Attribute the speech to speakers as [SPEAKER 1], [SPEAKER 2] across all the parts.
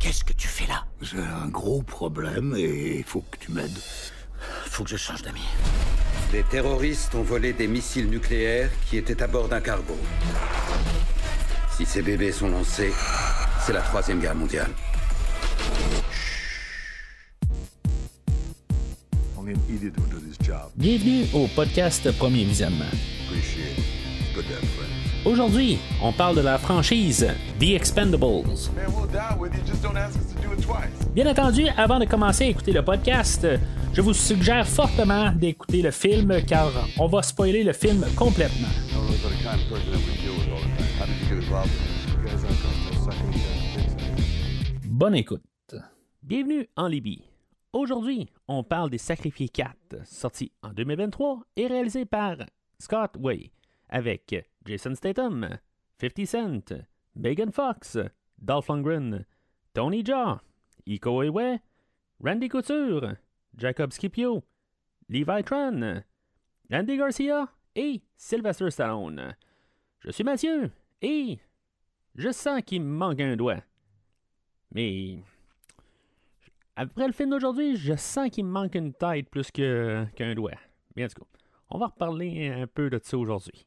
[SPEAKER 1] Qu'est-ce que tu fais là
[SPEAKER 2] J'ai un gros problème et il faut que tu m'aides.
[SPEAKER 1] Faut que je change d'amis.
[SPEAKER 3] Des terroristes ont volé des missiles nucléaires qui étaient à bord d'un cargo. Si ces bébés sont lancés, c'est la troisième guerre mondiale.
[SPEAKER 4] Bienvenue au podcast Premier Visionnement. Aujourd'hui, on parle de la franchise The Expendables. Bien entendu, avant de commencer à écouter le podcast, je vous suggère fortement d'écouter le film car on va spoiler le film complètement. Bonne écoute. Bienvenue en Libye. Aujourd'hui, on parle des Sacrifiés 4, sorti en 2023 et réalisé par Scott Way, avec Jason Statham, 50 Cent, Megan Fox, Dolph Lundgren, Tony Jaa, Iko Uwais, Randy Couture, Jacob Scipio, Levi Tran, Andy Garcia et Sylvester Stallone. Je suis Mathieu et je sens qu'il me manque un doigt. Mais après le film d'aujourd'hui, je sens qu'il me manque une tête plus qu'un doigt. Bien, en tout cas, on va reparler un peu de ça aujourd'hui.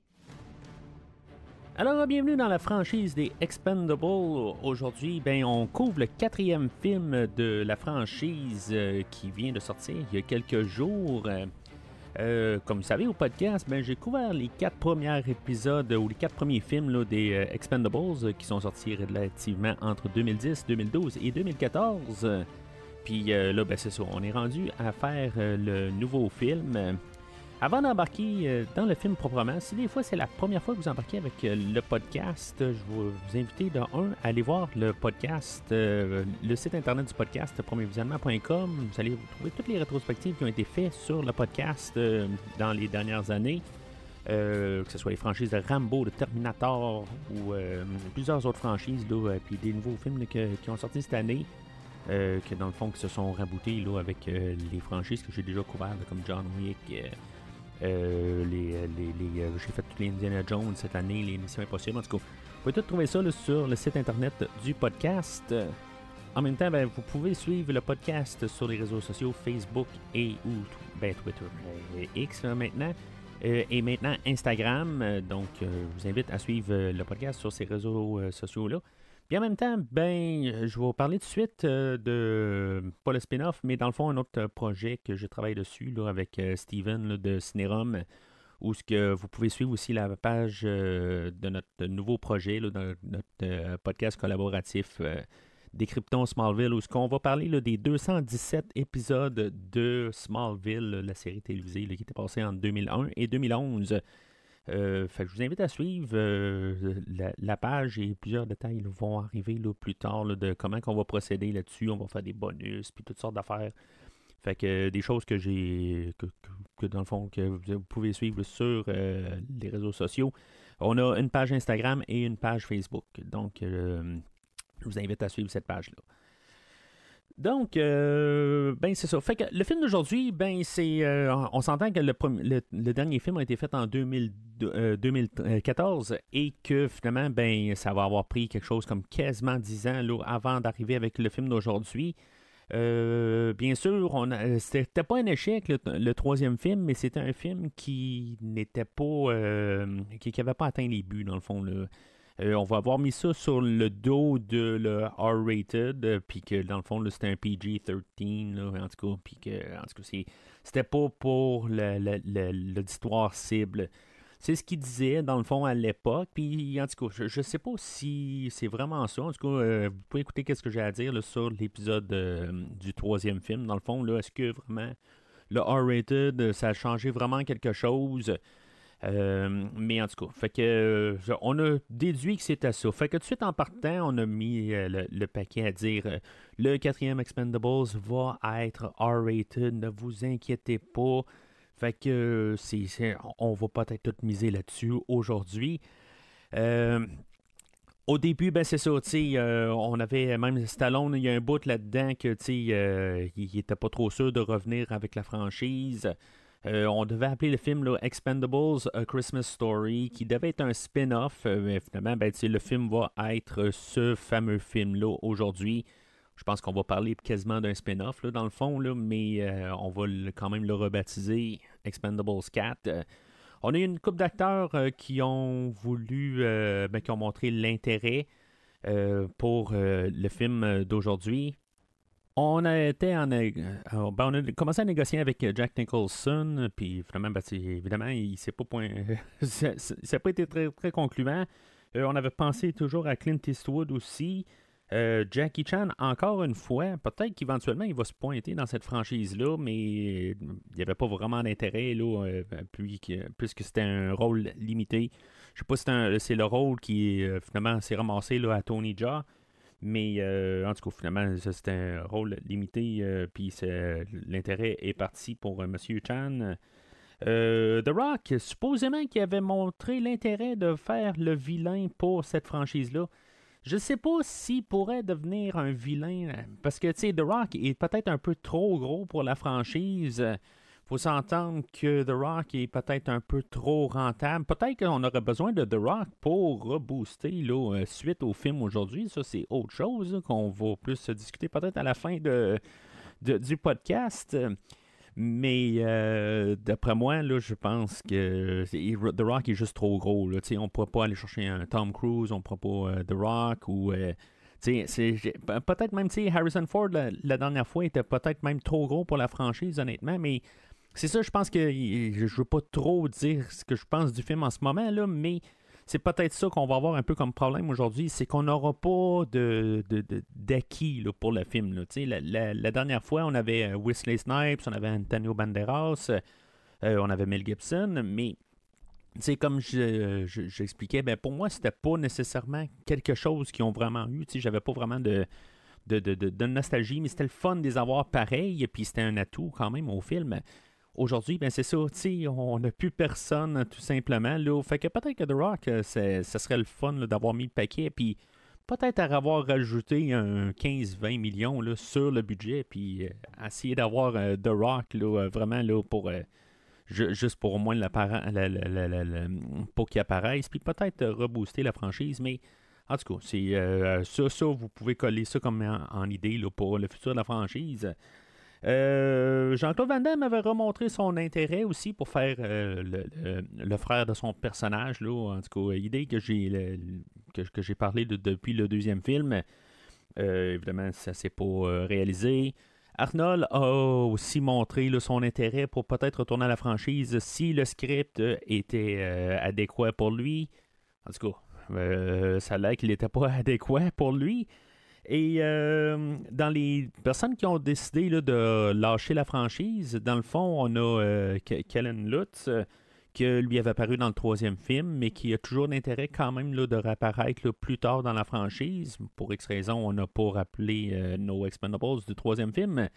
[SPEAKER 4] Alors, bienvenue dans la franchise des Expendables. Aujourd'hui, ben, on couvre le quatrième film de la franchise euh, qui vient de sortir il y a quelques jours. Euh, euh, comme vous savez, au podcast, ben, j'ai couvert les quatre premiers épisodes ou les quatre premiers films là, des Expendables qui sont sortis relativement entre 2010, 2012 et 2014. Euh, Puis là, ben, c'est ça, on est rendu à faire le nouveau film. Avant d'embarquer euh, dans le film proprement, si des fois c'est la première fois que vous embarquez avec euh, le podcast, euh, je vous inviter de un à aller voir le podcast, le site internet du podcast, premiervisionnement.com. Vous allez trouver toutes les rétrospectives qui ont été faites sur le podcast dans les dernières années. Que ce soit les franchises de Rambo, de Terminator ou plusieurs autres franchises, puis des nouveaux films qui ont sorti cette année, que dans le fond qui se sont raboutés là, avec les franchises que j'ai déjà couvertes, comme John Wick, euh, euh, euh, j'ai fait tous les Indiana Jones cette année, les Missions Impossibles. En tout cas, vous pouvez tout trouver ça sur le site internet du podcast. En même temps, ben, vous pouvez suivre le podcast sur les réseaux sociaux Facebook et ou ben, Twitter, euh, X maintenant. Et maintenant Instagram. Donc, je vous invite à suivre le podcast sur ces réseaux sociaux-là. Puis en même temps, ben, euh, je vais vous parler de suite euh, de, pas le spin-off, mais dans le fond, un autre euh, projet que je travaille dessus là, avec euh, Steven de Cinérum, où ce que vous pouvez suivre aussi la page euh, de notre nouveau projet, là, de notre euh, podcast collaboratif euh, Décryptons Smallville, où ce qu'on va parler là, des 217 épisodes de Smallville, la série télévisée qui était passée en 2001 et 2011. Euh, fait que je vous invite à suivre euh, la, page et plusieurs détails vont arriver plus tard de comment on va procéder là-dessus. On va faire des bonus puis toutes sortes d'affaires. Fait que euh, des choses que j'ai que, dans le fond que vous, pouvez suivre sur les réseaux sociaux. On a une page Instagram et une page Facebook. Donc je vous invite à suivre cette page-là. Donc, euh, ben c'est ça. Fait que le film d'aujourd'hui, ben c'est, euh, on s'entend que le, le, dernier film a été fait en 2000 euh, 2014 et que finalement, ben ça va avoir pris quelque chose comme quasiment 10 ans avant d'arriver avec le film d'aujourd'hui. Euh, bien sûr, on c'était pas un échec le, troisième film, mais c'était un film qui n'était pas, qui n'avait pas atteint les buts dans le fond. Euh, on va avoir mis ça sur le dos de le R-rated, euh, puis que dans le fond, c'était un PG-13, là, en tout cas, puis que, c'était pas pour l'auditoire cible. C'est ce qu'il disait, dans le fond, à l'époque, puis en tout cas, je, je sais pas si c'est vraiment ça. En tout cas, euh, vous pouvez écouter qu'est-ce que j'ai à dire sur l'épisode euh, du troisième film. Dans le fond, est-ce que vraiment le R-rated, ça a changé vraiment quelque chose? Euh, mais en tout cas, fait que euh, on a déduit que c'était ça. Fait que tout de suite en partant, on a mis euh, le, paquet à dire le quatrième Expendables va être R-rated, ne vous inquiétez pas. Fait que c'est, on va peut-être tout miser là-dessus aujourd'hui. Au début, ben c'est ça, on avait même Stallone, il y a un bout là-dedans que, il il était pas trop sûr de revenir avec la franchise. Euh, on devait appeler le film Expendables A Christmas Story, qui devait être un spin-off, euh, mais finalement, ben, le film va être ce fameux film-là aujourd'hui. Je pense qu'on va parler quasiment d'un spin-off, dans le fond, mais on va quand même le rebaptiser Expendables 4. on a une couple d'acteurs qui ont voulu, ben, qui ont montré l'intérêt pour le film d'aujourd'hui. On a été en, ben, on commencé à négocier avec Jack Nicholson, puis vraiment, ben, évidemment, il s'est pas point, ça n'a pas été très, très concluant. on avait pensé toujours à Clint Eastwood aussi. Euh, Jackie Chan, encore une fois, peut-être qu'éventuellement il va se pointer dans cette franchise-là, mais il n'y avait pas vraiment d'intérêt là, euh, puisque c'était un rôle limité. Je sais pas si c'est le rôle qui euh, finalement s'est ramassé là, à Tony Jaa, mais en tout cas, finalement, c'était un rôle limité, puis l'intérêt est parti pour M. Chan. The Rock, supposément qu'il avait montré l'intérêt de faire le vilain pour cette franchise-là. Je sais pas s'il pourrait devenir un vilain, euh, parce que, tu sais, The Rock est peut-être un peu trop gros pour la franchise. Faut s'entendre que The Rock est peut-être un peu trop rentable. Peut-être qu'on aurait besoin de The Rock pour rebooster euh, suite au film aujourd'hui. Ça, c'est autre chose qu'on va plus discuter peut-être à la fin de, du podcast. Mais euh, d'après moi, là, je pense que The Rock est juste trop gros. On ne pourrait pas aller chercher un Tom Cruise, on ne pourrait pas euh, The Rock ou. Peut-être même Harrison Ford la, dernière fois était peut-être même trop gros pour la franchise, honnêtement, mais c'est ça, je pense que je veux pas trop dire ce que je pense du film en ce moment, là, mais c'est peut-être ça qu'on va avoir un peu comme problème aujourd'hui, c'est qu'on n'aura pas de, d'acquis pour le film. La, la, dernière fois, on avait euh, Wesley Snipes, on avait Antonio Banderas, euh, on avait Mel Gibson, mais comme j'expliquais, ben, pour moi, c'était pas nécessairement quelque chose qu'ils ont vraiment eu. J'avais pas vraiment de, de, de, nostalgie, mais c'était le fun de les avoir pareil, et puis c'était un atout quand même au film. Aujourd'hui, ben c'est ça, on n'a plus personne tout simplement. Là. Fait que peut-être que The Rock, euh, ça serait le fun d'avoir mis le paquet, puis peut-être avoir rajouté un 15-20 millions sur le budget, puis euh, essayer d'avoir euh, The Rock là, vraiment là, pour juste pour au moins pour qu'il apparaisse, puis peut-être rebooster la franchise, mais en tout cas, c'est ça, ça, vous pouvez coller ça comme en, idée là, pour le futur de la franchise. Euh, Jean-Claude Van Damme avait remontré son intérêt aussi pour faire euh, le, frère de son personnage. En tout cas, idée que j'ai parlé depuis le deuxième film. Euh, évidemment, ça s'est pas réalisé. Arnold a aussi montré son intérêt pour peut-être retourner à la franchise si le script était adéquat pour lui. En tout cas, ça a l'air qu'il n'était pas adéquat pour lui. Et euh, dans les personnes qui ont décidé de lâcher la franchise, dans le fond, on a euh, Kellen Lutz, euh, qui lui avait apparu dans le troisième film, mais qui a toujours l'intérêt quand même de réapparaître plus tard dans la franchise. Pour X raison, on n'a pas rappelé No Expendables du troisième film.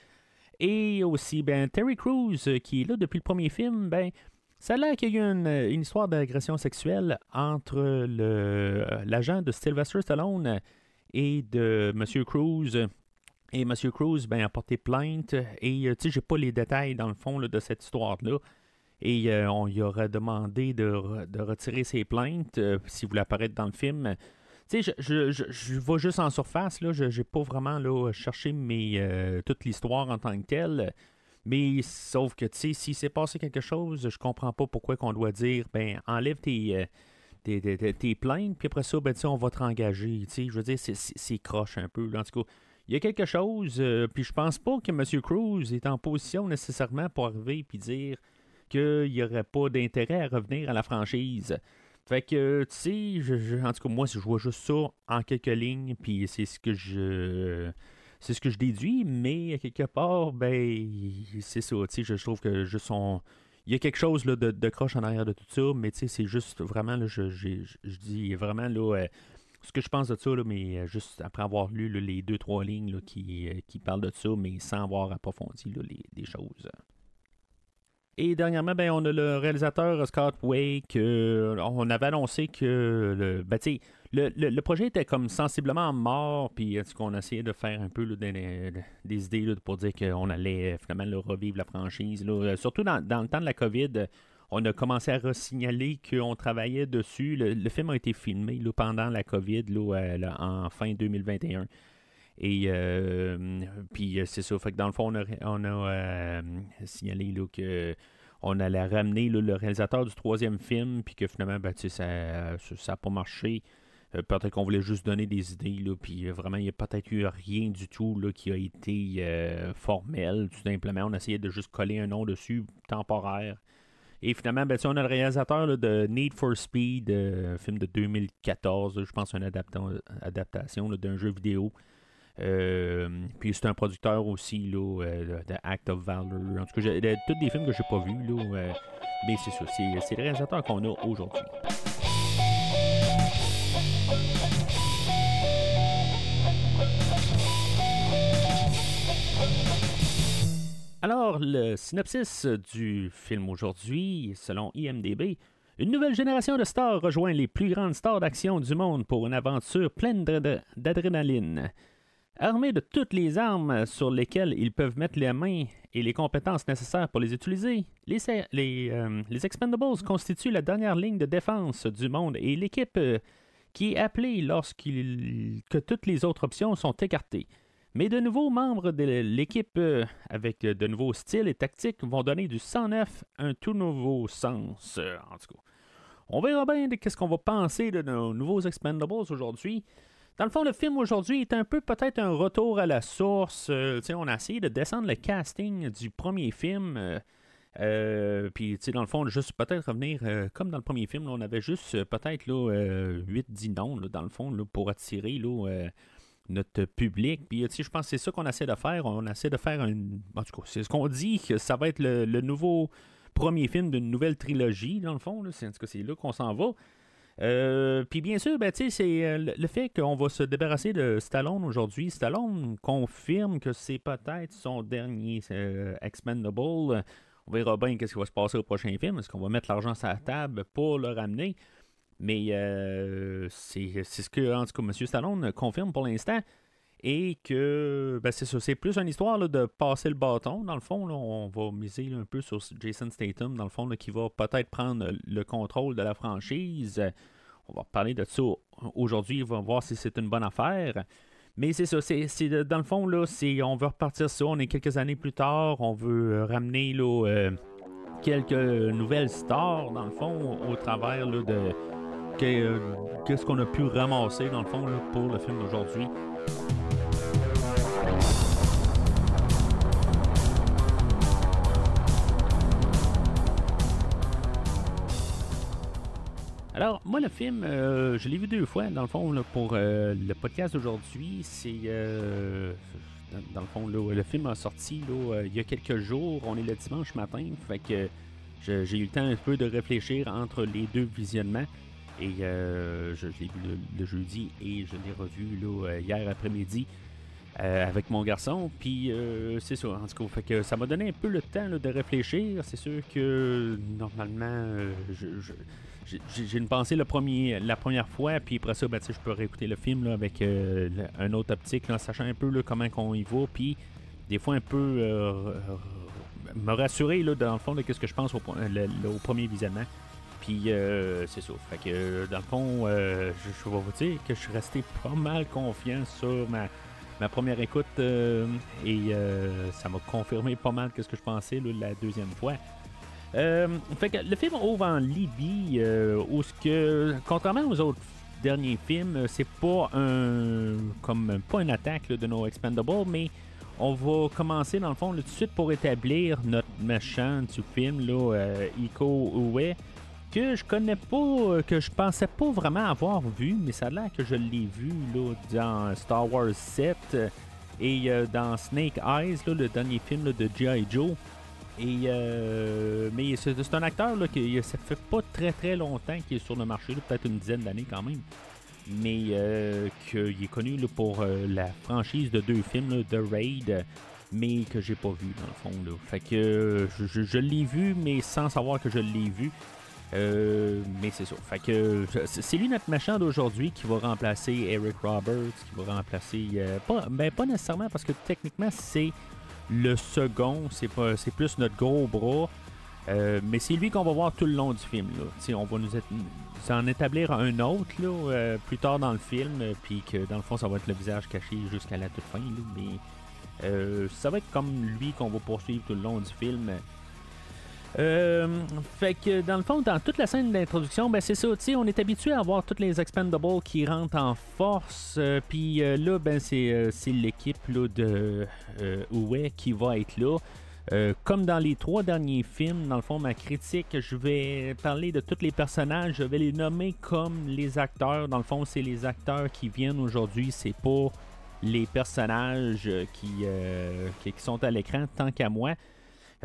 [SPEAKER 4] Et aussi, ben, Terry Crews, qui est là depuis le premier film, ben, ça a l'air qu'il y a eu une, histoire d'agression sexuelle entre l'agent de Sylvester Stallone et de M. Cruz. Et M. Cruz ben, a porté plainte. Et euh, tu sais, j'ai pas les détails dans le fond de cette histoire-là. Et euh, on lui aurait demandé de, retirer ses plaintes euh, s'il voulait apparaître dans le film. Tu sais, je, je, je, vais juste en surface, là. Je n'ai pas vraiment là, cherché mes, toute l'histoire en tant que telle. Mais sauf que, tu sais, s'il s'est passé quelque chose, je comprends pas pourquoi qu'on doit dire, ben, enlève tes tes, plaintes, puis après ça, ben, on va te rengager. Je veux dire, c'est croche un peu. en tout cas, il y a quelque chose, euh, puis je pense pas que M. Cruz est en position nécessairement pour arriver et dire qu'il n'y aurait pas d'intérêt à revenir à la franchise. Fait que, tu sais, en tout cas, moi, je vois juste ça en quelques lignes, puis c'est ce que je. C'est ce que je déduis, mais quelque part, ben, c'est ça, tu sais, je, trouve que juste son il y a quelque chose là, de, croche en arrière de tout ça, mais tu sais, c'est juste vraiment, là, je, je, dis vraiment là, euh, ce que je pense de ça, mais euh, juste après avoir lu les deux, trois lignes euh, qui parlent de ça, mais sans avoir approfondi les choses. Et dernièrement, ben, on a le réalisateur Scott Wake. on avait annoncé que le, ben, le, le, projet était comme sensiblement mort, puis qu'on essayait de faire un peu des, idées pour dire qu'on allait finalement revivre la franchise. Euh, surtout dans, le temps de la COVID, on a commencé à signaler qu'on travaillait dessus. Le, film a été filmé pendant la COVID en fin 2021. Et euh, puis c'est ça, fait que dans le fond, on a, euh, signalé là, que on allait ramener le réalisateur du troisième film, puis que finalement, ben, ça n'a pas marché. Euh, peut-être qu'on voulait juste donner des idées, là, puis vraiment, il n'y a peut-être eu rien du tout là, qui a été formel, tout simplement. On essayait de juste coller un nom dessus, temporaire. Et finalement, ben, on a le réalisateur de Need for Speed, un film de 2014, je pense une adaptation d'un jeu vidéo. Euh, puis c'est un producteur aussi là, euh, de Act of Valor. En tout cas, de, tous des films que j'ai pas vus. Là, euh, mais c'est ça, c'est, le réalisateur qu'on a aujourd'hui. Alors, le synopsis du film aujourd'hui, selon IMDB, une nouvelle génération de stars rejoint les plus grandes stars d'action du monde pour une aventure pleine d'adrénaline. Armés de toutes les armes sur lesquelles ils peuvent mettre les mains et les compétences nécessaires pour les utiliser, les, les, euh, Expendables constituent la dernière ligne de défense du monde et l'équipe euh, qui est appelée lorsque toutes les autres options sont écartées. Mais de nouveaux membres de l'équipe euh, avec de nouveaux styles et tactiques vont donner du 109 un tout nouveau sens. en tout cas, on verra bien de ce qu'on va penser de nos nouveaux Expendables aujourd'hui. Dans le fond, le film aujourd'hui est un peu peut-être un retour à la source. Euh, on a essayé de descendre le casting du premier film. Euh, euh, puis, dans le fond, juste peut-être revenir comme dans le premier film, on avait juste peut-être 8-10 noms, dans le fond, pour attirer notre public. Puis, je pense que c'est ça qu'on essaie de faire. On essaie de faire un. En tout cas, c'est ce qu'on dit que ça va être le, nouveau premier film d'une nouvelle trilogie, dans le fond. Là. En tout cas, c'est là qu'on s'en va. Euh, puis bien sûr, ben, c'est euh, le fait qu'on va se débarrasser de Stallone aujourd'hui. Stallone confirme que c'est peut-être son dernier euh, Expendable. On verra bien qu'est-ce qui va se passer au prochain film. Est-ce qu'on va mettre l'argent sur la table pour le ramener? Mais c'est ce que, en tout cas, M. Stallone confirme pour l'instant. Et que ben, c'est ça, c'est plus une histoire de passer le bâton. Dans le fond, on va miser un peu sur Jason Statham, dans le fond, qui va peut-être prendre le contrôle de la franchise. On va parler de ça aujourd'hui, on va voir si c'est une bonne affaire. Mais c'est ça, c'est, dans le fond, là, c'est, on veut repartir ça. On est quelques années plus tard, on veut ramener euh, quelques nouvelles stars, dans le fond, au travers de qu'est-ce qu'on a pu ramasser, dans le fond, pour le film d'aujourd'hui. Alors, moi, le film, euh, je l'ai vu deux fois, dans le fond, pour euh, le podcast d'aujourd'hui. C'est. Euh, dans, le fond, le film a sorti il y a quelques jours. On est le dimanche matin. Fait que j'ai eu le temps un peu de réfléchir entre les deux visionnements. Et je, l'ai vu le, jeudi et je l'ai revu là, hier après-midi. Avec mon garçon. Puis c'est ça, en tout cas, ça m'a donné un peu le temps de réfléchir. C'est sûr que normalement, je, j'ai une pensée le premier, la première fois, puis après ça, ben, je peux réécouter le film avec euh, un autre optique, là, sachant un peu comment on y va, puis des fois un peu euh, me rassurer dans le fond de ce que je pense au, premier visionnement. Puis euh, c'est ça. Fait que dans le fond, je, vais vous dire que je suis resté pas mal confiant sur ma, ma première écoute et ça m'a confirmé pas mal ce que je pensais la deuxième fois. Euh, fait que le film ouvre en Libye, euh, où ce que, contrairement aux autres derniers films, euh, c'est pas un comme pas une attaque de nos expendables, mais on va commencer dans le fond tout de suite pour établir notre méchant du film là, euh, Iko Uwe, que je connais pas, que je pensais pas vraiment avoir vu, mais ça a l'air que je l'ai vu là, dans Star Wars 7 et dans Snake Eyes, le dernier film de G.I. Joe. Et euh, mais c'est un acteur là, qui ça fait pas très très longtemps qu'il est sur le marché, peut-être une dizaine d'années quand même. Mais euh, qu'il est connu pour euh, la franchise de deux films, The Raid, mais que j'ai pas vu dans le fond. Là. Fait que je, l'ai vu, mais sans savoir que je l'ai vu. Mais c'est ça. Fait que c'est lui notre méchant d'aujourd'hui qui va remplacer Eric Roberts, qui va remplacer. pas, ben, pas nécessairement parce que techniquement c'est le second, c'est, pas, c'est plus notre gros bras. Euh, mais c'est lui qu'on va voir tout le long du film. On va nous, en établir un autre euh, plus tard dans le film, puis que dans le fond, ça va être le visage caché jusqu'à la toute fin. mais ça va être comme lui qu'on va poursuivre tout le long du film. Fait que dans le fond, dans toute la scène d'introduction, ben c'est ça, on est habitué à voir toutes les Expendables qui rentrent en force. Puis là, ben c'est, l'équipe de Uwe qui va être là. Euh, comme dans les trois derniers films, dans le fond, ma critique, je vais parler de tous les personnages, je vais les nommer comme les acteurs. Dans le fond, c'est les acteurs qui viennent aujourd'hui, c'est pas les personnages qui, euh, qui, sont à l'écran, tant qu'à moi.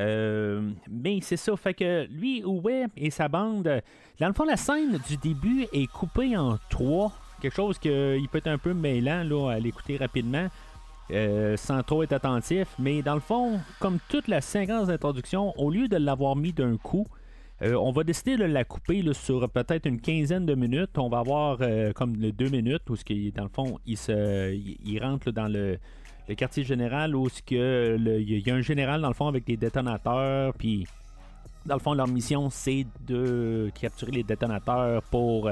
[SPEAKER 4] Euh, mais c'est ça, fait que lui, Uwe et sa bande, dans le fond, la scène du début est coupée en trois. Quelque chose qui peut être un peu mêlant là, à l'écouter rapidement. Euh, sans trop être attentif. Mais dans le fond, comme toute la séquence d'introduction, au lieu de l'avoir mis d'un coup, euh, on va décider de la couper sur peut-être une quinzaine de minutes. On va avoir euh, comme deux minutes où, ce dans le fond, il, se, il, rentre dans le, quartier général où il y a un général, dans le fond, avec des détonateurs. Puis, dans le fond, leur mission, c'est de capturer les détonateurs pour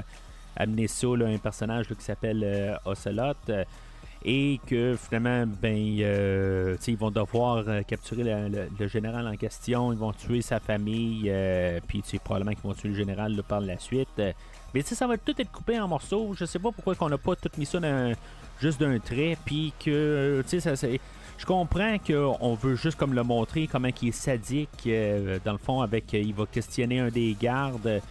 [SPEAKER 4] amener ça à un personnage qui s'appelle Ocelot et que finalement, ben, euh, ils vont devoir euh, capturer le, général en question, ils vont tuer sa famille, euh, puis probablement qu'ils vont tuer le général par la suite. mais ça va tout être coupé en morceaux. Je sais pas pourquoi qu'on n'a pas tout mis ça juste d'un trait, puis que, tu sais, Je comprends qu'on veut juste comme le montrer, comment il est sadique, dans le fond, avec il va questionner un des gardes,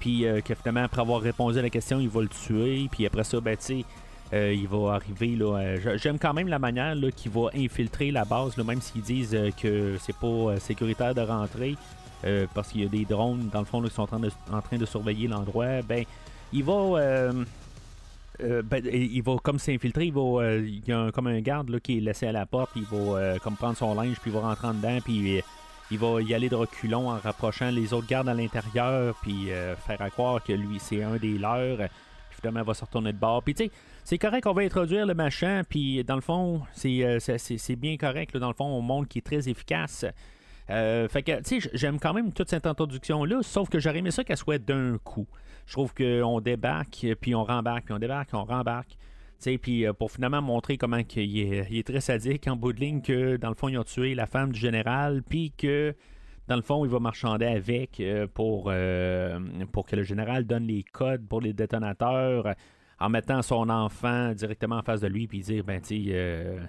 [SPEAKER 4] puis que finalement, après avoir répondu à la question, il va le tuer, puis après ça, ben, tu sais euh, il va arriver. là. Euh, j'aime quand même la manière qu'il va infiltrer la base, même s'ils disent euh, que c'est pas sécuritaire de rentrer. parce qu'il y a des drones dans le fond qui sont en train de, surveiller l'endroit. Ben, il va. Ben, il va comme s'infiltrer, il va, il y a comme un garde qui est laissé à la porte, il va comme prendre son linge, puis il va rentrer en dedans, puis il va y aller de reculons en rapprochant les autres gardes à l'intérieur, puis faire croire que lui c'est un des leurs. Puis finalement, il va se retourner de bord. Puis tu sais, c'est correct qu'on va introduire le machin, puis dans le fond, c'est, euh, bien correct. dans le fond, on montre qu'il est très efficace. Euh, fait que, tu j'aime quand même toute cette introduction-là, sauf que j'aurais aimé ça qu'elle soit d'un coup. Je trouve qu'on débarque, puis on rembarque, puis on débarque, on rembarque. Puis euh, pour finalement montrer comment il est, il est, très sadique en bout que dans le fond, ils ont tué la femme du général, puis que dans le fond, il va marchander avec pour, pour que le général donne les codes pour les détonateurs en mettant son enfant directement en face de lui, puis dire, ben, tu euh,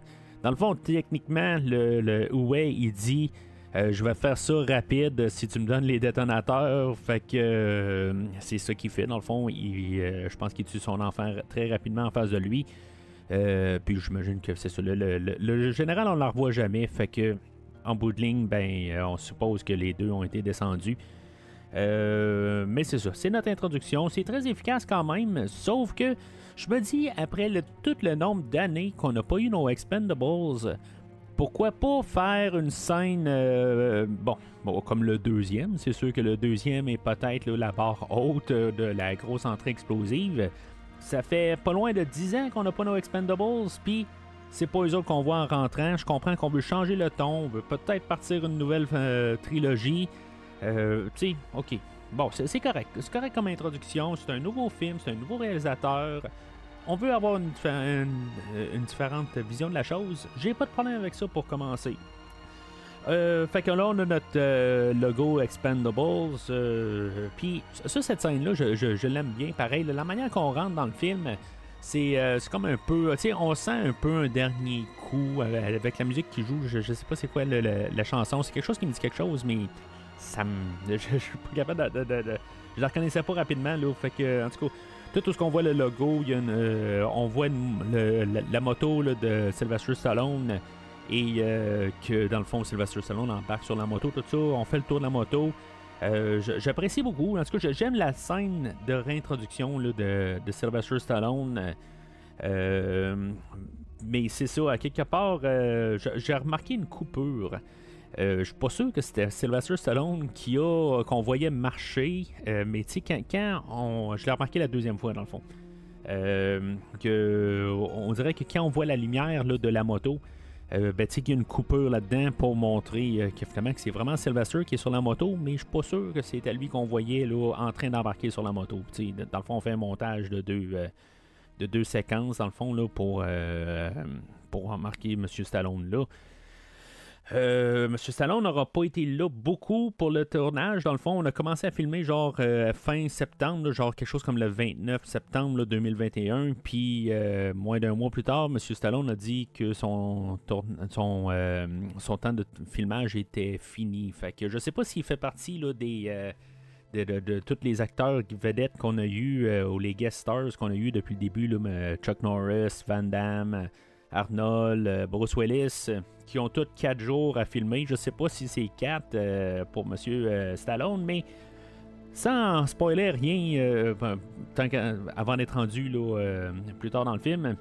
[SPEAKER 4] dans le fond, techniquement, le, le il dit, euh, je vais faire ça rapide si tu me donnes les détonateurs. Fait que euh, c'est ça qu'il fait. Dans le fond, je pense qu'il tue son enfant très rapidement en face de lui. puis j'imagine que c'est ça. Le, général, on ne la revoit jamais. Fait que en bout de ligne, ben, on suppose que les deux ont été descendus. Euh, mais c'est ça, c'est notre introduction. C'est très efficace quand même, sauf que je me dis, après tout le nombre d'années qu'on n'a pas eu nos Expendables, pourquoi pas faire une scène, euh, bon, comme le deuxième. C'est sûr que le deuxième est peut-être la barre haute de la grosse entrée explosive. Ça fait pas loin de 10 ans qu'on n'a pas nos Expendables, puis c'est pas eux autres qu'on voit en rentrant. Je comprends qu'on veut changer le ton, on veut peut-être partir une nouvelle euh, trilogie. Euh, tu sais, ok. Bon, c'est correct. C'est correct comme introduction. C'est un nouveau film, c'est un nouveau réalisateur. On veut avoir une, euh, différente vision de la chose. J'ai pas de problème avec ça pour commencer. Euh, fait que là, on a notre logo Expendables. Puis, ça, cette scène-là, je, l'aime bien. Pareil, la manière qu'on rentre dans le film, c'est comme un peu. Tu sais, on sent un peu un dernier coup avec, la musique qui joue. Je, sais pas c'est quoi la chanson. C'est quelque chose qui me dit quelque chose, mais Je, suis pas capable de, Je la reconnaissais pas rapidement, là. Fait que, en tout cas, tout, ce qu'on voit le logo, il y a euh, on voit la, moto de Sylvester Stallone et euh, que dans le fond, Sylvester Stallone embarque sur la moto, tout ça. On fait le tour de la moto. Euh, j'apprécie beaucoup. En tout cas, j'aime la scène de réintroduction de, de, Sylvester Stallone. mais c'est ça, quelque part, j'ai remarqué une coupure. Euh, je suis pas sûr que c'était Sylvester Stallone qui a qu'on voyait marcher, euh, mais tu sais, quand, on, je l'ai remarqué la deuxième fois dans le fond, euh, que on dirait que quand on voit la lumière de la moto, ben, tu sais qu'il y a une coupure là-dedans pour montrer que, que c'est vraiment Sylvester qui est sur la moto, mais je suis pas sûr que c'était lui qu'on voyait là, en train d'embarquer sur la moto. Tu sais, dans le fond, on fait un montage de deux, de deux séquences, dans le fond, là, pour, pour embarquer M. Stallone là. Euh, Monsieur Stallone n'aura pas été là beaucoup pour le tournage. Dans le fond, on a commencé à filmer genre euh, fin septembre, genre quelque chose comme le 29 septembre là, 2021. Puis euh, moins d'un mois plus tard, Monsieur Stallone a dit que son, euh, temps de filmage était fini. Fait que je sais pas s'il fait partie des de, de- tous les acteurs vedettes qu'on a eu ou les guest stars qu'on a eu depuis le début, Chuck Norris, Van Damme. Arnold, euh, Bruce Willis, euh, qui ont tous quatre jours à filmer. Je sais pas si c'est quatre euh, pour Monsieur euh, Stallone, mais sans spoiler rien, ben, tant avant d'être rendu plus tard dans le film,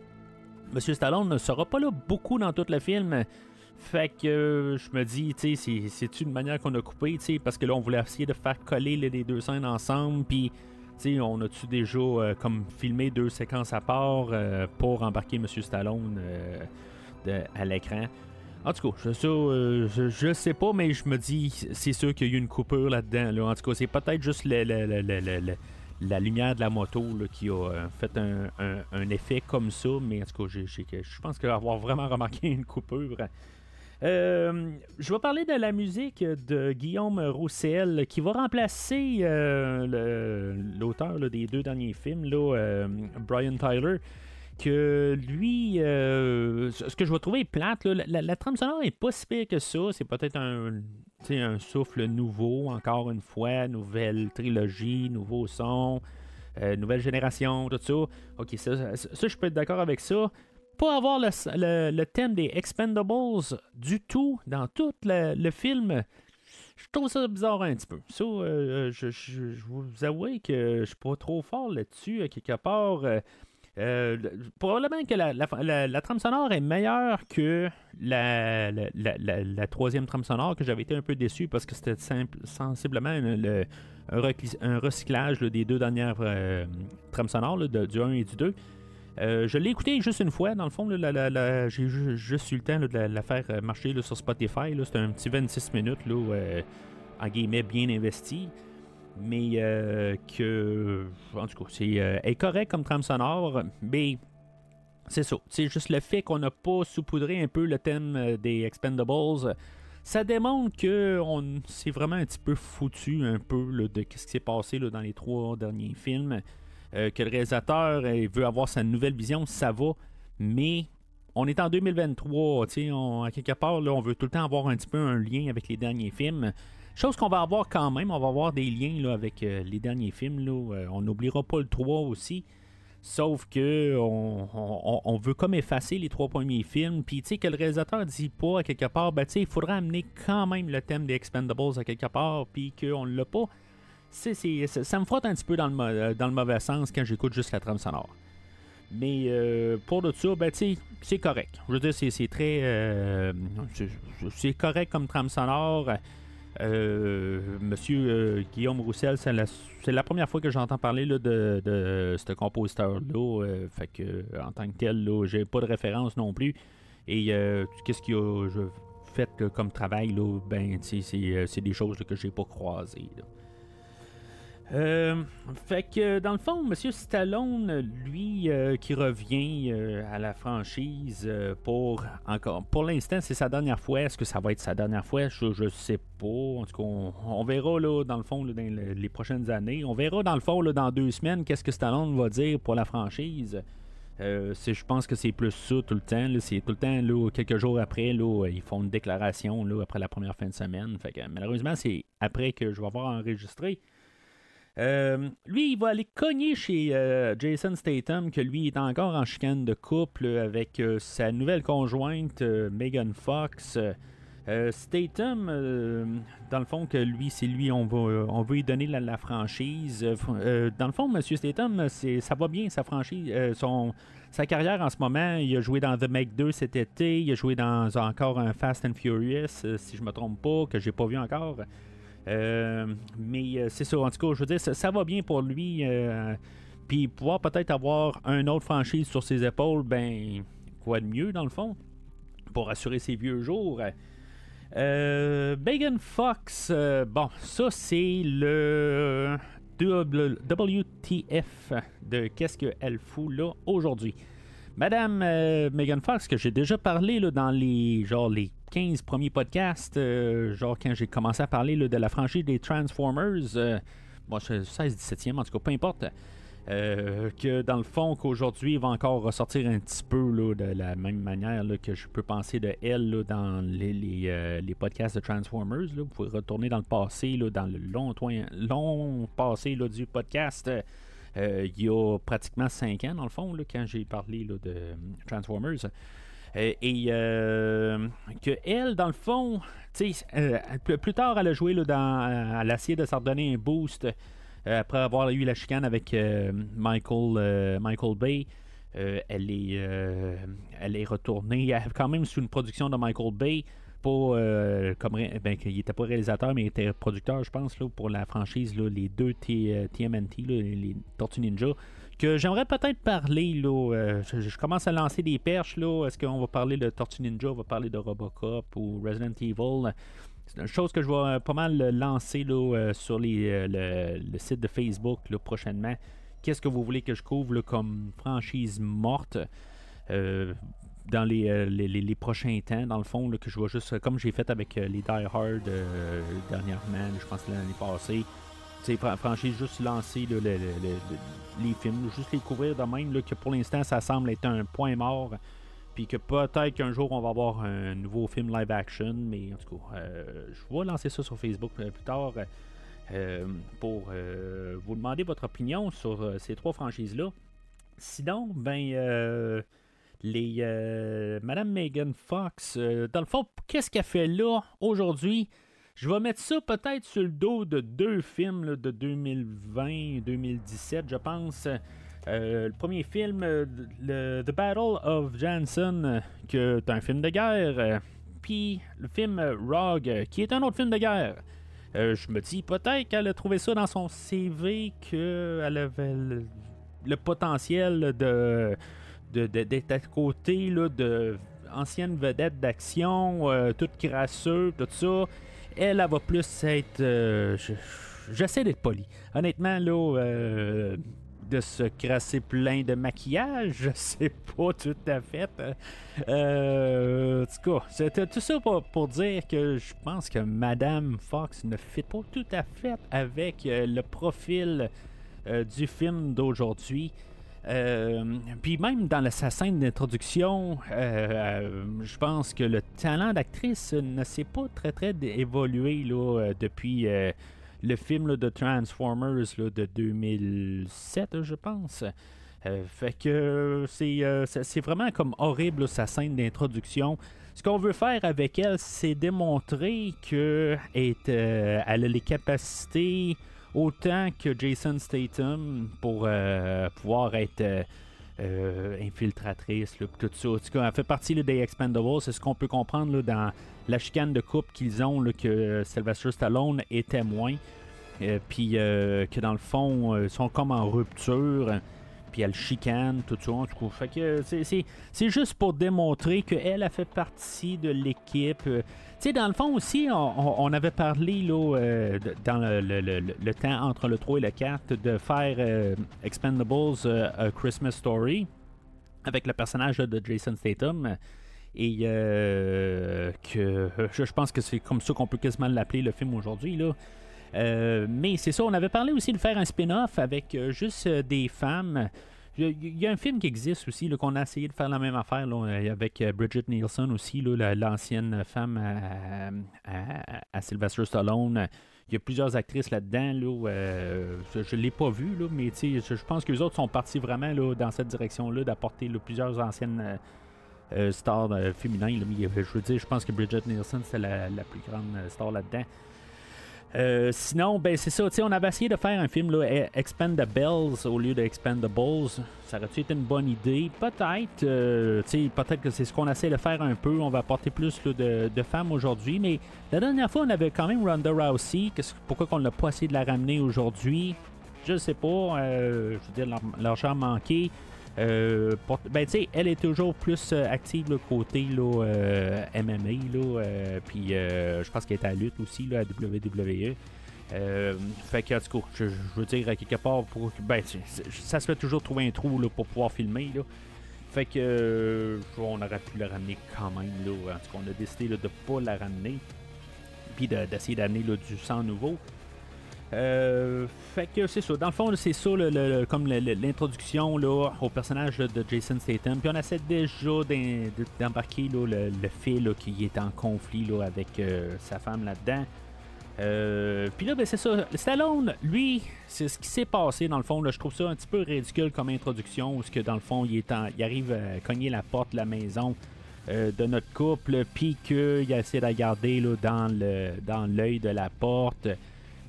[SPEAKER 4] Monsieur Stallone ne sera pas là beaucoup dans tout le film. Fait que je me dis, tu sais, c'est- une manière qu'on a coupé, tu sais, parce que là, on voulait essayer de faire coller les, les deux scènes ensemble, puis, on a-tu déjà euh, comme filmé deux séquences à part euh, pour embarquer Monsieur Stallone euh, à l'écran? En tout cas, je, je, sais pas, mais je me dis, c'est sûr qu'il y a eu une coupure là-dedans. là. En tout cas, c'est peut-être juste la lumière de la moto qui a fait un, un- effet comme ça, mais en tout cas, je pense qu'avoir vraiment remarqué une coupure. Euh, je vais parler de la musique de Guillaume Roussel qui va remplacer euh, l'auteur des deux derniers films, euh, Brian Tyler. Que lui, ce que je vais trouver plate, la, trame sonore est pas si pire que ça. C'est peut-être un, souffle nouveau, encore une fois, nouvelle trilogie, nouveau son, nouvelle génération, tout ça. Ok, ça, je peux être d'accord avec ça pas avoir le, le- thème des Expendables du tout dans tout le, le film, je trouve ça bizarre un petit peu. Ça, euh, je, je, je vous avoue que je suis pas trop fort là-dessus, à quelque part. euh, euh, le- probablement que la, la- la- trame sonore est meilleure que la, troisième trame sonore, que j'avais été un peu déçu parce que c'était sensiblement un, le- un, recyclage des deux dernières euh, trames sonores, de- du 1 et du 2. Euh, je l'ai écouté juste une fois, dans le fond, j'ai ju- juste eu le temps de la, faire euh, marcher sur Spotify. C'était un petit 26 minutes, euh, en guillemets, bien investi. Mais que, en tout cas, c'est est correct comme trame sonore, mais c'est ça. C'est juste le fait qu'on n'a pas saupoudré un peu le thème des Expendables. Ça démontre que on s'est vraiment un petit peu foutu un peu de ce qui s'est passé dans les trois derniers films. Euh, que le réalisateur euh, veut avoir sa nouvelle vision, ça va, mais on est en 2023, tu sais, on- à quelque part, là, on veut tout le temps avoir un petit peu un lien avec les derniers films. Chose qu'on va avoir quand même, on va avoir des liens là, avec euh, les derniers films. Là. On n'oubliera pas le 3 aussi. Sauf que on, veut comme effacer les trois premiers films. Puis tu sais que le réalisateur dit pas à quelque part, ben tu sais, il faudra amener quand même le thème des Expendables à quelque part, puis qu'on l'a pas. Ça, me frotte un petit peu dans le, euh, dans le mauvais sens quand j'écoute juste la trame sonore. Mais euh, pour de ça, ben, c'est correct. Je veux dire, c'est, très. euh, c'est, correct comme trame sonore. Euh, Monsieur Guillaume Roussel, c'est la, première fois que j'entends parler de, ce compositeur-là. fait que, en tant que tel, j'ai pas de référence non plus. Et qu'est-ce qu'il a je- fait comme travail, là, ben, c'est, des choses que j'ai pas croisées. Euh, fait que dans le fond, Monsieur Stallone, lui, euh, qui revient euh, à la franchise pour encore, pour l'instant, c'est sa dernière fois. Est-ce que ça va être sa dernière fois? Je, je sais pas. En tout cas, on, verra là dans le fond dans le- les prochaines années. On verra dans le fond là, dans deux semaines qu'est-ce que Stallone va dire pour la franchise. Je pense que c'est plus ça tout le temps. C'est tout le temps quelques jours après, ils font une déclaration après la première fin de semaine. Fait que, malheureusement, c'est après que je vais avoir enregistré. Euh, lui, il va aller cogner chez euh, Jason Statham, que lui est encore en chicane de couple avec euh, sa nouvelle conjointe, Megan Fox. Statham, dans le fond, que lui, c'est lui, on, va, on veut lui donner la, franchise. Fr- dans le fond, Monsieur Statham, c'est, ça va bien, sa franchise, son, sa carrière en ce moment. Il a joué dans The Meg 2 cet été, il a joué dans encore un Fast and Furious, si je me trompe pas, que j'ai pas vu encore. Euh, mais euh, c'est ça, en tout cas, je veux dire, ça, va bien pour lui. euh, Puis pouvoir peut-être avoir un autre franchise sur ses épaules, ben, quoi de mieux dans le fond? pour assurer ses vieux jours. Megan Fox, bon, ça c'est le WTF de qu'est-ce qu'elle fout là aujourd'hui? Madame Megan Fox, que j'ai déjà parlé là, dans les genre les 15 premiers podcasts, euh, genre quand j'ai commencé à parler de la franchise des Transformers, euh, bon, 16-17e en tout cas, peu importe. Euh, que dans le fond, qu'aujourd'hui, il va encore ressortir un petit peu là, de la même manière que je peux penser de elle dans les, les, euh, les podcasts de Transformers. Vous pouvez retourner dans le passé, dans le long, long passé du podcast. il y a pratiquement 5 ans, dans le fond, quand j'ai parlé de Transformers. Euh, et euh, que elle, dans le fond, euh, plus, tard, elle a joué là, dans. A essayé de s'en redonner un boost après avoir eu la chicane avec Michael, Michael Bay. Elle, est, euh, elle est retournée quand même sous une production de Michael Bay. Pas, comme, ben, il était pas réalisateur, mais il était producteur, je pense, là, pour la franchise, là, les deux T- TMNT, les Tortues Ninja que j'aimerais peut-être parler. Là, euh, je, commence à lancer des perches. Là. Est-ce qu'on va parler de Tortue Ninja, on va parler de Robocop ou Resident Evil? C'est une chose que je vais euh, pas mal lancer là, euh, sur les, le, site de Facebook là, prochainement. Qu'est-ce que vous voulez que je couvre là, comme franchise morte? Dans les, les, les- prochains temps, dans le fond, là, que je vais juste, comme j'ai fait avec les Die Hard dernièrement, je pense l'année passée, sais, fran- franchise juste lancer les films, juste les couvrir de même, que pour l'instant ça semble être un point mort, puis que peut-être qu'un jour on va avoir un nouveau film live action, mais en tout cas, euh, je vais lancer ça sur Facebook euh, plus tard euh, pour vous demander votre opinion sur ces trois franchises-là. Sinon, ben, les Madame Megan Fox, dans le fond, qu'est-ce qu'elle fait là aujourd'hui? Je vais mettre ça peut-être sur le dos de deux films de 2020-2017, je pense. Euh, le premier film, euh, le The Battle of Jansen, euh, qui est un film de guerre. Puis le film Rogue, qui est un autre film de guerre. Je me dis peut-être qu'elle a trouvé ça dans son CV, qu'elle avait le, potentiel de d'être à côté là, de anciennes vedettes d'action, euh, toute crasseuse, tout ça. Elle, va plus être. euh, je- J'essaie d'être poli. Honnêtement, là, euh, de se crasser plein de maquillage, je sais pas tout à fait. Euh, en tout cas, c'était tout ça pour, pour dire que je pense que Madame Fox ne fit pas tout à fait avec le profil du film d'aujourd'hui. Euh, puis même dans la, sa scène d'introduction, euh, euh, je pense que le talent d'actrice ne s'est pas très très évolué là, depuis le film de Transformers là, de 2007, je pense. Fait que c'est vraiment comme horrible sa scène d'introduction. Ce qu'on veut faire avec elle, c'est démontrer que est, euh, elle a les capacités autant que Jason Statham pour euh, pouvoir être euh, euh, infiltratrice, là, tout ça. En tout cas, elle fait partie là, des Expendables. C'est ce qu'on peut comprendre dans la chicane de couple qu'ils ont, que Sylvester Stallone est témoin. Euh, puis que dans le fond, ils sont comme en rupture. Puis elle chicane, tout ça. En tout cas, c'est juste pour démontrer qu'elle a fait partie de l'équipe. Sais, dans le fond aussi, on, avait parlé euh, dans le, le- le- le- temps entre le 3 et le 4 de faire euh, Expendables euh, A Christmas Story avec le personnage de Jason Statham. Et que je, je pense que c'est comme ça qu'on peut quasiment l'appeler le film aujourd'hui. mais c'est ça, on avait parlé aussi de faire un spin-off avec juste des femmes. Il y, a- un film qui existe aussi, qu'on a essayé de faire la même affaire là, euh, avec euh, Bridget Nielsen aussi, l'ancienne femme à, Sylvester Stallone. Il y a plusieurs actrices là-dedans. Là, euh, je ne l'ai pas vu, là, mais je, pense que les autres sont partis vraiment là, dans cette direction-là, d'apporter plusieurs anciennes stars féminines. je veux dire, je pense que Bridget Nielsen, c'est la, la plus grande star là-dedans. Euh, sinon, ben c'est ça, on avait essayé de faire un film là, E- Expendables au lieu de Expendables. Ça aurait-tu été une bonne idée? Peut-être. euh, peut-être que c'est ce qu'on essaie de faire un peu. On va apporter plus de, femmes aujourd'hui. Mais la dernière fois, on avait quand même Ronda Rousey. Pourquoi qu'on n'a pas essayé de la ramener aujourd'hui? Je sais pas. euh, je veux dire, l'ar- l'argent manqué. Euh, ben, tu sais, elle est toujours plus euh, active le côté euh, MMA, euh, puis je pense qu'elle est à lutte aussi là, à WWE. Fait que, en tout cas, je, je veux dire, à quelque part, pour, ben, ça se fait toujours trouver un trou pour pouvoir filmer. Fait que, on aurait pu la ramener quand même. En tout cas, on a décidé de pas la ramener, puis de- d'essayer d'amener du sang nouveau. Euh, fait que c'est ça. Dans le fond, c'est ça le- le- comme l'introduction au personnage de Jason Statham. Puis on essaie déjà d'em- d'embarquer le, le fait là, qu'il est en conflit là, avec euh, sa femme là-dedans. Euh, puis là, ben, c'est ça. Stallone, lui, c'est ce qui s'est passé dans le fond. Là, je trouve ça un petit peu ridicule comme introduction. Parce que dans le fond, il, est en- il arrive à cogner la porte de la maison euh, de notre couple. Puis qu'il essaie de la garder là, dans le dans l'œil de la porte.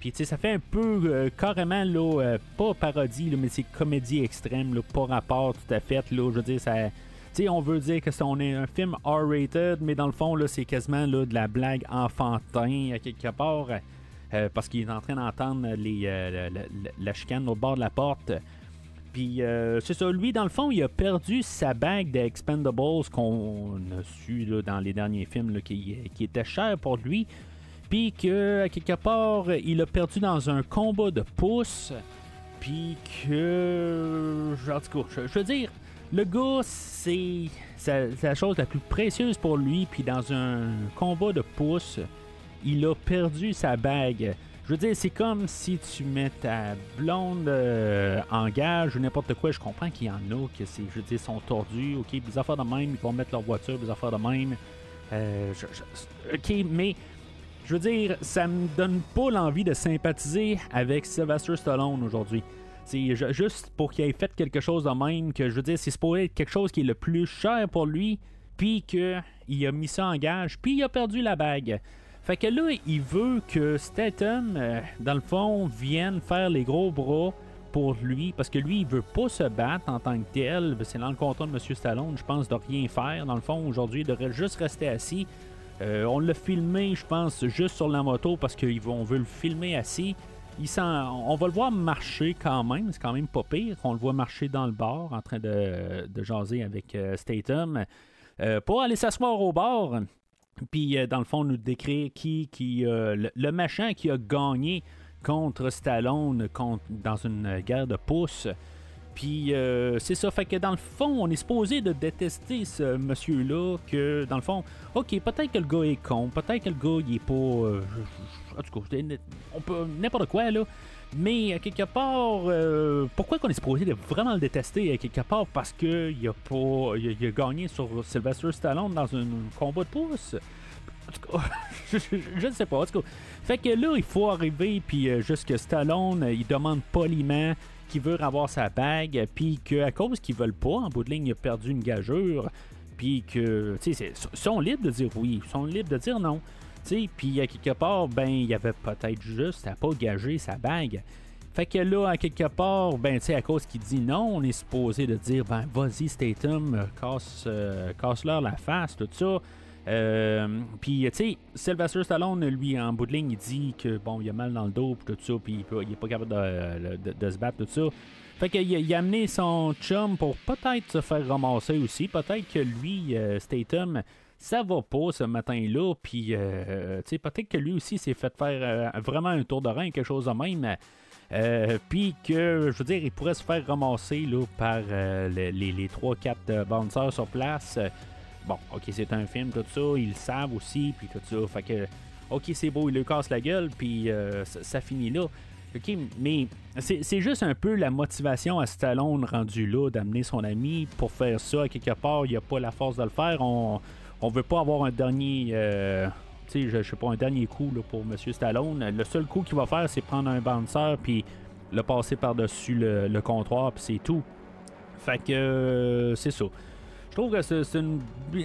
[SPEAKER 4] Puis tu sais, ça fait un peu euh, carrément, là, euh, pas parodie, mais c'est comédie extrême, là, pas rapport tout à fait. Là, je veux dire, ça. Tu sais, on veut dire que c'est on est un film R-rated, mais dans le fond, là, c'est quasiment de la blague enfantin, à quelque part, euh, parce qu'il est en train d'entendre les, la, la- chicane au bord de la porte. Puis euh, c'est ça, lui, dans le fond, il a perdu sa bague d'Expendables qu'on a su là, dans les derniers films là, qui, qui était cher pour lui. Puis que, à quelque part, il a perdu dans un combat de pouces. Puis que. En tout cas, je, veux dire, le gars, c'est la chose la plus précieuse pour lui. Puis dans un combat de pouces, il a perdu sa bague. Je veux dire, c'est comme si tu mets ta blonde euh, en gage ou n'importe quoi. Je comprends qu'il y en a que c'est, je veux dire, sont tordus. Ok, des affaires de même, ils vont mettre leur voiture, des affaires de même. Euh, ok, mais je veux dire, ça me donne pas l'envie de sympathiser avec Sylvester Stallone aujourd'hui. C'est ju- juste pour qu'il ait fait quelque chose de même, que je veux dire, c'est supposé être quelque chose qui est le plus cher pour lui, puis qu'il a mis ça en gage, puis il a perdu la bague. Fait que là, il veut que Statham, euh, dans le fond, vienne faire les gros bras pour lui, parce que lui, il veut pas se battre en tant que tel. C'est dans le contrat de M. Stallone, je pense, de rien faire. Dans le fond, aujourd'hui, il devrait juste rester assis. Euh, on l'a filmé, je pense, juste sur la moto parce qu'on veut le filmer assis. On va le voir marcher quand même, c'est quand même pas pire. On le voit marcher dans le bar en train de, jaser avec euh, Statham euh, pour aller s'asseoir au bar. Puis, euh, dans le fond, nous décrire qui, qui le, machin qui a gagné contre Stallone dans une guerre de pouces. Puis euh, c'est ça, fait que dans le fond, on est supposé de détester ce monsieur-là, que dans le fond, ok, peut-être que le gars est con, peut-être que le gars il est pas. euh, en tout cas, on peut n'importe quoi là. Mais quelque part, euh, pourquoi qu'on est supposé de vraiment le détester quelque part Parce que il a pas, il a, gagné sur Sylvester Stallone dans un combat de pouces. En tout cas, je, ne sais pas. En tout cas, fait que là, il faut arriver, puis euh, juste que Stallone, euh, il demande poliment qu'il veut avoir sa bague, puis qu'à cause qu'ils veulent pas, en bout de ligne, il a perdu une gageure, puis que, tu sais, sont libres de dire oui, sont libres de dire non. Tu sais, puis à quelque part, ben, il avait peut-être juste à pas gager sa bague. Fait que là, à quelque part, ben, tu sais, à cause qu'il dit non, on est supposé de dire, ben, vas-y, Statham, euh, casse, euh, casse-leur la face, tout ça. Euh, puis, tu sais, Sylvester Stallone, lui, en bout de ligne, il dit que, bon, il a mal dans le dos, puis tout ça, puis il peut- il est pas capable de, de- se battre, tout ça. Fait qu'il a, il a amené son chum pour peut-être se faire ramasser aussi. Peut-être que lui, euh, Statham, ça va pas ce matin-là. Puis, euh, tu sais, peut-être que lui aussi s'est fait faire euh, vraiment un tour de rein, quelque chose de même. Euh, puis que, je veux dire, il pourrait se faire ramasser là, par euh, les, les, les 3-4 euh, bouncers sur place. Bon, ok, c'est un film, tout ça, ils le savent aussi, puis tout ça. Fait que, ok, c'est beau, il lui casse la gueule, puis euh, ça, finit là. Ok, mais c'est juste un peu la motivation à Stallone rendu là d'amener son ami pour faire ça. À quelque part, il a pas la force de le faire. On, on veut pas avoir un dernier. euh, tu sais, je, sais pas, un dernier coup là, pour Monsieur Stallone. Le seul coup qu'il va faire, c'est prendre un bouncer puis le passer par-dessus le, le comptoir, puis c'est tout. Fait que euh, c'est ça. Je trouve que c'est une.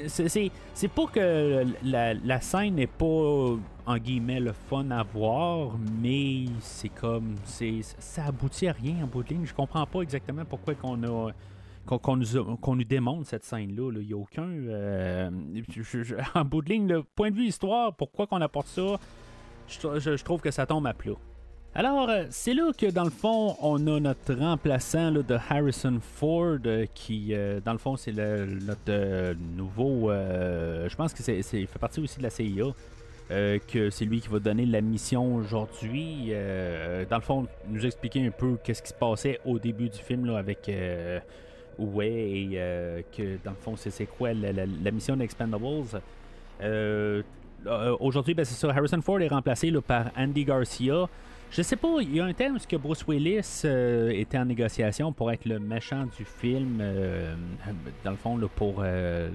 [SPEAKER 4] c'est- pas que la, scène n'est pas, en guillemets, le fun à voir, mais c'est comme. Ça aboutit à rien en bout de ligne. Je comprends pas exactement pourquoi qu'on a. Qu'on nous, qu'on nous démontre cette scène-là. là. Il n'y a aucun. euh, en bout de ligne, le point de vue histoire, pourquoi qu'on apporte ça, je trouve que ça tombe à plat. Alors, euh, c'est là que dans le fond, on a notre remplaçant de Harrison Ford, euh, qui, euh, dans le fond, c'est notre nouveau. je pense que c'est, c'est- fait partie aussi de la CIA. que c'est lui qui va donner la mission aujourd'hui. Dans le fond, nous expliquer un peu qu'est-ce qui se passait au début du film là, avec euh, Ouai et que dans le fond, c'est, c'est quoi la, la- la mission d'Expendables. Aujourd'hui, ben, c'est ça. Harrison Ford est remplacé là, par Andy Garcia. Je sais pas, il y a un terme où que Bruce Willis euh, était en négociation pour être le méchant du film, euh, dans le fond, là, pour euh,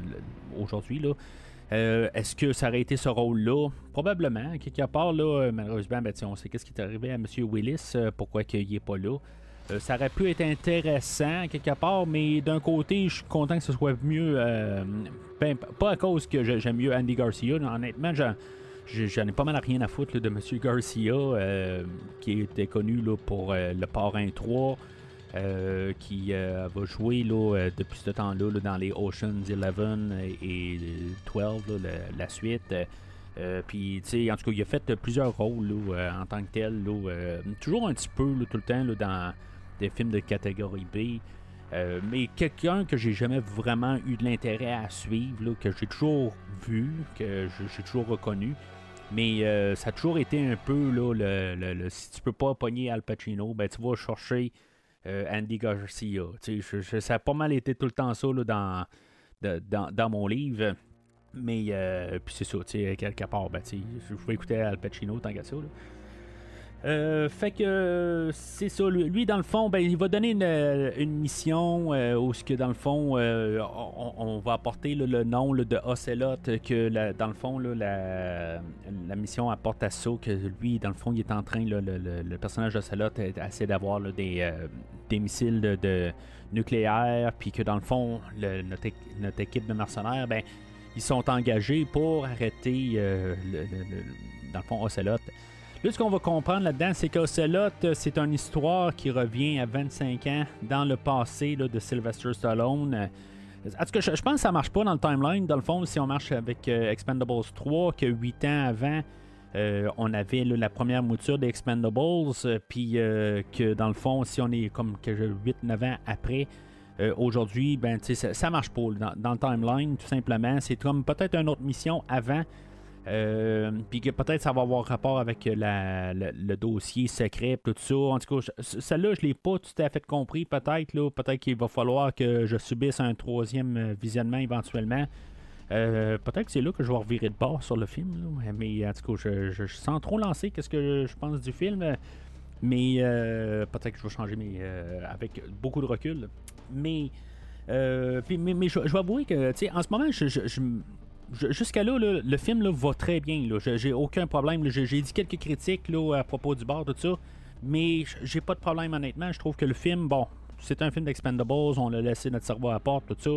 [SPEAKER 4] aujourd'hui. Là? Euh, Est-ce que ça aurait été ce rôle-là? Probablement. Quelque part, là, malheureusement, ben, on sait qu'est-ce qui est arrivé à M. Willis, pourquoi il n'est pas là. Ça aurait pu être intéressant quelque part, mais d'un côté, je suis content que ce soit mieux. ben, pas à cause que j'aime mieux Andy Garcia. Honnêtement, j'en- j'en ai pas mal à rien à foutre de M. Garcia, euh, qui était connu là, pour euh, le Parrain 3. euh, qui euh, va jouer là, depuis ce temps-là là, dans les Oceans 11 et, et 12, là, la, la suite. Puis, tu sais, en tout cas, il a fait plusieurs rôles en tant que tel. toujours un petit peu, tout le temps, dans des films de catégorie B. Euh, mais quelqu'un que j'ai jamais vraiment eu de l'intérêt à suivre, là, que j'ai toujours vu, que j'ai toujours reconnu. Mais euh, ça a toujours été un peu, là, le, si tu peux pas pogner Al Pacino, ben tu vas chercher euh, Andy Garcia. Ça a pas mal été tout le temps ça là, dans, dans, dans mon livre. Mais, puis c'est ça, quelque part, ben, je vais écouter Al Pacino tant qu'à ça. là. Euh, fait que c'est ça. Lui, dans le fond, ben, il va donner une, euh, une mission euh, où ce que dans le fond, euh, on, va apporter le nom de Ocelot que dans le fond, là, la, mission apporte à ça que lui, dans le fond, il est en train, le, le- le personnage d'Ocelot essaie d'avoir des, des missiles de, de nucléaires, puis que dans le fond, le- notre, notre équipe de mercenaires, ben, ils sont engagés pour arrêter le- dans le fond Ocelot. Là, ce qu'on va comprendre là-dedans, c'est qu'Ocelot, euh, c'est une histoire qui revient à 25 ans dans le passé de Sylvester Stallone. Euh, je, pense que ça marche pas dans le timeline. Dans le fond, si on marche avec euh, Expendables 3, que 8 ans avant, on avait la première mouture des Expendables, puis que dans le fond, si on est comme que 8-9 ans après, aujourd'hui, ben, ça, marche pas dans le timeline, tout simplement. C'est comme peut-être une autre mission avant. Euh, puis que peut-être ça va avoir rapport avec le, dossier secret, tout ça. En tout cas, celle-là, je l'ai pas tout à fait compris. Peut-être là, peut-être qu'il va falloir que je subisse un troisième euh, visionnement éventuellement. Euh, peut-être que c'est là que je vais revirer de bord sur le film. Mais en tout cas, je, je, sens trop lancer qu'est-ce que je pense du film. Mais peut-être que je vais changer mais avec beaucoup de recul. Mais, mais, je, vais avouer que, tu sais, en ce moment, je- jusqu'à là, le film va très bien. J'ai aucun problème. J'ai dit quelques critiques à propos du bar, tout ça. Mais j'ai pas de problème, honnêtement. Je trouve que le film, bon, c'est un film d'Expendables. On a laissé notre cerveau à la porte, tout ça.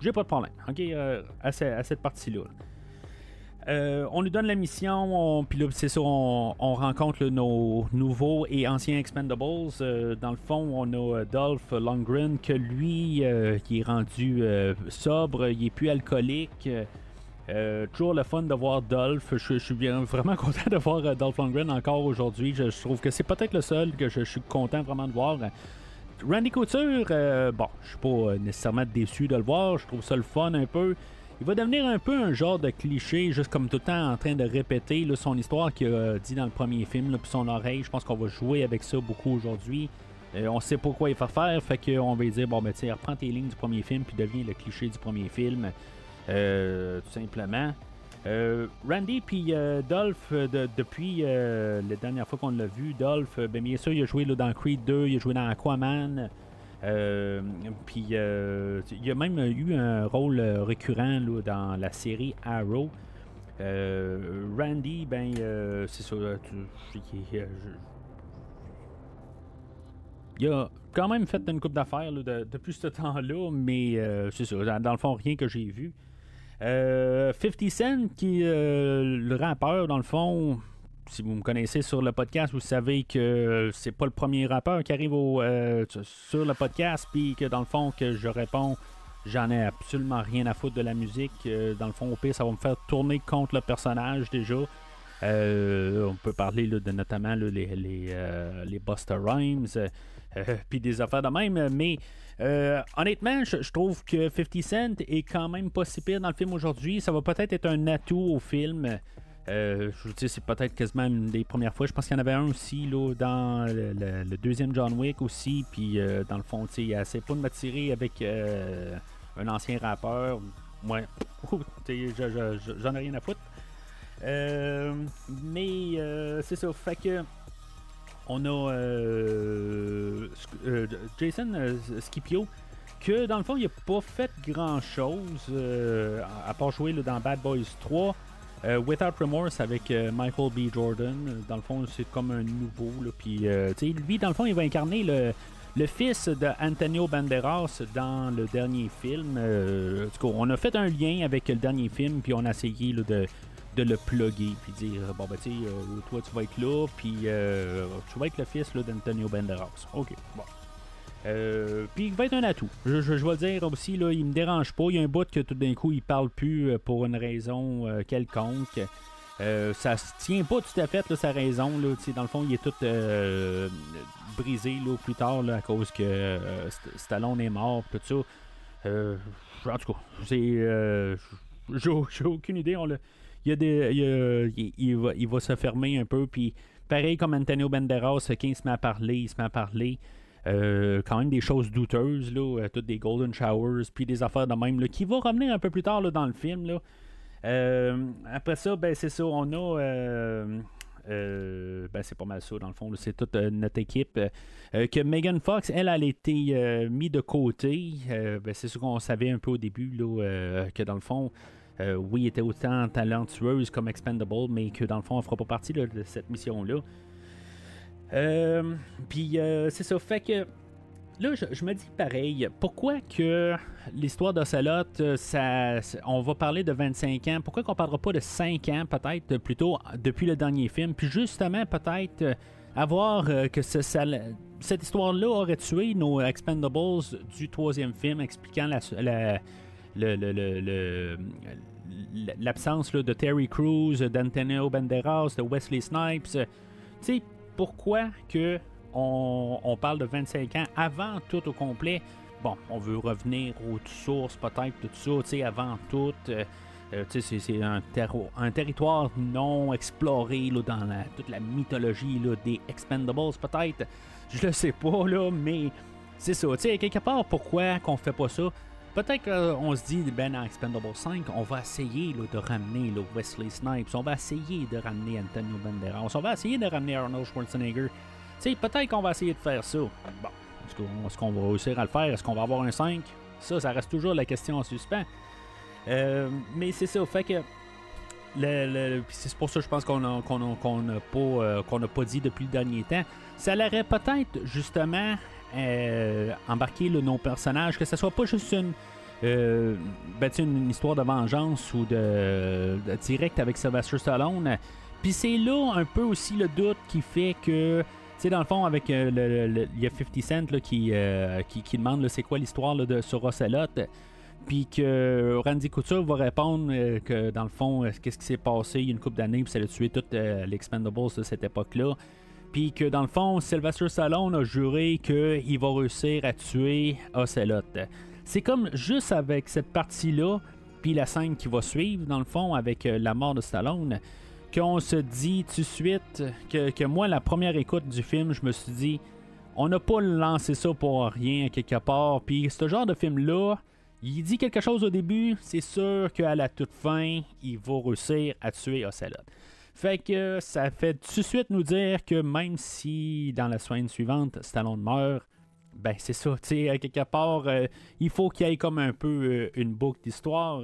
[SPEAKER 4] J'ai pas de problème. OK, euh, à, ce- à cette partie-là. Euh, on nous donne la mission, on- puis là, c'est ça, on, on rencontre nos nouveaux et anciens Expendables. Euh, dans le fond, on a euh, Dolph Lundgren, que lui, est rendu sobre, il est plus alcoolique. Euh, toujours le fun de voir Dolph. Je, suis bien, vraiment content de voir euh, Dolph Lundgren encore aujourd'hui. Je, trouve que c'est peut-être le seul que je, suis content vraiment de voir. Randy Couture, euh, bon, je suis pas nécessairement déçu de le voir. Je trouve ça le fun un peu. Il va devenir un peu un genre de cliché, juste comme tout le temps en train de répéter son histoire qu'il a dit dans le premier film, puis son oreille. Je pense qu'on va jouer avec ça beaucoup aujourd'hui. On sait pourquoi il va faire, fait qu'on va dire bon ben sais, reprends tes lignes du premier film puis deviens le cliché du premier film. Euh, tout simplement. Euh, Randy puis euh, Dolph, de- depuis la dernière fois qu'on l'a vu, Dolph, ben, bien sûr, il a joué là, dans Creed 2, il a joué dans Aquaman. Puis il a même eu un rôle récurrent là, dans la série Arrow. Randy, ben c'est ça. il a quand même fait une coupe d'affaires depuis ce temps-là, mais euh, c'est ça. Dans le fond, rien que j'ai vu. Euh, 50 Cent, qui euh, le rappeur, dans le fond, si vous me connaissez sur le podcast, vous savez que c'est pas le premier rappeur qui arrive euh, sur le podcast, puis que dans le fond, que je réponds, j'en ai absolument rien à foutre de la musique. Euh, dans le fond, au pire, ça va me faire tourner contre le personnage déjà. on peut parler de notamment les, les Buster Rhymes, puis des affaires de même, mais honnêtement, je, trouve que 50 Cent est quand même pas si pire dans le film aujourd'hui. Ça va peut-être être un atout au film. Euh, je vous dis, c'est peut-être quasiment une des premières fois. Je pense qu'il y en avait un aussi là, dans le, deuxième John Wick aussi. Puis euh, dans le fond, il assez pas de m'attirer avec euh, un ancien rappeur. Moi, j'en ai rien à foutre. mais c'est ça. Fait que on a Jason Scipio que dans le fond, il n'a pas fait grand chose à part jouer dans Bad Boys 3. Euh, Without Remorse avec euh, Michael B. Jordan. Dans le fond, c'est comme un nouveau. Euh, lui, dans le fond, il va incarner le, le fils d'Antonio Banderas dans le dernier film. on a fait un lien avec le dernier film, puis on a essayé de, de le plugger, puis dire bon, ben, tu toi, tu vas être là, puis tu vas être le fils d'Antonio Banderas. Ok, bon. Euh, puis il va être un atout. Je, je, vais le dire aussi, là, il me dérange pas. Il y a un bout que tout d'un coup il parle plus euh, pour une raison euh, quelconque. ça se tient pas tout à fait sa raison. Là, dans le fond, il est tout brisé là, plus tard à cause que Stallone est mort, tout ça. en tout cas, c'est. j'ai aucune idée. On il, y a des, il, va, il va se fermer un peu. Puis pareil comme Antonio Banderas, il se met à parler, il se met à parler. Euh, quand même des choses douteuses, là, euh, toutes des golden showers, puis des affaires de même, là, qui vont revenir un peu plus tard là, dans le film. Là. Euh, après ça, ben, c'est ça, on a. ben, c'est pas mal ça, dans le fond. C'est toute notre équipe. que Megan Fox, elle, elle a été mise de côté. Ben, c'est ce qu'on savait un peu au début, là, que dans le fond. Oui, elle était autant talentueuse comme Expendable, mais que dans le fond, elle fera pas partie de cette mission-là. Euh, puis euh, c'est ça, fait que là, je, me dis pareil, pourquoi que l'histoire d'Ocelot, euh, ça, on va parler de 25 ans, pourquoi qu'on parlera pas de 5 ans peut-être plutôt depuis le dernier film, puis justement peut-être avoir que cette histoire-là aurait tué nos Expendables du troisième film, expliquant la, l'absence de Terry Crews, d'Antonio Banderas, de Wesley Snipes. Tu sais, pourquoi que on, parle de 25 ans avant tout au complet? Bon, on veut revenir aux sources peut-être, tout ça, tu sais, avant tout. Euh, euh, c'est un, un, territoire non exploré là, dans toute la mythologie là, des Expendables, peut-être. Je le sais pas, là, mais c'est ça. Tu sais, quelque part, pourquoi qu'on fait pas ça? Peut-être qu'on se dit, ben, en Expendable 5, on va essayer de ramener Wesley Snipes, on va essayer de ramener Antonio Banderas, on va essayer de ramener Arnold Schwarzenegger. Peut-être qu'on va essayer de faire ça. Bon, est-ce qu'on va réussir à le faire? Est-ce qu'on va avoir un 5? Ça, ça reste toujours la question en suspens. Euh, mais c'est ça, fait que. C'est pour ça je pense qu'on n'a pas, euh, pas dit depuis le dernier temps. Ça l'aurait peut-être justement euh, embarquer le nos personnages, que ce soit pas juste une, euh, ben, histoire de vengeance ou de, direct avec Sylvester Stallone. Puis c'est là un peu aussi le doute qui fait que, tu dans le fond, avec euh, le, il y a 50 Cent qui, demande c'est quoi l'histoire de sur Ocelot. Puis que Randy Couture va répondre que dans le fond, qu'est-ce qui s'est passé une couple d'années, puis ça a tué toutes l'Expendables de cette époque-là. Puis que dans le fond, Sylvester Stallone a juré qu'il va réussir à tuer Ocelot. C'est comme juste avec cette partie-là, puis la scène qui va suivre, dans le fond, avec euh, la mort de Stallone, qu'on se dit tout de suite que, que, moi, la première écoute du film, je me suis dit, on n'a pas lancé ça pour rien quelque part. Puis ce genre de film-là, il dit quelque chose au début, c'est sûr qu'à la toute fin, il va réussir à tuer Ocelot. Fait que ça fait tout de suite nous dire que même si dans la soigne suivante, Stallone meurt, ben c'est ça, tu sais, quelque part, euh, il faut qu'il y ait comme un peu euh, une boucle d'histoire.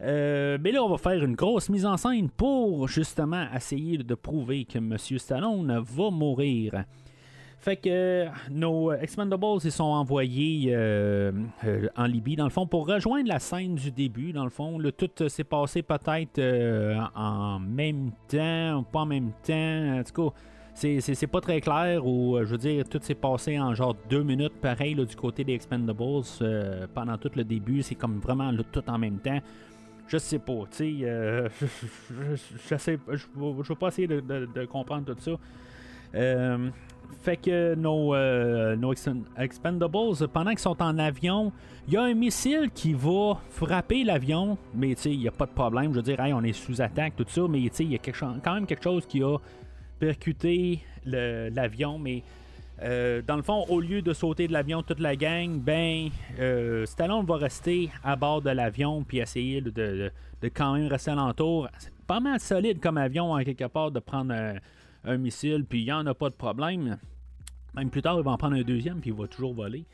[SPEAKER 4] Euh, mais là, on va faire une grosse mise en scène pour justement essayer de prouver que M. Stallone va mourir. Fait que nos Expendables ils sont envoyés euh, euh, en Libye, dans le fond, pour rejoindre la scène du début. Dans le fond, le tout s'est passé peut-être euh, en même temps, ou pas en même temps. En tout cas, c'est pas très clair. Ou je veux dire, tout s'est passé en genre deux minutes, pareil, du côté des Expendables pendant tout le début. C'est comme vraiment tout en même temps. je sais pas, tu sais, euh, je, je, je vais pas essayer de, de- de comprendre tout ça. Euh, fait que nos, euh, nos ex- expendables, pendant qu'ils sont en avion, il y a un missile qui va frapper l'avion, mais il n'y a pas de problème. Je veux dire, on est sous attaque, tout ça, mais il y a quand même quelque chose qui a percuté l'avion, mais euh, dans le fond, au lieu de sauter de l'avion toute la gang, ben, euh, Stallone va rester à bord de l'avion puis essayer de, de- quand même rester alentour. C'est pas mal solide comme avion, en quelque part, de prendre un missile, puis il n'y en a pas de problème. Même plus tard, il va en prendre un deuxième, puis il va toujours voler.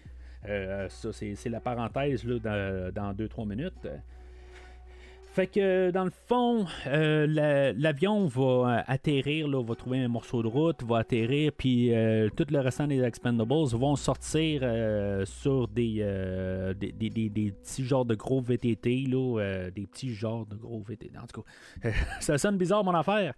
[SPEAKER 4] Euh, ça, c'est la parenthèse là, dans 2-3 minutes. Fait que dans le fond, euh, la- l'avion va euh, atterrir, là, va trouver un morceau de route, va atterrir, puis tout le restant des Expendables vont sortir sur des, des, des- des- des petits genres de gros VTT, là, des petits genres de gros VTT. En tout cas, ça sonne bizarre mon affaire.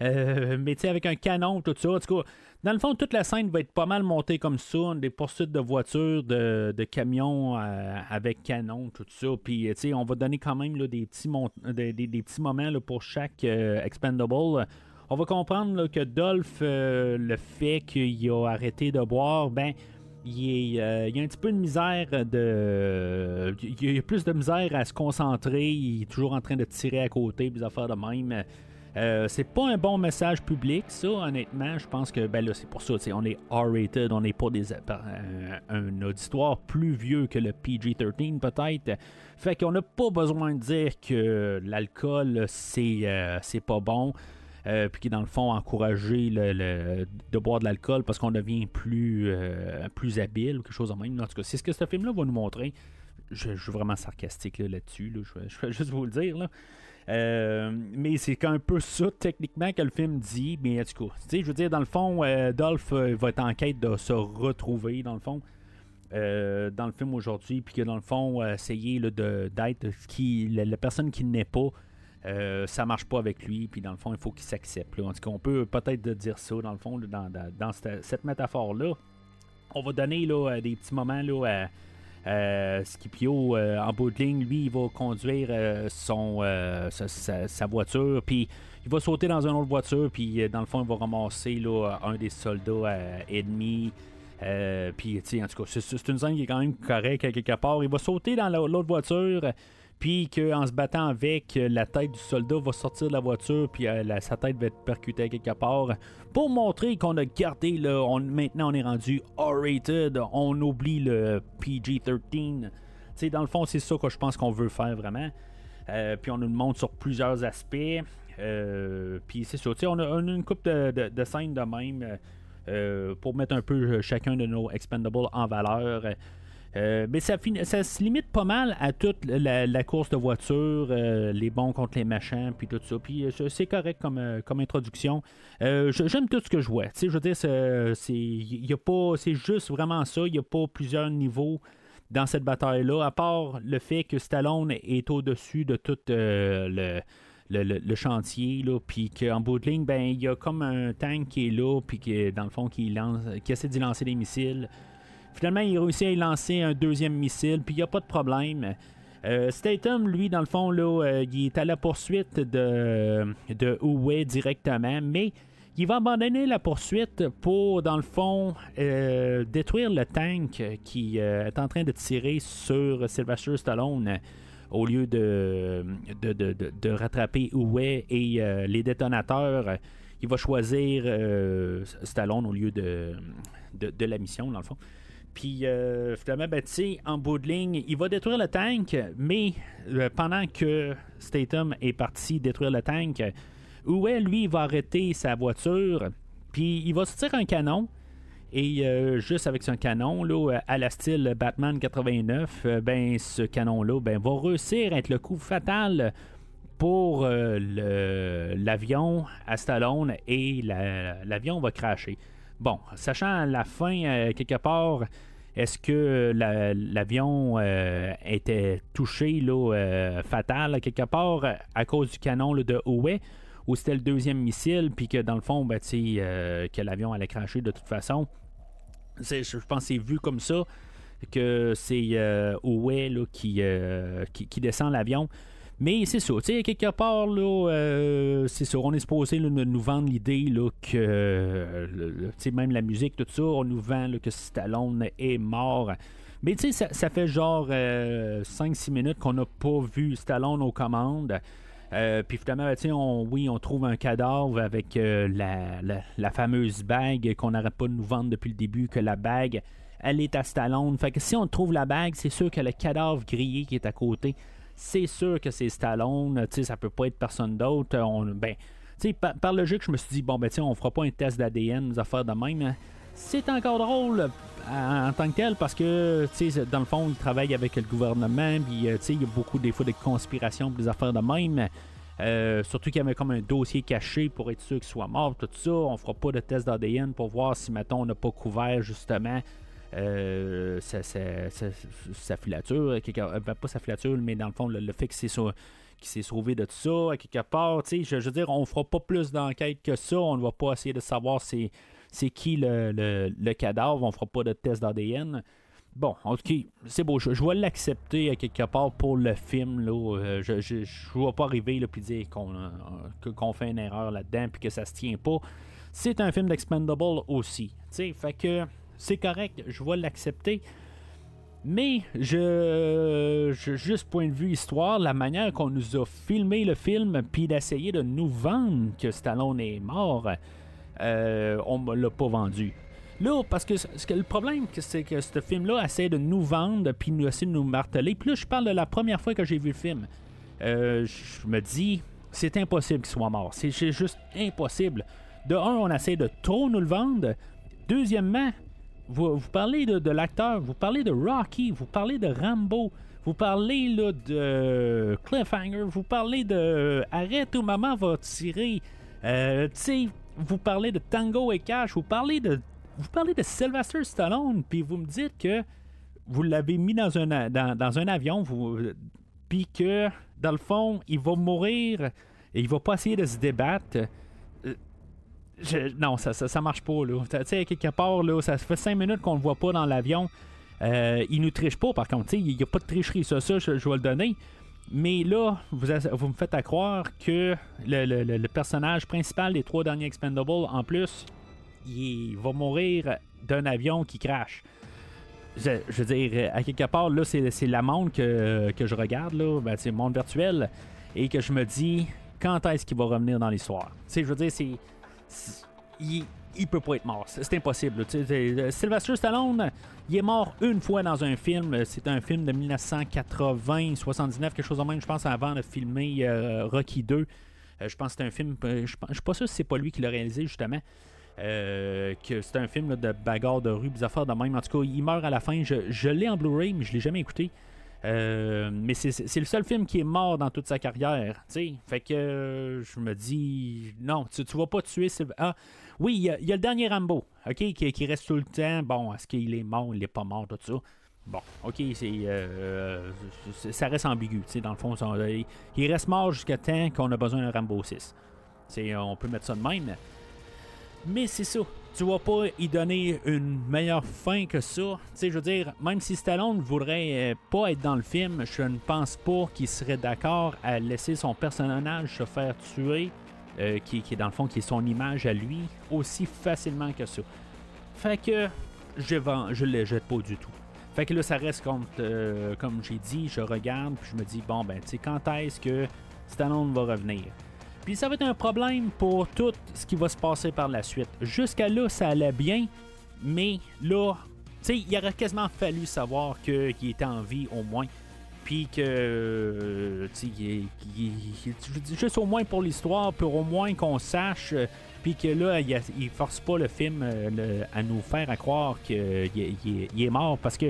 [SPEAKER 4] Euh, mais tu sais, avec un canon, tout ça. En tout cas, dans le fond, toute la scène va être pas mal montée comme ça. Des poursuites de voitures, de, camions euh, avec canon, tout ça. Puis, euh, tu sais, on va donner quand même des, petits des, petits moments pour chaque euh, expendable. On va comprendre que Dolph, le fait qu'il a arrêté de boire, ben, il y a un petit peu de misère de. Il y a plus de misère à se concentrer. Il est toujours en train de tirer à côté, des affaires de même. Euh, c'est pas un bon message public, ça, honnêtement. Je pense que ben là, c'est pour ça, on est R-rated, on n'est pas des, par- un, un auditoire plus vieux que le PG-13, peut-être. Fait qu'on n'a pas besoin de dire que l'alcool, c'est euh, c'est pas bon. Euh, puis qui, dans le fond, encourager le, de boire de l'alcool parce qu'on devient plus, euh, plus habile ou quelque chose de même. En tout cas, c'est ce que ce film-là va nous montrer. Je, suis vraiment sarcastique là, là-dessus. là. Je, je vais juste vous le dire. Là. Euh, mais c'est un peu ça, techniquement, que le film dit. Mais tu sais, je veux dire, dans le fond, euh, Dolph euh, va être en quête de se retrouver, dans le fond, dans le film aujourd'hui. Puis que, dans le fond, essayer d'être la, personne qui n'est pas. euh, ça marche pas avec lui, puis dans le fond, il faut qu'il s'accepte. En tout cas, on peut peut-être dire ça, dans le fond, dans, cette, métaphore-là. On va donner là, des petits moments là, à, à Scipio euh, en bout de ligne. Lui, il va conduire euh, son, euh, sa, voiture, puis il va sauter dans une autre voiture, puis euh, dans le fond, il va ramasser là, un des soldats euh, ennemis. Euh, puis, en tout cas, c'est- une scène qui est quand même correcte quelque part. Il va sauter dans la- l'autre voiture, puis qu'en se battant avec, euh, la tête du soldat va sortir de la voiture, puis euh, sa tête va être percutée quelque part, pour montrer qu'on a gardé, là, on, maintenant on est rendu R-rated, on oublie le PG-13. Tu sais, dans le fond, c'est ça que je pense qu'on veut faire vraiment. Euh, puis on nous le montre sur plusieurs aspects. Puis c'est ça, on a, on a une coupe de, de- de scènes de même pour mettre un peu chacun de nos expendables en valeur. Euh, mais ça, se limite pas mal à toute la, course de voiture, euh, les bons contre les machins, puis tout ça. Puis euh, c'est- correct comme, introduction. J'aime tout ce que je vois. Tu sais, je c'est juste vraiment ça. Il n'y a pas plusieurs niveaux dans cette bataille-là, à part le fait que Stallone est au-dessus de tout le, chantier, puis qu'en bout de ligne, ben, il y a comme un tank qui est là, puis qui, dans le fond, qui, qui essaie d'y lancer des missiles. Finalement, il réussit à y lancer un deuxième missile, puis il n'y a pas de problème. Euh, Statham, lui, dans le fond, là, euh, il est à la poursuite de, de Uwe directement, mais il va abandonner la poursuite pour, dans le fond, euh, détruire le tank qui euh, est en train de tirer sur Sylvester Stallone au lieu de, de, de- de- rattraper Uwe et les détonateurs. Il va choisir Stallone au lieu de, de la mission, dans le fond. Puis euh, finalement, ben, en bout de ligne, il va détruire le tank, mais euh, pendant que Statham est parti détruire le tank, Uwe, lui, il va arrêter sa voiture, puis il va sortir un canon. Et euh, juste avec son canon, là, à la style Batman 89, euh, ben, ce canon-là ben, va réussir à être le coup fatal pour l'avion à Stallone et la- l'avion va cracher. Bon, sachant la fin, euh, quelque part, est-ce que la- l'avion euh, était touché, là, euh, fatal, quelque part, à cause du canon là, de Howe, ou c'était le deuxième missile, puis que dans le fond, ben, euh, que l'avion allait cracher de toute façon? Je pense que c'est vu comme ça que c'est euh, Howe là, euh, qui descend l'avion. Mais c'est ça, tu sais, quelque part, là, euh, c'est ça, on est supposé nous vendre l'idée là, que, euh, tu sais, même la musique, tout ça, on nous vend que Stallone est mort. Mais tu sais, ça, fait genre 5-6 minutes qu'on n'a pas vu Stallone aux commandes. Euh, puis finalement, on, oui, on trouve un cadavre avec euh, la, la- la fameuse bague qu'on n'arrête pas de nous vendre depuis le début, que la bague, elle est à Stallone. Fait que si on trouve la bague, c'est sûr que le cadavre grillé qui est à côté, c'est sûr que c'est Stallone. Tu sais, ça peut pas être personne d'autre. On, ben, par, par logique, je me suis dit, bon, ben, on fera pas un test d'ADN, des affaires de même. C'est encore drôle euh, en, tant que tel parce que, dans le fond, il travaille avec le gouvernement, puis, euh, il y a beaucoup des fois de conspirations, des affaires de même. Euh, surtout qu'il y avait comme un dossier caché pour être sûr qu'il soit mort, tout ça. On fera pas de test d'ADN pour voir si, mettons, on n'a pas couvert justement euh, sa, sa filature, quelque- euh, ben, pas sa filature, mais dans le fond, le, fait sau- qu'il s'est sauvé de tout ça, à quelque part, tu je, je veux dire, on fera pas plus d'enquête que ça, on ne va pas essayer de savoir c'est, c'est qui le, cadavre, on fera pas de test d'ADN. Bon, ok, c'est beau, je, je vais l'accepter à quelque part pour le film, euh, je, je vais pas arriver, là, puis dire qu'on, euh, que- fait une erreur là-dedans, puis que ça se tient pas. C'est un film d'Expendable aussi, tu sais, fait que c'est correct, je vais l'accepter. Mais je, je- juste point de vue histoire, la manière qu'on nous a filmé le film, puis d'essayer de nous vendre que Stallone est mort, euh, on me l'a pas vendu. Là, parce que, le problème, c'est que ce film-là essaie de nous vendre, puis nous de nous marteler. Puis là, je parle de la première fois que j'ai vu le film. Euh, je me dis, c'est impossible qu'il soit mort. C'est juste impossible. De un, on essaie de trop nous le vendre. Deuxièmement, vous, parlez de, de l'acteur, vous parlez de Rocky, vous parlez de Rambo, vous parlez là, de Cliffhanger, vous parlez de Arrête où maman va tirer. Euh, vous parlez de Tango et Cash, vous parlez de vous parlez de Sylvester Stallone, puis vous me dites que vous l'avez mis dans un, dans, dans un avion, puis que dans le fond, il va mourir et il va pas essayer de se débattre. Je- non, ça, ça, ça marche pas, là. Tu sais, quelque part, là, ça fait cinq minutes qu'on le voit pas dans l'avion. Euh, il nous triche pas, par contre. Il n'y a pas de tricherie, ça, ça, je, vais le donner. Mais là, vous, vous me faites à croire que le, le- le- personnage principal des trois derniers Expendables, en plus, il va mourir d'un avion qui crache. Je, veux dire, à quelque part, là, c'est, c'est la montre que, que je regarde, là, ben, c'est le monde virtuel, et que je me dis, quand est-ce qu'il va revenir dans l'histoire? Tu sais, je veux dire, c'est. Il, il peut pas être mort. C'est, impossible. c'est- Sylvester Stallone, il est mort une fois dans un film. C'est un film de 1980, 79, quelque chose de même, je pense, avant de filmer euh, Rocky 2. Euh, je pense que c'est un film. euh, Je suis pas sûr si c'est pas lui qui l'a réalisé, justement. Euh, que c'est un film de bagarre de rue, des affaires de même. En tout cas, il meurt à la fin. Je, je l'ai en Blu-ray, mais je l'ai jamais écouté. Euh, mais c'est, le seul film qui est mort dans toute sa carrière. tu sais. Fait que euh, je me dis, non, tu, tu vas pas tuer Sylv- Ah, oui, il y, y a le dernier Rambo, ok, qui, qui reste tout le temps. Bon, est-ce qu'il est mort, il est pas mort, tout ça? Bon, ok, c'est, euh, c'est- ça reste ambigu. Dans le fond, il, reste mort jusqu'à temps qu'on a besoin d'un Rambo 6. C'est, on peut mettre ça de même. Mais c'est ça. Tu vas pas y donner une meilleure fin que ça. Tu sais, je veux dire, même si Stallone voudrait euh, pas être dans le film, je ne pense pas qu'il serait d'accord à laisser son personnage se faire tuer, euh, qui, est dans le fond, qui est son image à lui, aussi facilement que ça. Fait que je vends, je le jette pas du tout. Fait que là, ça reste comme, euh, comme j'ai dit, je regarde, puis je me dis, bon, ben, tu sais, quand est-ce que Stallone va revenir? Puis ça va être un problème pour tout ce qui va se passer par la suite. Jusqu'à là, ça allait bien, mais là, tu sais, il aurait quasiment fallu savoir qu'il était en vie au moins. Puis que, euh, tu sais, juste au moins pour l'histoire, pour au moins qu'on sache, euh, puis que là, il, il force pas le film euh, à nous faire croire qu'il est- il est- il est mort. Parce que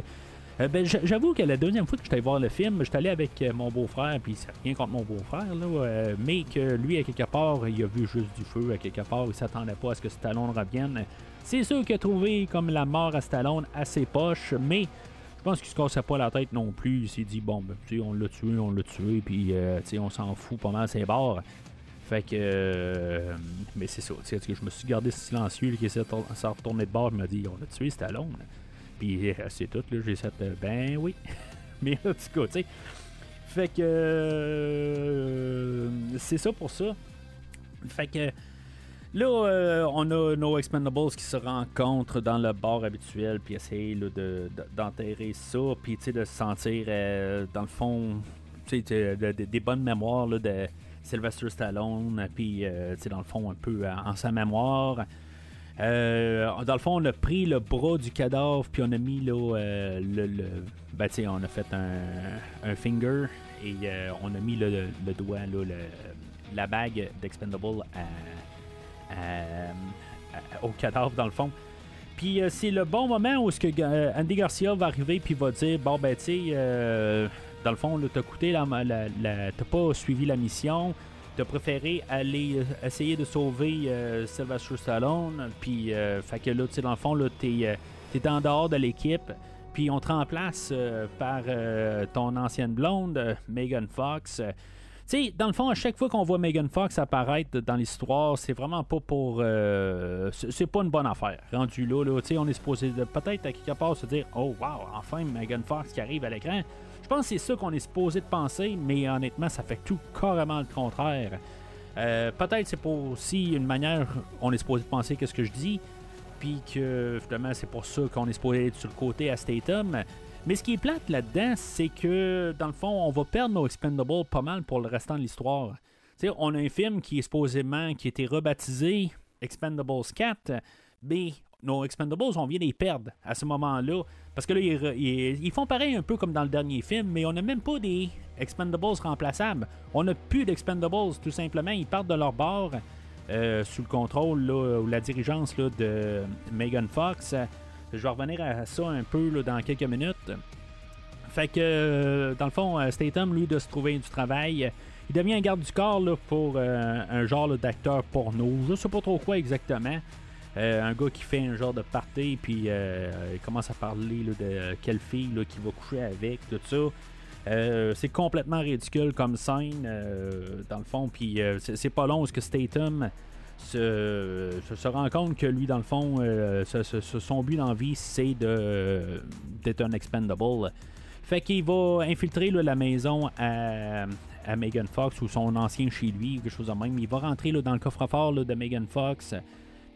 [SPEAKER 4] euh, ben, j'avoue que la deuxième fois que j'étais voir le film, j'étais allé avec euh, mon beau-frère, puis c'est rien contre mon beau-frère, là, euh, mais que lui, à quelque part, il a vu juste du feu, à quelque part, il s'attendait pas à ce que Stallone revienne. C'est sûr qu'il a trouvé comme la mort à Stallone assez poche, mais je pense qu'il se cassait pas la tête non plus. Il s'est dit, bon, ben, on l'a tué, on l'a tué, puis euh, on s'en fout pas mal, c'est barres. Fait que. mais c'est ça. sais, Je me suis gardé silencieux, qui s'en retourner de bord, il m'a dit on l'a tué, Stallone. Puis euh, c'est tout, là. J'ai fait euh, ben oui. mais en tout cas, tu sais. Fait que. euh, c'est ça pour ça. Fait que. Là, on a nos Expendables qui se rencontrent dans le bar habituel, puis essayent d'enterrer ça, puis de se sentir, dans le fond, de- de- de- des bonnes mémoires là, de Sylvester Stallone, puis dans le fond, un peu en sa mémoire. Euh, dans le fond, on a pris le bras du cadavre, puis on a mis là, euh, le. le ben, on a fait un, un finger, et euh, on a mis le, doigt, là, le- la bague d'Expendable au cadavre, dans le fond. Puis euh, c'est le bon moment où euh, Andy Garcia va arriver puis va dire bon ben tu sais dans le fond t'as coûté la, la- la- t'as pas suivi la mission t'as préféré aller euh, essayer de sauver euh, Sylvester Stallone puis euh, fait que là tu sais dans le fond là t'es t'es en dehors de l'équipe puis on te remplace par ton ancienne blonde Megan Fox sais, dans le fond, à chaque fois qu'on voit Megan Fox apparaître dans l'histoire, c'est vraiment pas pour. euh, c'est pas une bonne affaire. Rendu là, là on est supposé peut-être à quelque part se dire Oh, wow, enfin Megan Fox qui arrive à l'écran. Je pense que c'est ça qu'on est supposé de penser, mais honnêtement, ça fait tout carrément le contraire. Euh, peut-être c'est pour aussi une manière, on est supposé de penser qu'est-ce que je dis, puis que finalement c'est pour ça qu'on est supposé être sur le côté à Statham. Mais ce qui est plate là-dedans, c'est que dans le fond, on va perdre nos Expendables pas mal pour le restant de l'histoire. Tu sais, on a un film qui est supposément qui a été rebaptisé Expendables 4, mais nos Expendables, on vient les perdre à ce moment-là. Parce que là, ils font pareil un peu comme dans le dernier film, mais on n'a même pas des Expendables remplaçables. On n'a plus d'Expendables, tout simplement. Ils partent de leur bord euh, sous le contrôle là, ou la dirigeance là, de Megan Fox. Je vais revenir à ça un peu là, dans quelques minutes. Fait que, euh, dans le fond, euh, Statham, lui, de se trouver du travail, il devient un garde du corps là, pour euh, un genre d'acteur porno. Je sais pas trop quoi exactement. Un gars qui fait un genre de party, puis euh, il commence à parler là, de quelle fille qu'il va coucher avec, tout ça. C'est complètement ridicule comme scène, dans le fond. Puis c'est c'est pas long parce que Statham se, se, rend compte que lui, dans le fond, euh, son but dans vie, c'est d'être un expendable. Fait qu'il va infiltrer la maison à, Megan Fox ou son ancien chez lui, quelque chose de même. Il va rentrer dans le coffre-fort de Megan Fox,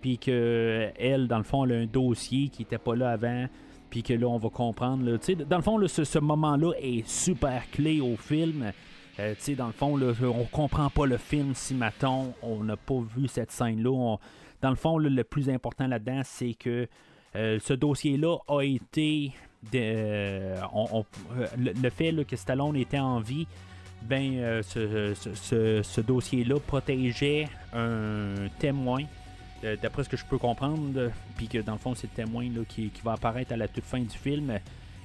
[SPEAKER 4] puis que elle, dans le fond, elle a un dossier qui était pas là avant, puis que là, on va comprendre. dans le fond, ce, ce moment-là est super clé au film. Euh, dans le fond, là, on comprend pas le film si, maton, on n'a pas vu cette scène-là. Dans le fond, le plus important là-dedans, c'est que euh, ce dossier-là a été. euh, le, fait que Stallone était en vie, ben, ce, dossier-là protégeait un témoin, d'après ce que je peux comprendre, puis que dans le fond, c'est le témoin là, qui va apparaître à la toute fin du film,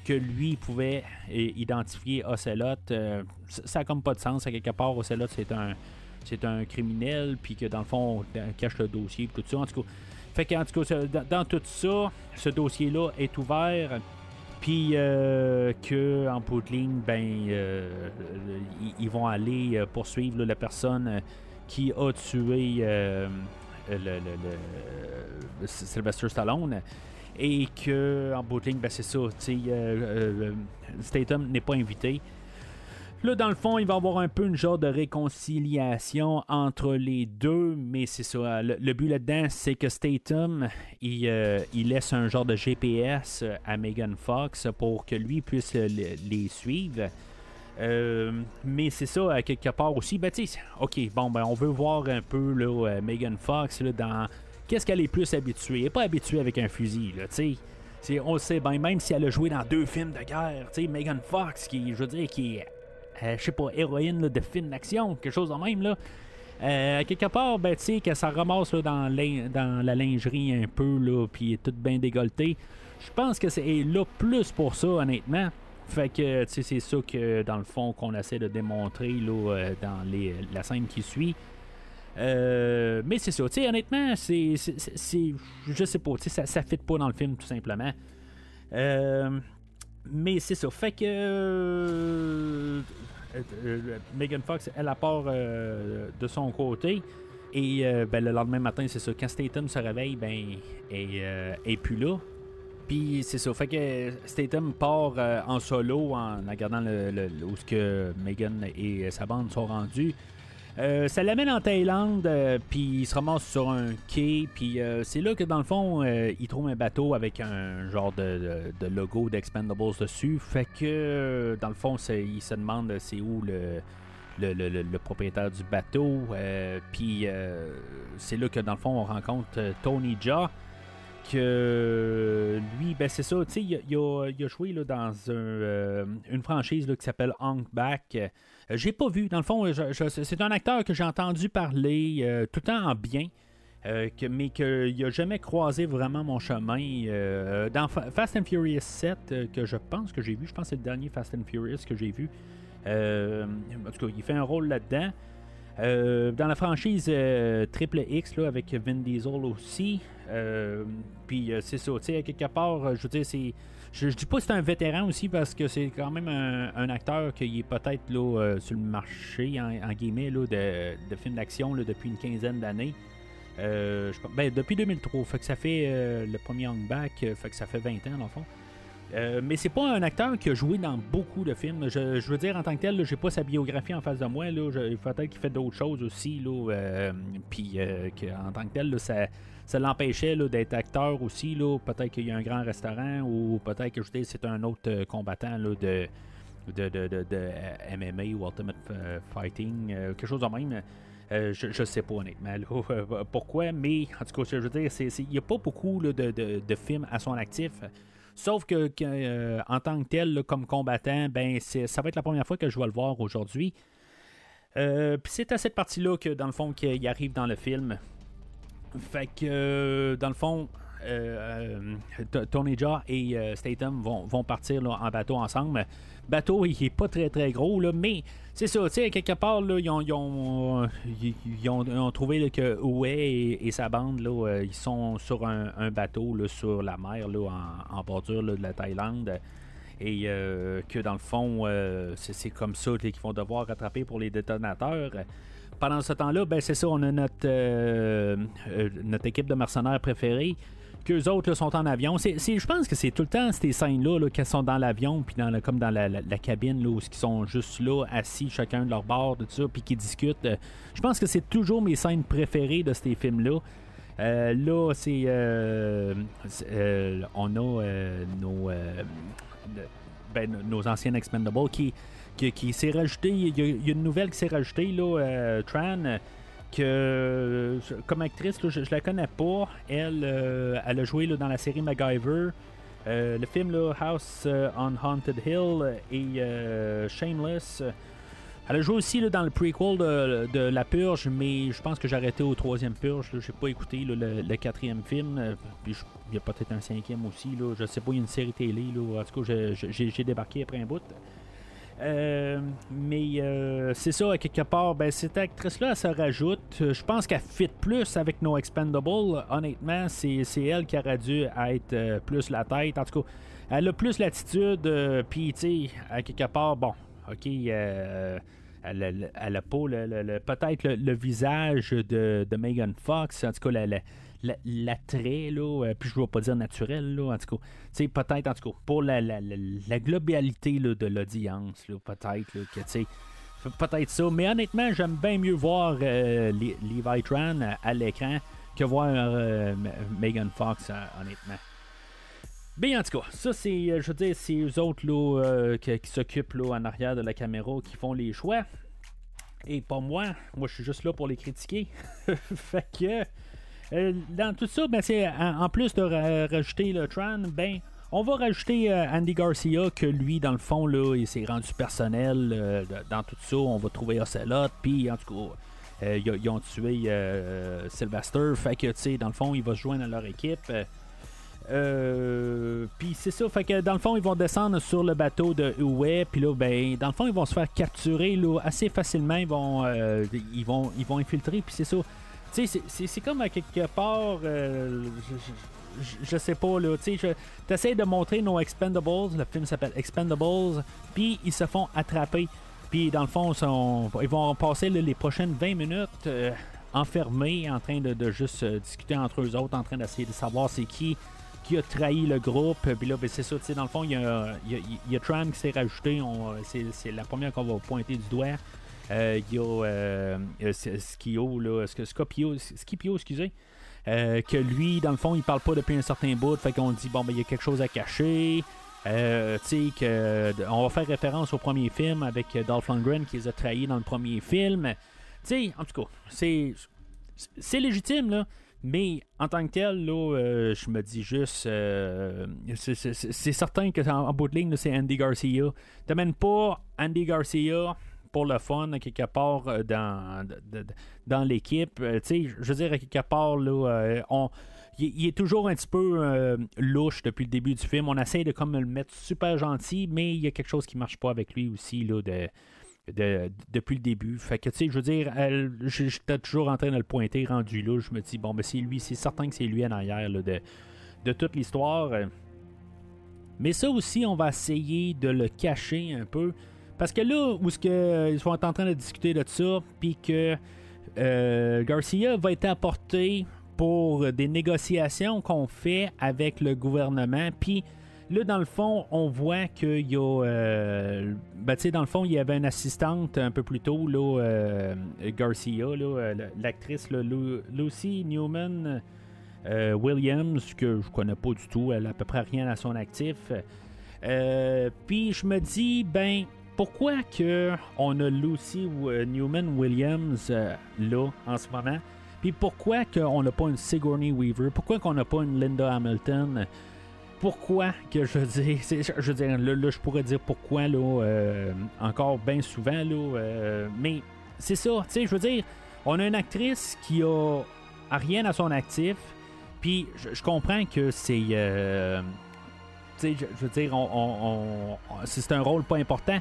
[SPEAKER 4] que lui pouvait euh, identifier Ocelot. Euh, ça ça a comme pas de sens, à quelque part, Ocelot, c'est un. C'est un criminel, puis que dans le fond, on cache le dossier, puis tout ça. En tout cas, fait qu'en tout cas, dans, tout ça, ce dossier-là est ouvert. Puis euh, que en bout de ligne, ben, euh, ils- vont aller euh, poursuivre la personne euh, qui a tué euh, le- le- Sylvester Stallone. Et que en bout de ligne, ben, c'est ça. euh, euh, Statham n'est pas invité. Là, dans le fond, il va y avoir un peu une genre de réconciliation entre les deux, mais c'est ça. Le, but là-dedans, c'est que Statham, il, euh, il laisse un genre de GPS à Megan Fox pour que lui puisse le- les suivre. Mais c'est ça, à quelque part aussi. Ben, ok, bon, ben, on veut voir un peu là, Megan Fox dans qu'est-ce qu'elle est plus habituée? Elle n'est pas habituée avec un fusil, tu sais. On le sait bien, même si elle a joué dans deux films de guerre, tu sais, Megan Fox, qui, je veux dire, qui est, euh, je sais pas, héroïne de film d'action, quelque chose de même, là. Euh, quelque part, ben, tu sais, que ça ramasse dans, la lingerie un peu, là, puis est toute bien décolletée. Je pense que c'est là plus pour ça, honnêtement. Fait que, tu sais, c'est ça que, dans le fond, qu'on essaie de démontrer, là, euh, dans la scène qui suit. Euh, mais c'est ça, tu sais, honnêtement, c'est, je sais pas, ça, ça fit pas dans le film, tout simplement. Euh, mais c'est ça, fait que euh, Megan Fox, elle, euh, de son côté, et ben, le lendemain matin, c'est ça, quand Statham se réveille, ben, elle, euh, est plus là. Puis c'est ça. Fait que Statham part en solo en regardant le, où Megan et sa bande sont rendus. Euh, ça l'amène en Thaïlande, euh, puis il se ramasse sur un quai, puis euh, c'est là que dans le fond, il trouve un bateau avec un genre de, logo d'Expendables dessus. Fait que dans le fond, il se demande c'est où le, le, le- propriétaire du bateau. puis c'est là que dans le fond, on rencontre Tony Jaa. Lui, ben c'est ça, tu sais, il, a- joué là, dans euh, une franchise là, qui s'appelle Hank Back. Euh, j'ai pas vu, dans le fond, c'est un acteur que j'ai entendu parler euh, tout le temps en bien. mais qu'il n'a jamais croisé vraiment mon chemin. dans Fa- Fast and Furious 7, euh, que je pense que j'ai vu, je pense que c'est le dernier Fast and Furious que j'ai vu. En tout cas, il fait un rôle là-dedans. Euh, dans la franchise euh, Triple X avec Vin Diesel aussi. Euh, Puis c'est ça, tu sais, quelque part, je veux dire, c'est. Je, dis pas que c'est un vétéran aussi parce que c'est quand même un, acteur qui est peut-être là, sur le marché, en, guillemets, là, de, de films d'action depuis une quinzaine d'années. Ben, depuis 2003, fait que ça fait le premier Young Back, fait que ça fait 20 ans dans le fond. Euh, mais c'est pas un acteur qui a joué dans beaucoup de films. Je, je veux dire, en tant que tel, j'ai pas sa biographie en face de moi. Là, Je- peut-être qu'il fait d'autres choses aussi. Là, euh, puis euh, en tant que tel, ça, ça l'empêchait d'être acteur aussi. Là. Peut-être qu'il y a un grand restaurant ou peut-être que je dire, c'est un autre combattant de, de, de, de- de, MMA ou Ultimate Fighting, quelque chose de même. Je, je sais pas honnêtement là, pourquoi, mais en tout cas, je veux dire, il n'y a pas beaucoup de- de films à son actif. Sauf que, euh, en tant que tel, comme combattant, ben ça va être la première fois que je vais le voir aujourd'hui. Euh, c'est à cette partie-là que, dans le fond, qu'il arrive dans le film. Fait que, euh, dans le fond, euh, Tony Jaa et Statham vont, vont partir en bateau ensemble. Bateau, il est pas très très gros, là, mais c'est ça, tu sais, quelque part, là, ils, ont, ils, ont, ils- ont- trouvé que Oué et, sa bande, là, euh, ils sont sur un, bateau là, sur la mer, là, en, bordure de la Thaïlande. Et euh, que dans le fond, euh, c'est comme ça qu'ils vont devoir rattraper pour les détonateurs. Pendant ce temps-là, ben c'est ça, on a notre, notre équipe de mercenaires préférée. Autres sont en avion. C'est, je pense que c'est tout le temps ces scènes-là là, qu'elles sont dans l'avion, puis dans comme dans la, cabine, là, où ils sont juste là, assis, chacun de leur bord, tout ça, puis qui discutent. Euh, Je pense que c'est toujours mes scènes préférées de ces films-là. Euh, là, c'est. euh, c'est, euh, on a nos, ben, nos anciens Expendables qui, qui, qui s'est rajouté. Il y, y a une nouvelle qui s'est rajoutée, là, Tran, que euh, comme actrice, je, je la connais pas. Elle, euh, a joué dans la série MacGyver. Euh, le film House on Haunted Hill et Shameless. Elle a joué aussi dans le prequel de, La Purge, mais je pense que j'ai arrêté au troisième Purge. Je n'ai pas écouté le, quatrième film. Il y a peut-être un cinquième aussi. Là. Je sais pas, il y a une série télé. En tout cas, j'ai débarqué après un bout. Euh, mais euh, c'est ça, à quelque part, ben, cette actrice-là, elle se rajoute. Je pense qu'elle fit plus avec nos Expendables. Honnêtement, c'est elle qui aurait dû être euh, plus la tête. En tout cas, elle a plus l'attitude. Puis, tu sais, à quelque part, bon, ok, elle, a pas peut-être le, visage de, de Megan Fox. En tout cas, la- la- l'attrait, là, euh, puis je ne vais pas dire naturel, là, en tout cas, peut-être, en tout cas, pour la, la, la, la globalité là, de l'audience, peut-être, que, tu sais, peut-être ça, mais honnêtement, j'aime bien mieux voir euh, Levi Tran à, à l'écran que voir euh, Megan Fox, euh, honnêtement. Bien, en tout cas, ça, c'est, euh, je veux dire, c'est eux autres, là, euh, qui, qui s'occupent, en arrière de la caméra, qui font les choix. Et pas moi. Moi, je suis juste là pour les critiquer. fait que, euh, dans tout ça, ben, c'est, en, en plus de ra- rajouter le Tran, ben, on va rajouter euh, Andy Garcia, que lui, dans le fond, là, il s'est rendu personnel euh, dans tout ça. On va trouver Ocelot, puis en tout cas, euh, ils, ont tué euh, Sylvester. Fait que, tu sais, dans le fond, il va se joindre à leur équipe. Euh, euh, puis c'est ça, fait que dans le fond, ils vont descendre sur le bateau de Uwe, puis là, ben, dans le fond, ils vont se faire capturer là, assez facilement. Ils vont, euh, ils vont, ils vont infiltrer, puis c'est ça. C'est- comme quelque part, euh, je, sais pas, là, tu sais, de montrer nos Expendables, le film s'appelle Expendables, puis ils se font attraper. Puis dans le fond, ils vont passer les prochaines 20 minutes euh, enfermés, en train de, juste euh, discuter entre eux autres, en train d'essayer de savoir c'est qui qui a trahi le groupe. Puis là, ben, c'est ça, tu sais, dans le fond, il y a, y a- Tram qui s'est rajouté. C'est la première qu'on va pointer du doigt. Il y a Skio, Scopio, Scipio, excusez. Euh, que lui, dans le fond, il parle pas depuis un certain bout. Fait qu'on dit, bon, ben, il y a quelque chose à cacher. Euh, tu sais, que on va faire référence au premier film avec euh, Dolph Lundgren qui les a trahis dans le premier film. Tu sais, en tout cas, c'est c'est légitime, là. Mais en tant que tel, là, euh, je me dis juste, euh, c'est- certain que en, bout de ligne, c'est Andy Garcia. T'amènes pas Andy Garcia pour le fun, à quelque part, euh, dans, dans l'équipe. Euh, je veux dire, à quelque part, là, euh, on, il, est toujours un petit peu louche depuis le début du film. On essaie de comme le mettre super gentil, mais il y a quelque chose qui marche pas avec lui aussi, là, de, de- depuis le début. Fait que, tu sais, je veux dire, j'étais toujours en train de le pointer, rendu là. Je me dis, bon, ben, c'est lui, c'est certain que c'est lui en arrière là, de, de toute l'histoire. Mais ça aussi, on va essayer de le cacher un peu. Parce que là, où ce que, ils sont en train de discuter de ça, puis que euh, Garcia va être apporté pour des négociations qu'on fait avec le gouvernement, puis Là, dans le fond, on voit qu'il y a. euh, ben, tu sais, dans le fond, il y avait une assistante un peu plus tôt, là, euh, Garcia, euh, l'actrice Lucy Newman euh, Williams, que je connais pas du tout, elle a à peu près rien à son actif. Euh, Puis je me dis, ben, pourquoi que on a Lucy euh, Newman Williams euh, là, en ce moment? Puis pourquoi qu'on n'a pas une Sigourney Weaver? Pourquoi qu'on n'a pas une Linda Hamilton? pourquoi que je dis, je veux dire, là, je pourrais dire pourquoi, là, euh, encore bien souvent, là, mais c'est ça, tu sais, je veux dire, on a une actrice qui a rien à son actif, puis je, comprends que c'est, tu sais, je, je veux dire, c'est un rôle pas important,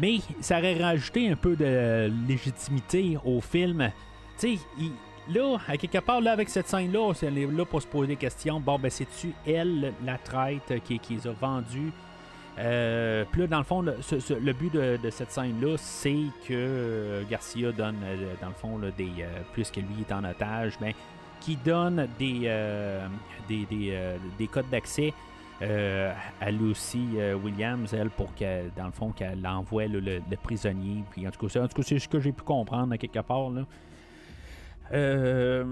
[SPEAKER 4] mais ça aurait rajouté un peu de légitimité au film, tu sais, Là, à quelque part, là, avec cette scène-là, c'est- là pour se poser des questions. Bon, ben, c'est-tu elle, la traite, qui, qui les a vendus? Euh, puis là, dans le fond, le, but de, cette scène-là, c'est que euh, Garcia donne, euh, dans le fond, là, des, puisque lui est en otage, ben, qui donne des, euh, des, des, des codes d'accès euh, Lucy euh, Williams, elle, pour qu'elle, dans le fond, qu'elle envoie le, prisonnier. Puis en tout cas, c'est, ce que j'ai pu comprendre à quelque part. Là. Euh,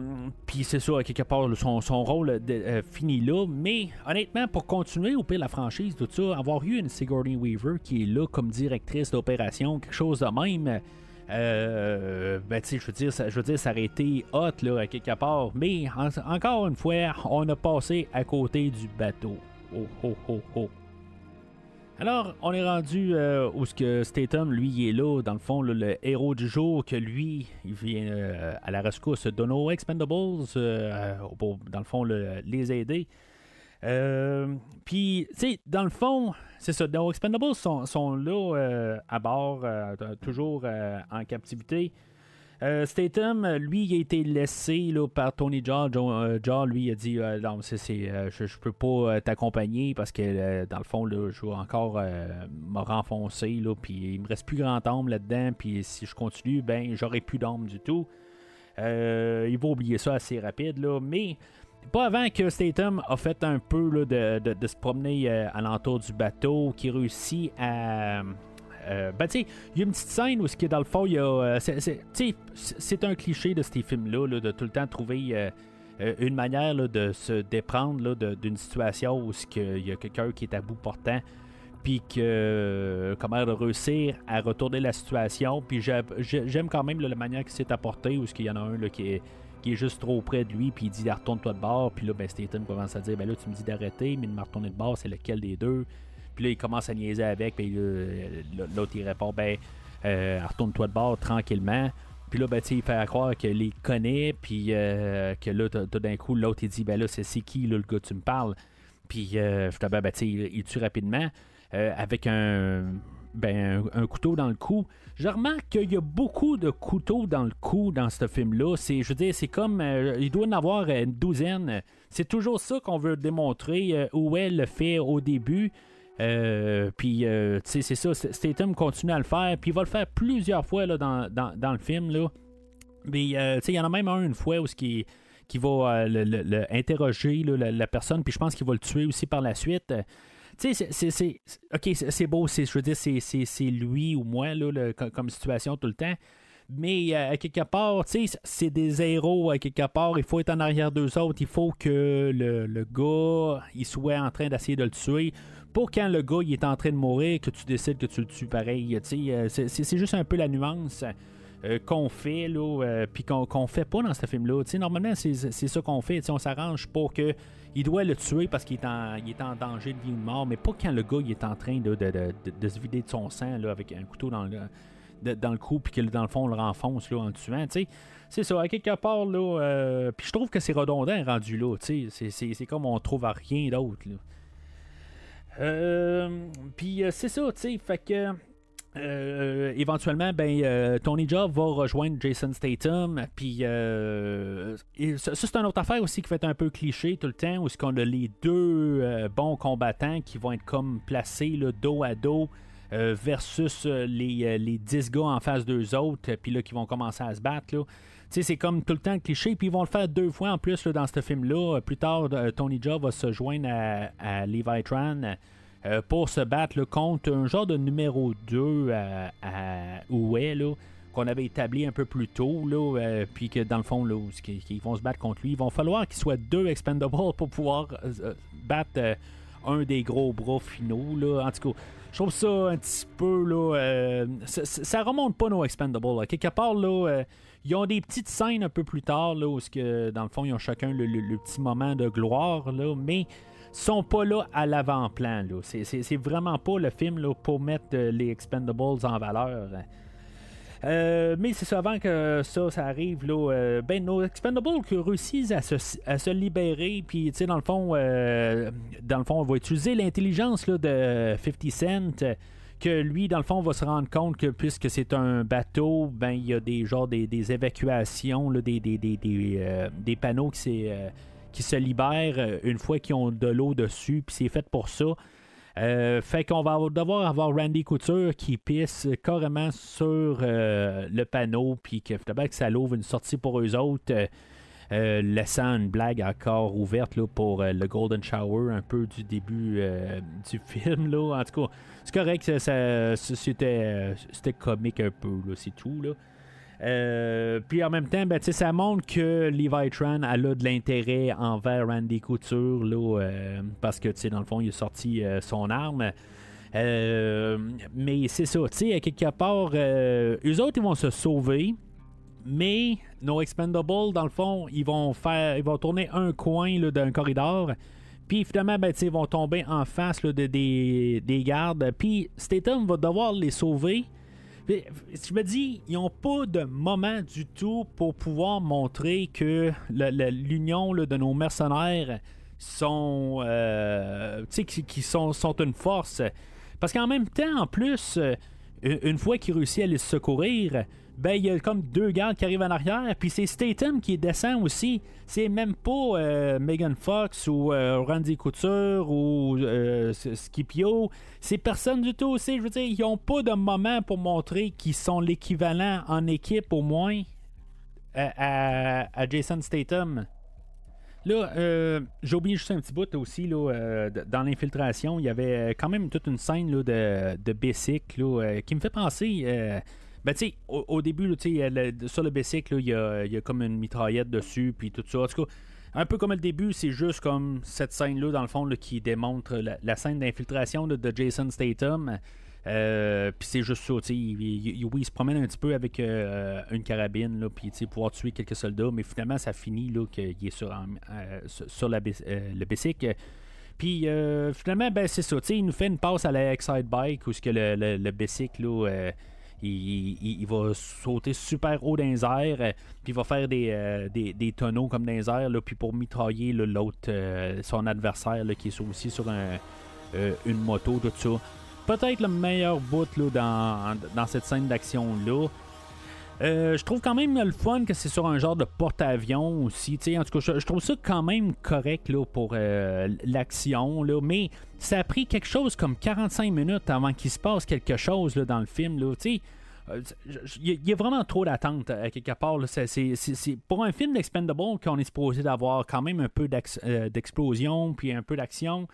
[SPEAKER 4] Puis c'est ça, à quelque part, son, son rôle de- euh, fini là. Mais honnêtement, pour continuer au pire la franchise, tout ça, avoir eu une Sigourney Weaver qui est là comme directrice d'opération, quelque chose de même. Ben, tu je veux dire, je veux dire, ça aurait été hot, là, à quelque part. Mais, en- encore une fois, on a passé à côté du bateau. Alors, on est rendu euh, où ce que lui, est là, dans le fond, le héros du jour, que lui, il vient euh, à la rescousse de nos Expendables, euh, pour, dans le fond, le- les aider. Euh, Puis, tu sais, dans le fond, c'est ça, nos Expendables sont, sont là euh, à bord, euh, toujours euh, en captivité. Euh, Statham, lui, il a été laissé là, par Tony Jaa. Jo- euh, lui, a dit euh, Non, c'est, euh, je, je peux pas t'accompagner parce que, dans le fond, là, je vais encore me renfoncer. Là, puis il me reste plus grand âme là-dedans. Puis si je continue, ben, j'aurai plus d'âme du tout. Il va oublier ça assez rapide. Là, mais pas avant que Statham a fait un peu là, de, de- de se promener euh, alentour du bateau, qui réussit à. Euh, ben, tu sais, il y a une petite scène où, ce qui est dans le fond, il y a. euh, c'est, un cliché de ces films-là, là, de tout le temps trouver euh, une manière de se déprendre d'une situation où il y a quelqu'un qui est à bout portant, puis que. comment réussir à retourner la situation. Puis j'ai- j'ai- j'aime quand même la manière qui s'est apportée, où ce qu'il y en a un qui est juste trop près de lui, puis il dit retourne-toi de bord, puis là, ben, Statham commence à dire Ben là, tu me dis d'arrêter, mais de me retourner de bord, c'est lequel des deux? Puis là, il commence à niaiser avec, puis là, l'autre, il répond Ben, euh, retourne-toi de bord tranquillement. Puis là, ben, il fait à croire qu'il les connaît, puis euh, que là, t'as d'un coup, l'autre, il dit Ben là, c'est qui, là, le gars, tu me parles? Puis, euh, ben, sais, il, il tue rapidement euh, avec un, ben, un, couteau dans le cou. Je remarque qu'il y a beaucoup de couteaux dans le cou dans ce film-là. Je veux dire, c'est comme. euh, il doit en avoir euh, une douzaine. C'est toujours ça qu'on veut démontrer. euh, où elle le fait au début. Euh, puis, euh, tu sais, c'est ça. Statham continue à le faire. Puis, il va le faire plusieurs fois là, dans, dans, le film. Là. Mais, euh, tu sais, il y en a même un une fois où ce qui, qui va interroger la, personne, puis je pense qu'il va le tuer aussi par la suite. Tu sais, c'est. Ok, c'est beau, je veux dire, c'est lui ou moi, là, comme situation tout le temps. Mais à quelque part, tu sais, c'est des héros à quelque part. Il faut être en arrière d'eux autres. Il faut que le, le gars il soit en train d'essayer de le tuer pour quand le gars il est en train de mourir, que tu décides que tu le tues pareil. Euh, c'est juste un peu la nuance. Euh, qu'on fait, là, euh, puis qu'on fait pas dans ce film-là. Normalement, c'est ça qu'on fait. on s'arrange pour que il doit le tuer parce qu'il est, en, est en danger de vie ou de mort, mais pas quand le gars il est en train de, se vider de son sang là, avec un couteau dans le, dans le cou, puis que dans le fond, on le renfonce là, en le tuant. C'est ça, à quelque part, là, puis je trouve que c'est redondant rendu là. C'est comme on trouve à rien d'autre. Euh, puis euh, c'est ça, tu sais, fait que. Euh, éventuellement, ben, Tony Jaa va rejoindre Jason Statham. Puis ça, c'est une autre affaire aussi qui fait un peu cliché tout le temps, où qu'on a les deux bons combattants qui vont être comme placés là, dos à dos. versus les, les 10 gars en face d'eux autres, puis là, qui vont commencer à se battre. Là c'est comme tout le temps cliché. Puis ils vont le faire deux fois en plus dans ce film-là. Plus tard, euh, Tony Jaa va se joindre à, Levi Tran. Euh, pour se battre contre un genre de numéro 2 à, qu'on avait établi un peu plus tôt, euh, puis que dans le fond, ils vont se battre contre lui. Il va falloir qu'il soit deux expendables pour pouvoir battre un des gros bras finaux. En tout cas, je trouve ça un petit peu. Là, ça, remonte pas nos expendables. Quelque part, là ils ont des petites scènes un peu plus tard, là, où que, dans le fond, ils ont chacun le, petit moment de gloire, là, mais sont pas là à l'avant-plan. C'est, vraiment pas le film là, pour mettre euh, les Expendables en valeur. Euh, mais c'est souvent que ça, ça arrive. Là, euh, ben, nos Expendables réussissent à se, libérer, puis dans le fond, dans le fond, on va utiliser l'intelligence de 50 Cent que lui, dans le fond, va se rendre compte que puisque c'est un bateau, ben il y a des genres des, évacuations, des, des, euh, des, panneaux qui, euh, qui se libèrent euh, une fois qu'ils ont de l'eau dessus, puis c'est fait pour ça. fait qu'on va devoir avoir Randy Couture qui pisse carrément sur le panneau, puis que, que ça l'ouvre une sortie pour eux autres. Laissant une blague encore ouverte là, pour le Golden Shower un peu du début du film. Là. En tout cas, c'est correct, ça, c'était, comique un peu, c'est tout. Là. Euh, puis en même temps, ben, ça montre que Levi Tran a de l'intérêt envers Randy Couture là, euh, parce que dans le fond, il a sorti euh, son arme. mais c'est ça, quelque part, eux autres, ils vont se sauver. Mais nos Expendables, dans le fond, ils vont faire. Ils vont tourner un coin d'un corridor. Puis finalement, ben, ils vont tomber en face de, des, des, gardes. Puis Statham va devoir les sauver. je me dis, ils n'ont pas de moment du tout pour pouvoir montrer que l'union de nos mercenaires sont, euh, qui, sont, sont une force. Parce qu'en même temps, en plus, euh, une fois qu'ils réussissent à les secourir, ben il y a comme deux gardes qui arrivent en arrière, puis c'est Statham qui descend aussi. C'est même pas euh, Megan Fox ou euh, Randy Couture ou euh, Scipio. C'est personne du tout aussi. Je veux dire, ils ont pas de moment pour montrer qu'ils sont l'équivalent en équipe au moins à, Jason Statham. Là, j'ai oublié juste un petit bout aussi, là, dans l'infiltration, il y avait quand même toute une scène là, de, de qui me fait penser ben, tu sais, au, début, sur le bicycle, il y a, comme une mitraillette dessus, puis tout ça. En tout cas, un peu comme le début, c'est juste comme cette scène-là, dans le fond, qui démontre la, scène d'infiltration de, Jason Statham. Euh, puis c'est juste ça, tu sais, il, oui, il se promène un petit peu avec euh, une carabine, là, puis pouvoir tuer quelques soldats, mais finalement, ça finit là, qu'il est sur, euh, sur la, le bicycle. Puis finalement, ben, c'est ça, tu sais, il nous fait une passe à la Excite Bike, où ce que le, le, le là il, va sauter super haut dans les airs, euh, puis il va faire des, euh, des, tonneaux comme dans les airs, là, puis pour mitrailler l'autre, euh, son adversaire qui est aussi sur une moto, tout ça. Peut-être le meilleur bout là, dans, cette scène d'action-là. Je trouve quand même le fun que c'est sur un genre de porte-avions aussi. En tout cas, je, trouve ça quand même correct là, pour l'action. Mais ça a pris quelque chose comme 45 minutes avant qu'il se passe quelque chose là, dans le film. Là, euh, il y, a vraiment trop d'attentes à quelque part. C'est pour un film d'Expendable qu'on est supposé d'avoir quand même un peu d'explosion puis un peu d'action.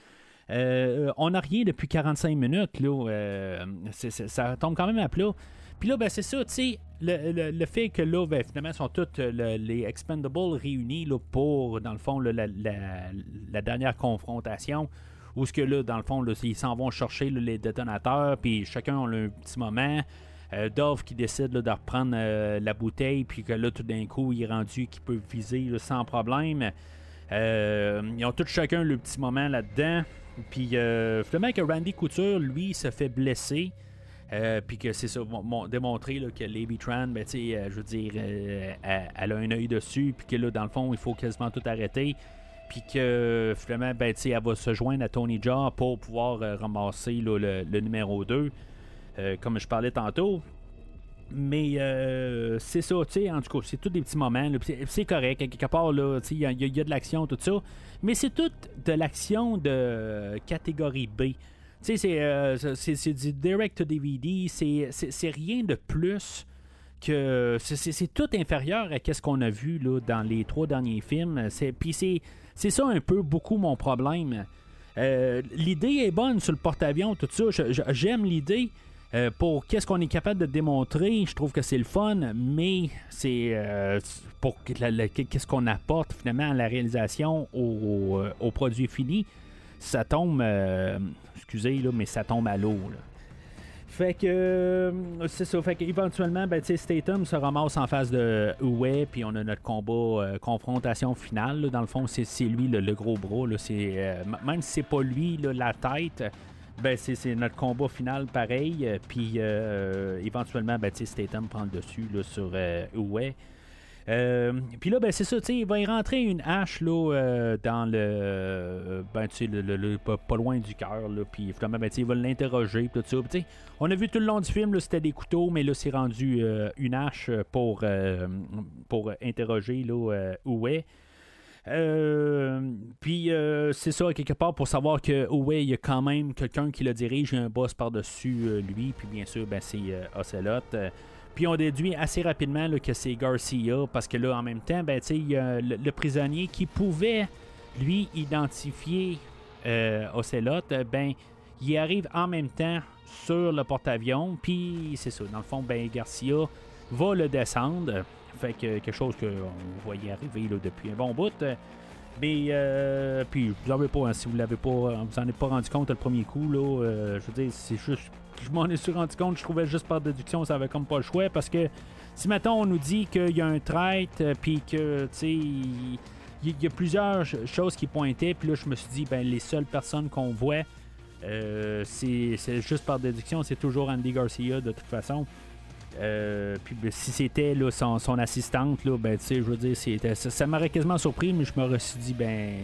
[SPEAKER 4] on n'a rien depuis 45 minutes. Là, ça tombe quand même à plat. Puis là, ben, c'est ça, tu sais, le, fait que là, ben, finalement, sont tous les Expendables réunis là, pour, dans le fond, la, dernière confrontation. Où ce que là, dans le fond, ils s'en vont chercher les détonateurs, puis chacun a un petit moment. Euh, Dove qui décide de reprendre euh, la bouteille, puis que là, tout d'un coup, il est rendu qu'il peut viser sans problème. Euh, ils ont tous chacun le petit moment là-dedans. Puis finalement, que Randy Couture, lui, se fait blesser. Puis que c'est ça, démontrer que Lady Tran, ben, je veux dire, elle, a un œil dessus, puis que là, dans le fond, il faut quasiment tout arrêter. Puis que finalement, ben, elle va se joindre à Tony Jaa pour pouvoir ramasser le, numéro 2. Euh, comme je parlais tantôt. Mais euh, c'est ça, tu sais, en tout cas, c'est tous des petits moments. C'est correct, quelque part, il y, a de l'action, tout ça. Mais c'est tout de l'action de catégorie B. Sais, euh, c'est du direct DVD, c'est rien de plus que. C'est tout inférieur à ce qu'on a vu là, dans les trois derniers films. Puis c'est ça un peu beaucoup mon problème. l'idée est bonne sur le porte-avions, tout ça. J'aime l'idée. Euh, pour qu'est-ce qu'on est capable de démontrer, je trouve que c'est le fun, mais c'est euh, pour qu'est-ce qu'on apporte finalement à la réalisation au, euh, produit fini, ça tombe, excusez là, mais ça tombe à l'eau. Fait que c'est ça. Fait qu'éventuellement, ben, Statham se ramasse en face de Uwe, puis on a notre combat, confrontation finale. Dans le fond, c'est lui le, gros bras. Là, même si c'est pas lui la tête, ben, c'est notre combat final pareil. Euh, puis euh, éventuellement, ben, Statham prend le dessus là, sur euh, euh puis là, ben, c'est ça, il va y rentrer une hache là, dans le, ben, le, le, pas, loin du cœur. Puis finalement, ben, il va l'interroger. Tout ça. on a vu tout le long du film, c'était des couteaux, mais là, c'est rendu une hache pour, pour interroger là, euh, puis euh, c'est ça, quelque part, pour savoir que ouais, il y a quand même quelqu'un qui le dirige, un boss par-dessus euh, lui, puis bien sûr, ben, c'est Ocelot. Puis on déduit assez rapidement que c'est Garcia, parce que là, en même temps, ben, le, prisonnier qui pouvait, lui, identifier Ocelot, ben, il arrive en même temps sur le porte-avions, puis c'est ça, dans le fond, ben, Garcia va le descendre. Fait que quelque chose qu'on voyait arriver là, depuis un bon bout. Mais euh, puis vous avez pas, hein, si vous l'avez pas, vous en êtes pas rendu compte le premier coup là. Euh, je veux dire, c'est juste, je m'en ai rendu compte. Je trouvais juste par déduction, ça avait comme pas le choix parce que si maintenant on nous dit qu'il y a un traite, euh, puis que tu sais, il y, a plusieurs choses qui pointaient, puis là je me suis dit ben les seules personnes qu'on voit, c'est juste par déduction, c'est toujours Andy Garcia de toute façon. Euh, puis ben, si c'était son, son, assistante, là, ben, je veux dire, c'était, ça, m'aurait quasiment surpris, mais je me suis dit, ben,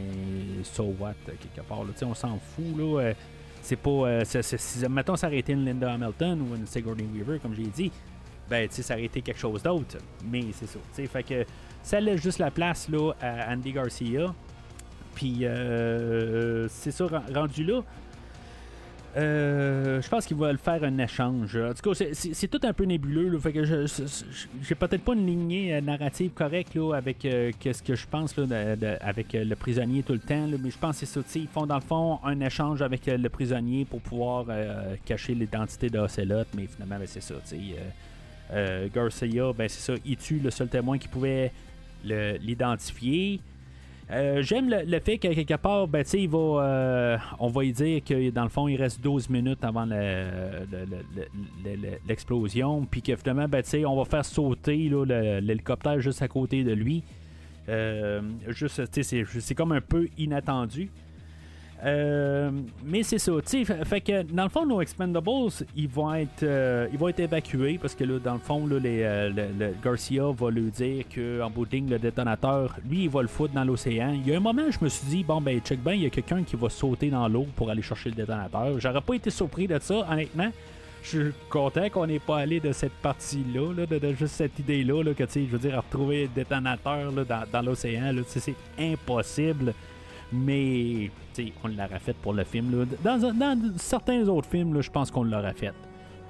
[SPEAKER 4] so what, quelque part, on s'en fout, là. Euh, c'est pas. Euh, si, mettons, ça aurait été une Linda Hamilton ou une Sigourney Weaver, comme j'ai dit, ben, ça aurait été quelque chose d'autre. Mais c'est ça, fait que ça laisse juste la place, là, à Andy Garcia. Puis, c'est ça, rendu là. Euh, je pense qu'il va le faire un échange. En tout cas, c'est tout un peu nébuleux. fait que je j'ai peut-être pas une lignée euh, narrative correcte là, avec euh, ce que je pense là, avec le prisonnier tout le temps. mais je pense que c'est ça. Ils font dans le fond un échange avec le prisonnier pour pouvoir cacher l'identité d'Ocelot. Mais finalement, ben, c'est ça. Garcia, ben, c'est ça. Il tue le seul témoin qui pouvait l'identifier. Euh, j'aime le, fait que quelque part, ben, euh, on va y dire que dans le fond, il reste 12 minutes avant l'explosion, puis que finalement, ben, on va faire sauter l'hélicoptère juste à côté de lui. Euh, c'est comme un peu inattendu. Euh, mais c'est ça, tu sais, fait que dans le fond, nos Expendables, ils vont être, euh, ils vont être évacués parce que là, dans le fond, là, les, euh, Garcia va lui dire qu'en bout de le détonateur, lui, il va le foutre dans l'océan. Il y a un moment, je me suis dit, bon, ben, check ben, il y a quelqu'un qui va sauter dans l'eau pour aller chercher le détonateur. J'aurais pas été surpris de ça, honnêtement. Je suis content qu'on n'ait pas allé de cette partie-là, là, de, juste cette idée-là, là, que, tu sais, je veux dire, retrouver le détonateur là, dans, dans l'océan, c'est impossible mais on l'aurait fait pour le film. Dans, certains autres films, je pense qu'on l'aurait fait.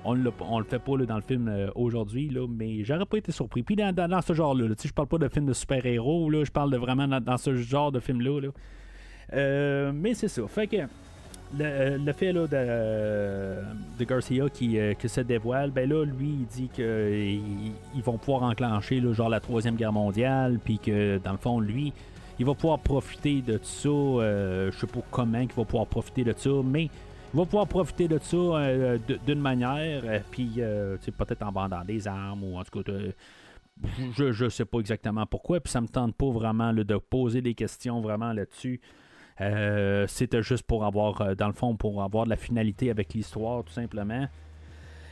[SPEAKER 4] on, on le fait pas là, dans le film euh, aujourd'hui, là, mais j'aurais pas été surpris. Puis dans, ce genre-là, là, tu sais, je parle pas de film de super-héros, là, je parle de vraiment dans, ce genre de film-là. là. Euh, mais c'est ça. Fait que le, euh, fait là, de, de Garcia qui, euh, se dévoile, ben là, lui, il dit qu'ils ils vont pouvoir enclencher là, genre la Troisième Guerre mondiale, puis que dans le fond, lui, il va pouvoir profiter de ça. euh, je sais pas comment il va pouvoir profiter de ça, mais il va pouvoir profiter de ça euh, d'une manière, euh, puis euh, peut-être en vendant des armes ou en tout cas. je, je sais pas exactement pourquoi, puis ça me tente pas vraiment de poser des questions vraiment là-dessus. C'était juste pour avoir, dans le fond, pour avoir de la finalité avec l'histoire, tout simplement.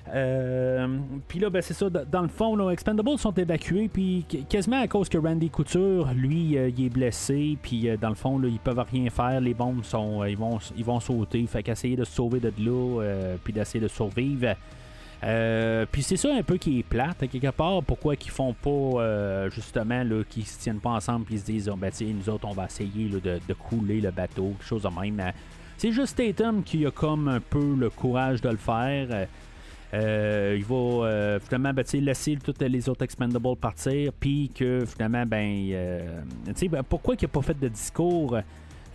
[SPEAKER 4] Euh, puis là, ben, c'est ça. Dans le fond, là, Expendables sont évacués, puis qu- quasiment à cause que Randy Couture, lui, euh, il est blessé, puis euh, dans le fond, là, ils peuvent rien faire. Les bombes sont, ils vont, ils vont sauter. Fait qu'essayer de se sauver de euh, puis d'essayer de survivre. Puis c'est ça un peu qui est plate, quelque part. Pourquoi qu'ils font pas, justement, qu'ils se tiennent pas ensemble, puis se disent, oh, ben, nous autres, on va essayer de, couler le bateau, quelque chose de même. Euh, C'est juste Tatum qui a comme un peu le courage de le faire. Euh, il va euh, finalement ben, laisser toutes les autres Expendables partir, puis que finalement, ben, euh, ben, pourquoi il n'a pas fait de discours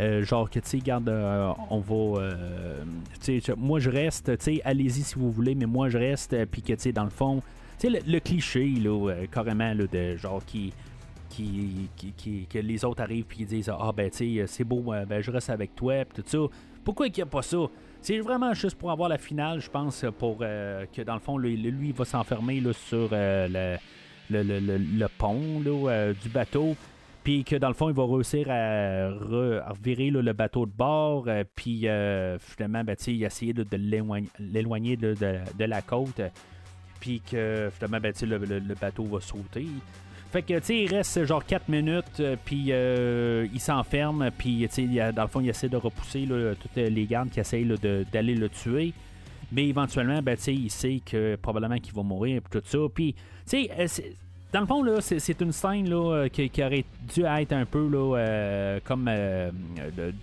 [SPEAKER 4] euh, genre que tu sais, garde, euh, on va, euh, tu sais, moi je reste, allez-y si vous voulez, mais moi je reste, puis que tu sais, dans le fond, tu sais, le, cliché, là, carrément, là, de genre qui. Qui, qui, que les autres arrivent puis ils disent ah ben tu sais c'est beau ben je reste avec toi puis tout ça pourquoi qu'il n'y a pas ça? C'est vraiment juste pour avoir la finale, je pense, pour euh, que dans le fond, lui, il va s'enfermer sur euh, le, le, le- le- pont là, euh, du bateau. Puis que dans le fond, il va réussir à, re- à revirer là, le bateau de bord. puis finalement, ben, il a essayé de l'éloigner- de, la côte. Puis que finalement, ben, le bateau va sauter. Fait que, il reste genre 4 minutes, euh, puis euh, il s'enferme, puis, dans le fond, il essaie de repousser toutes les gardes qui essayent d'aller le tuer. Mais éventuellement, ben, il sait que probablement qu'il va mourir, puis tout ça. Puis, euh, dans le fond, là, c'est, une scène là, qui, aurait dû être un peu là, comme, euh,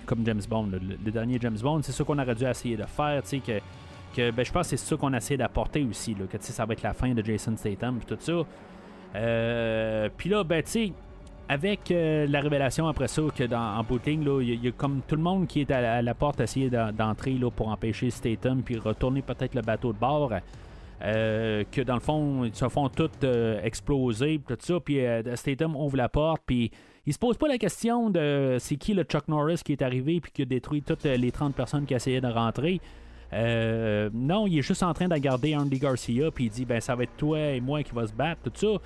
[SPEAKER 4] comme James Bond, le, dernier James Bond. C'est ça qu'on aurait dû essayer de faire, que, que ben, je pense que c'est ça qu'on a essayé d'apporter aussi, là, que ça va être la fin de Jason Statham, puis tout ça. Euh, Puis là, ben, tu sais, avec euh, la révélation après ça, que dans, en là, il y, a- comme tout le monde qui est à, la- à porte essayer d'en- d'entrer là, pour empêcher Statham, puis retourner peut-être le bateau de bord. euh, que dans le fond, ils se font tous euh, exploser, tout ça, puis Statham ouvre la porte, puis il se pose pas la question de c'est qui le Chuck Norris qui est arrivé, puis qui a détruit toutes les 30 personnes qui essayaient de rentrer. Non, il est juste en train de garder Andy Garcia, puis il dit ben ça va être toi et moi qui va se battre, tout ça.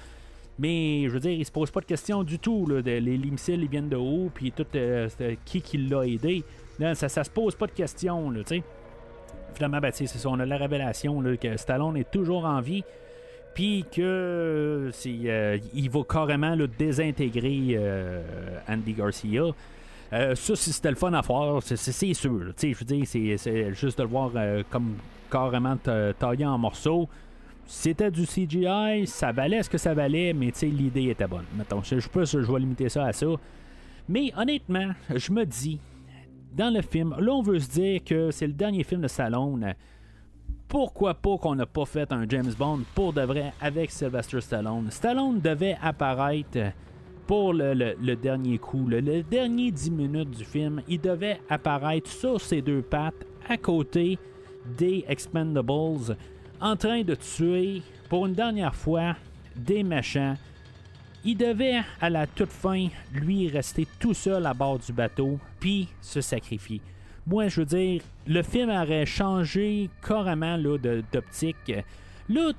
[SPEAKER 4] Mais je veux dire, il se pose pas de questions du tout. Là, les, les missiles ils viennent de haut, puis tout euh, qui qui l'a aidé. Ça, ça se pose pas de questions, tu sais. Finalement, ben, c'est ça, on a la révélation que Stallone est toujours en vie, puis que euh, il va carrément là, désintégrer euh, Andy Garcia. Ça, c'était le fun à faire, c'est, sûr. Je veux dire, c'est, juste de le voir comme carrément ta- taillé en morceaux. C'était du CGI, ça valait ce que ça valait, mais l'idée était bonne. Mettons, je sais pas je vais limiter ça à ça. Mais honnêtement, je me dis, dans le film, là, on veut se dire que c'est le dernier film de Stallone. Pourquoi pas qu'on n'a pas fait un James Bond pour de vrai avec Sylvester Stallone? Stallone devait apparaître pour le dernier coup, le, le dernier 10 minutes du film. Il devait apparaître sur ses deux pattes à côté des Expendables en train de tuer pour une dernière fois des méchants. Il devait, à la toute fin, lui rester tout seul à bord du bateau, puis se sacrifier. Moi, je veux dire, le film aurait changé carrément d'optique. Là,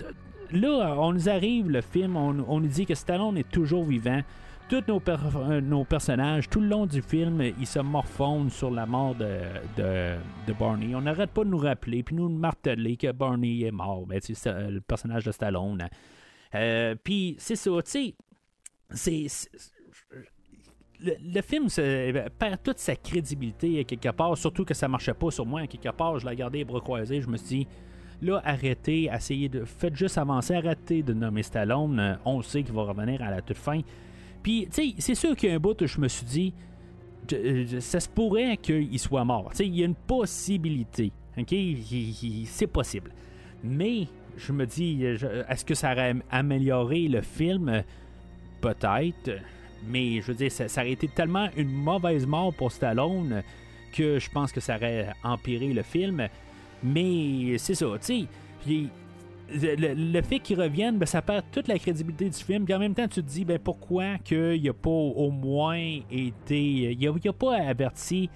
[SPEAKER 4] on nous arrive, le film, on, on nous dit que Stallone est toujours vivant. Tous euh, nos personnages, tout le long du film, ils se morfondent sur la mort de, Barney. On n'arrête pas de nous rappeler, puis nous marteler que Barney est mort. Ben, c'est ça, le personnage de Stallone. Euh, puis c'est ça, tu sais, c'est. Le, film se- perd toute sa crédibilité quelque part, surtout que ça marchait pas sur moi à quelque part. Je l'ai regardé les je me suis dit, là, arrêtez, essayez de. Faites juste avancer, arrêtez de nommer Stallone. Euh, On sait qu'il va revenir à la toute fin. Puis, tu sais, c'est sûr qu'il a un bout je me suis dit, ça se pourrait qu'il soit mort. Tu sais, il y a une possibilité. OK? C'est possible. Mais je me dis, est-ce que ça aurait amélioré le film? Peut-être. Mais je veux dire, ça, ça aurait été tellement une mauvaise mort pour Stallone que je pense que ça aurait empiré le film. Mais c'est ça, tu sais. Le, fait qu'il revienne, ben, ça perd toute la crédibilité du film. Puis en même temps, tu te dis, ben, pourquoi qu'il a pas au moins été. Il a, il a pas averti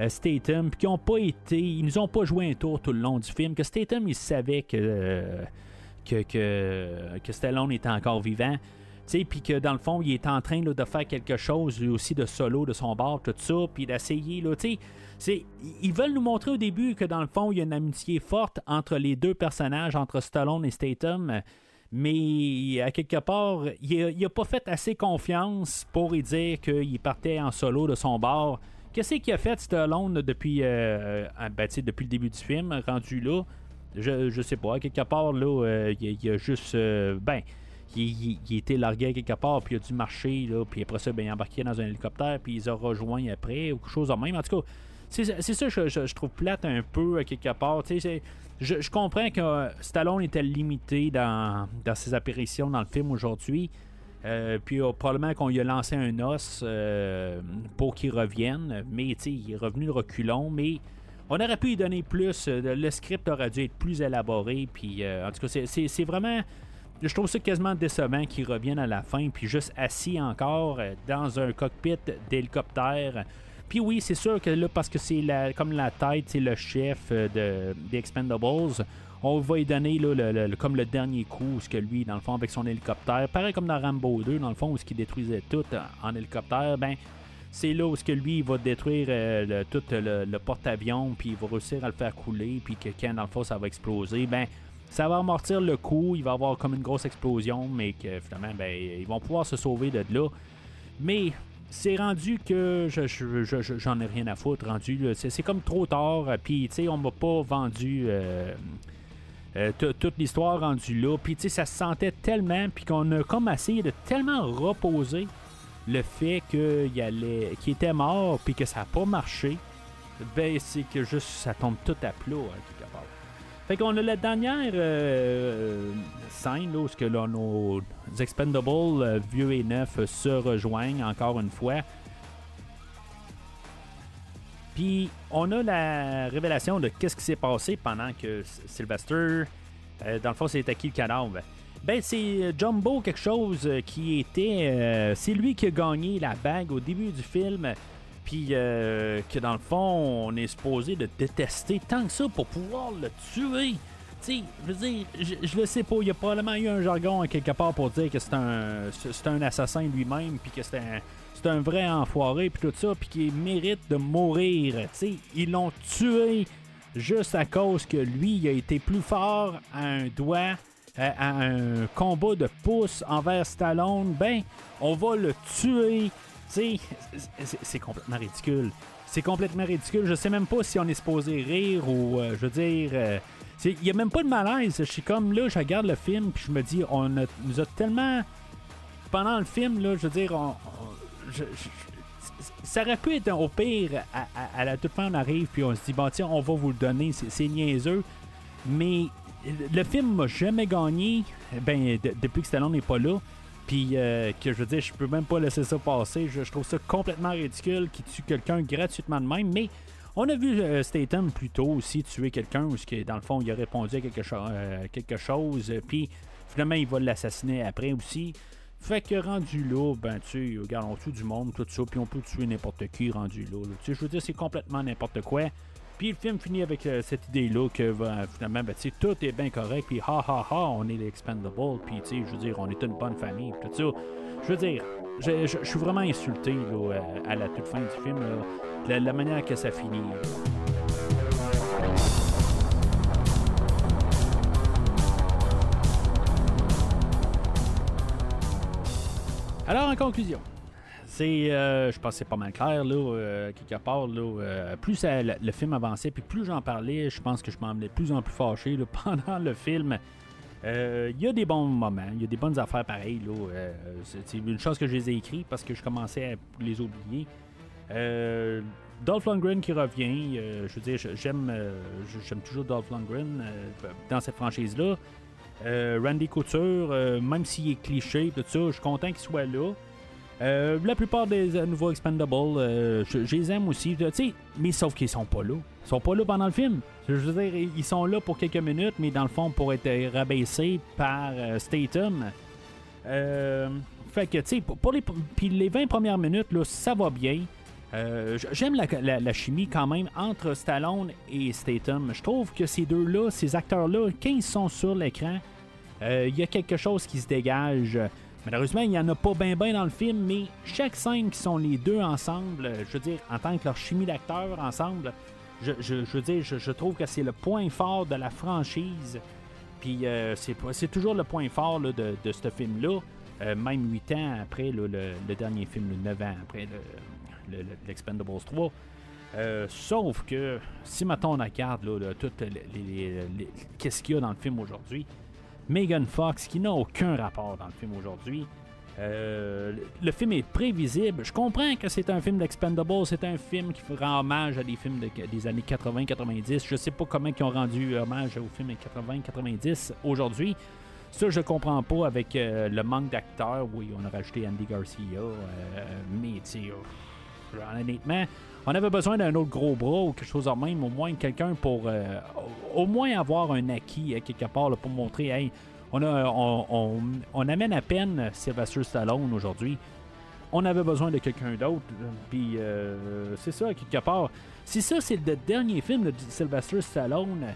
[SPEAKER 4] euh, Statham, puis qu'ils ont pas été. Ils nous ont pas joué un tour tout le long du film. Que Statham, il savait que. euh, que, que, Stallone était encore vivant. Puis que dans le fond, il est en train là, de faire quelque chose lui aussi de solo de son bar, tout ça, puis d'essayer, là, tu c'est, ils veulent nous montrer au début que dans le fond, il y a une amitié forte entre les deux personnages, entre Stallone et Statham, mais à quelque part, il a, il a pas fait assez confiance pour y dire qu'il partait en solo de son bar. Qu'est-ce qu'il a fait Stallone depuis, euh, ah, ben, depuis le début du film, rendu là? Je, je sais pas, à quelque part, là, euh, il, a- il a juste. euh, ben, il, il, il était largué à quelque part, puis il a dû marcher, là, puis après ça, ben, il a embarqué dans un hélicoptère, puis ils ont rejoint après, ou quelque chose de même. En tout cas, c'est ça que je, je- trouve plate un peu à quelque part. Je, je comprends que euh, Stallone était limité dans, ses apparitions dans le film aujourd'hui. Euh, puis euh, probablement qu'on lui a lancé un os euh, pour qu'il revienne. Mais il est revenu de reculons. Mais on aurait pu lui donner plus. euh, le script aurait dû être plus élaboré. Puis euh, en tout cas, c'est- vraiment. Je trouve ça quasiment décevant qu'il revienne à la fin, puis juste assis encore euh, dans un cockpit d'hélicoptère. Puis oui, c'est sûr que là, parce que c'est la, comme la tête, c'est le chef euh, de, des Expendables, on va lui donner là, le- comme le dernier coup, ce que lui, dans le fond, avec son hélicoptère, pareil comme dans Rambo 2, dans le fond, où ce qui détruisait tout en, en hélicoptère, ben c'est là où ce que lui il va détruire euh, tout le, le porte-avions, puis il va réussir à le faire couler, puis que quand dans le fond ça va exploser, ben ça va amortir le coup, il va avoir comme une grosse explosion, mais que finalement, ben, ils vont pouvoir se sauver de là. Mais c'est rendu que je, je- je- je- j'en ai rien à foutre, rendu. C'est, comme trop tard, euh, puis tu sais, on m'a pas vendu. euh, euh, toute l'histoire rendue là, puis tu ça se sentait tellement, puis qu'on a comme essayé de tellement reposer le fait qu'il était mort, puis que ça n'a pas marché, ben c'est que juste ça tombe tout à plat hein. Fait qu'on a la dernière euh, scène là, où ce que nos Expendables, euh, vieux et neufs, euh, se rejoignent encore une fois. Puis on a la révélation de qu'est-ce qui s'est passé pendant que Sylvester, euh, dans le fond, c'était qui le cadavre? Ben, c'est euh, Jumbo quelque chose euh, qui était. euh, c'est lui qui a gagné la bague au début du film. Puis euh, que dans le fond, on est supposé de détester tant que ça pour pouvoir le tuer. Tu sais, je veux dire, je, le sais pas. Il y a probablement eu un jargon à quelque part pour dire que c'est un, assassin lui-même. Puis que c'est un, c'est un vrai enfoiré. Puis tout ça. Puis qu'il mérite de mourir. Tu sais, ils l'ont tué juste à cause que lui, il a été plus fort à un doigt à un combat de pouce envers Stallone, ben, on va le tuer. Sais, c'est- complètement ridicule. C'est complètement ridicule. Je sais même pas si on est supposé rire ou, euh, je veux dire, euh, il y a même pas de malaise. Je suis comme là, je regarde le film puis je me dis, on a- nous a tellement pendant le film là, je veux dire, on, ça aurait pu être au pire à, la toute fin on arrive puis on se dit bon tiens on va vous le donner c'est niaiseux mais le film m'a jamais gagné ben de- depuis que Stallone n'est pas là puis euh, que je veux dire je peux même pas laisser ça passer je, trouve ça complètement ridicule qu'il tue quelqu'un gratuitement de même mais on a vu euh, Statham plus tôt aussi tuer quelqu'un où ce que, dans le fond il a répondu à quelque, euh, quelque chose puis finalement il va l'assassiner après aussi fait que rendu là, ben tu regarde, on tue du monde, tout ça, puis on peut tuer n'importe qui rendu là. là. Tu sais, je veux dire, c'est complètement n'importe quoi. Puis le film finit avec euh, cette idée-là que ben, finalement, ben, tout est bien correct, puis ha ha ha, on est les expendables, puis tu sais, je veux dire, on est une bonne famille, tout ça. Je veux dire, je, suis vraiment insulté là, euh, à la toute fin du film, la, manière que ça finit. Alors, en conclusion, c'est, euh, je pense que c'est pas mal clair, là, euh, quelque part, là, euh, plus le, film avançait, puis plus j'en parlais, je pense que je m'en venais de plus en plus fâché, là, pendant le film. Il y a des bons moments, il y a des bonnes affaires pareilles, là, c'est, une chose que je les ai écrits parce que je commençais à les oublier. Dolph Lundgren qui revient, je veux dire, j'aime, j'aime toujours Dolph Lundgren dans cette franchise-là. Randy Couture, même s'il est cliché, tout ça, je suis content qu'il soit là. Euh, la plupart des euh, nouveaux Expendables, euh, je, les aime aussi, tu sais, mais sauf qu'ils sont pas là. Ils sont pas là pendant le film. Je veux dire, ils sont là pour quelques minutes, mais dans le fond, pour être rabaissés par Statham. Fait que, tu sais, pour les, puis les 20 premières minutes, là, ça va bien. J'aime la, la- chimie quand même entre Stallone et Statham. Je trouve que ces deux-là, ces acteurs-là, quand ils sont sur l'écran, il y a quelque chose qui se dégage. Malheureusement, il n'y en a pas bien ben dans le film, mais chaque scène qui sont les deux ensemble, euh, je veux dire, en tant que leur chimie d'acteurs ensemble, je, veux dire, je, trouve que c'est le point fort de la franchise. Puis euh, c'est toujours le point fort de, ce film-là, euh, même 8 ans après le, dernier film, le 9 ans après le- le- l'Expendables 3. Euh, sauf que si maintenant on regarde là, tout qu'est-ce qu'il y a dans le film aujourd'hui, Megan Fox qui n'a aucun rapport dans le film aujourd'hui. Euh, le- film est prévisible. Je comprends que c'est un film d'Expendables, c'est un film qui rend hommage à des films de- des années 80-90. Je sais pas comment ils ont rendu hommage aux films 80-90 aujourd'hui. Ça, je comprends pas avec euh, le manque d'acteurs. Oui, on a rajouté Andy Garcia, euh, mais euh, honnêtement, on avait besoin d'un autre gros bras ou quelque chose de même, au moins quelqu'un pour euh, au moins avoir un acquis euh, quelque part pour montrer, hey, on, on, amène à peine Sylvester Stallone aujourd'hui. On avait besoin de quelqu'un d'autre. euh, Puis euh, c'est ça, quelque part. Si ça, c'est le dernier film de Sylvester Stallone,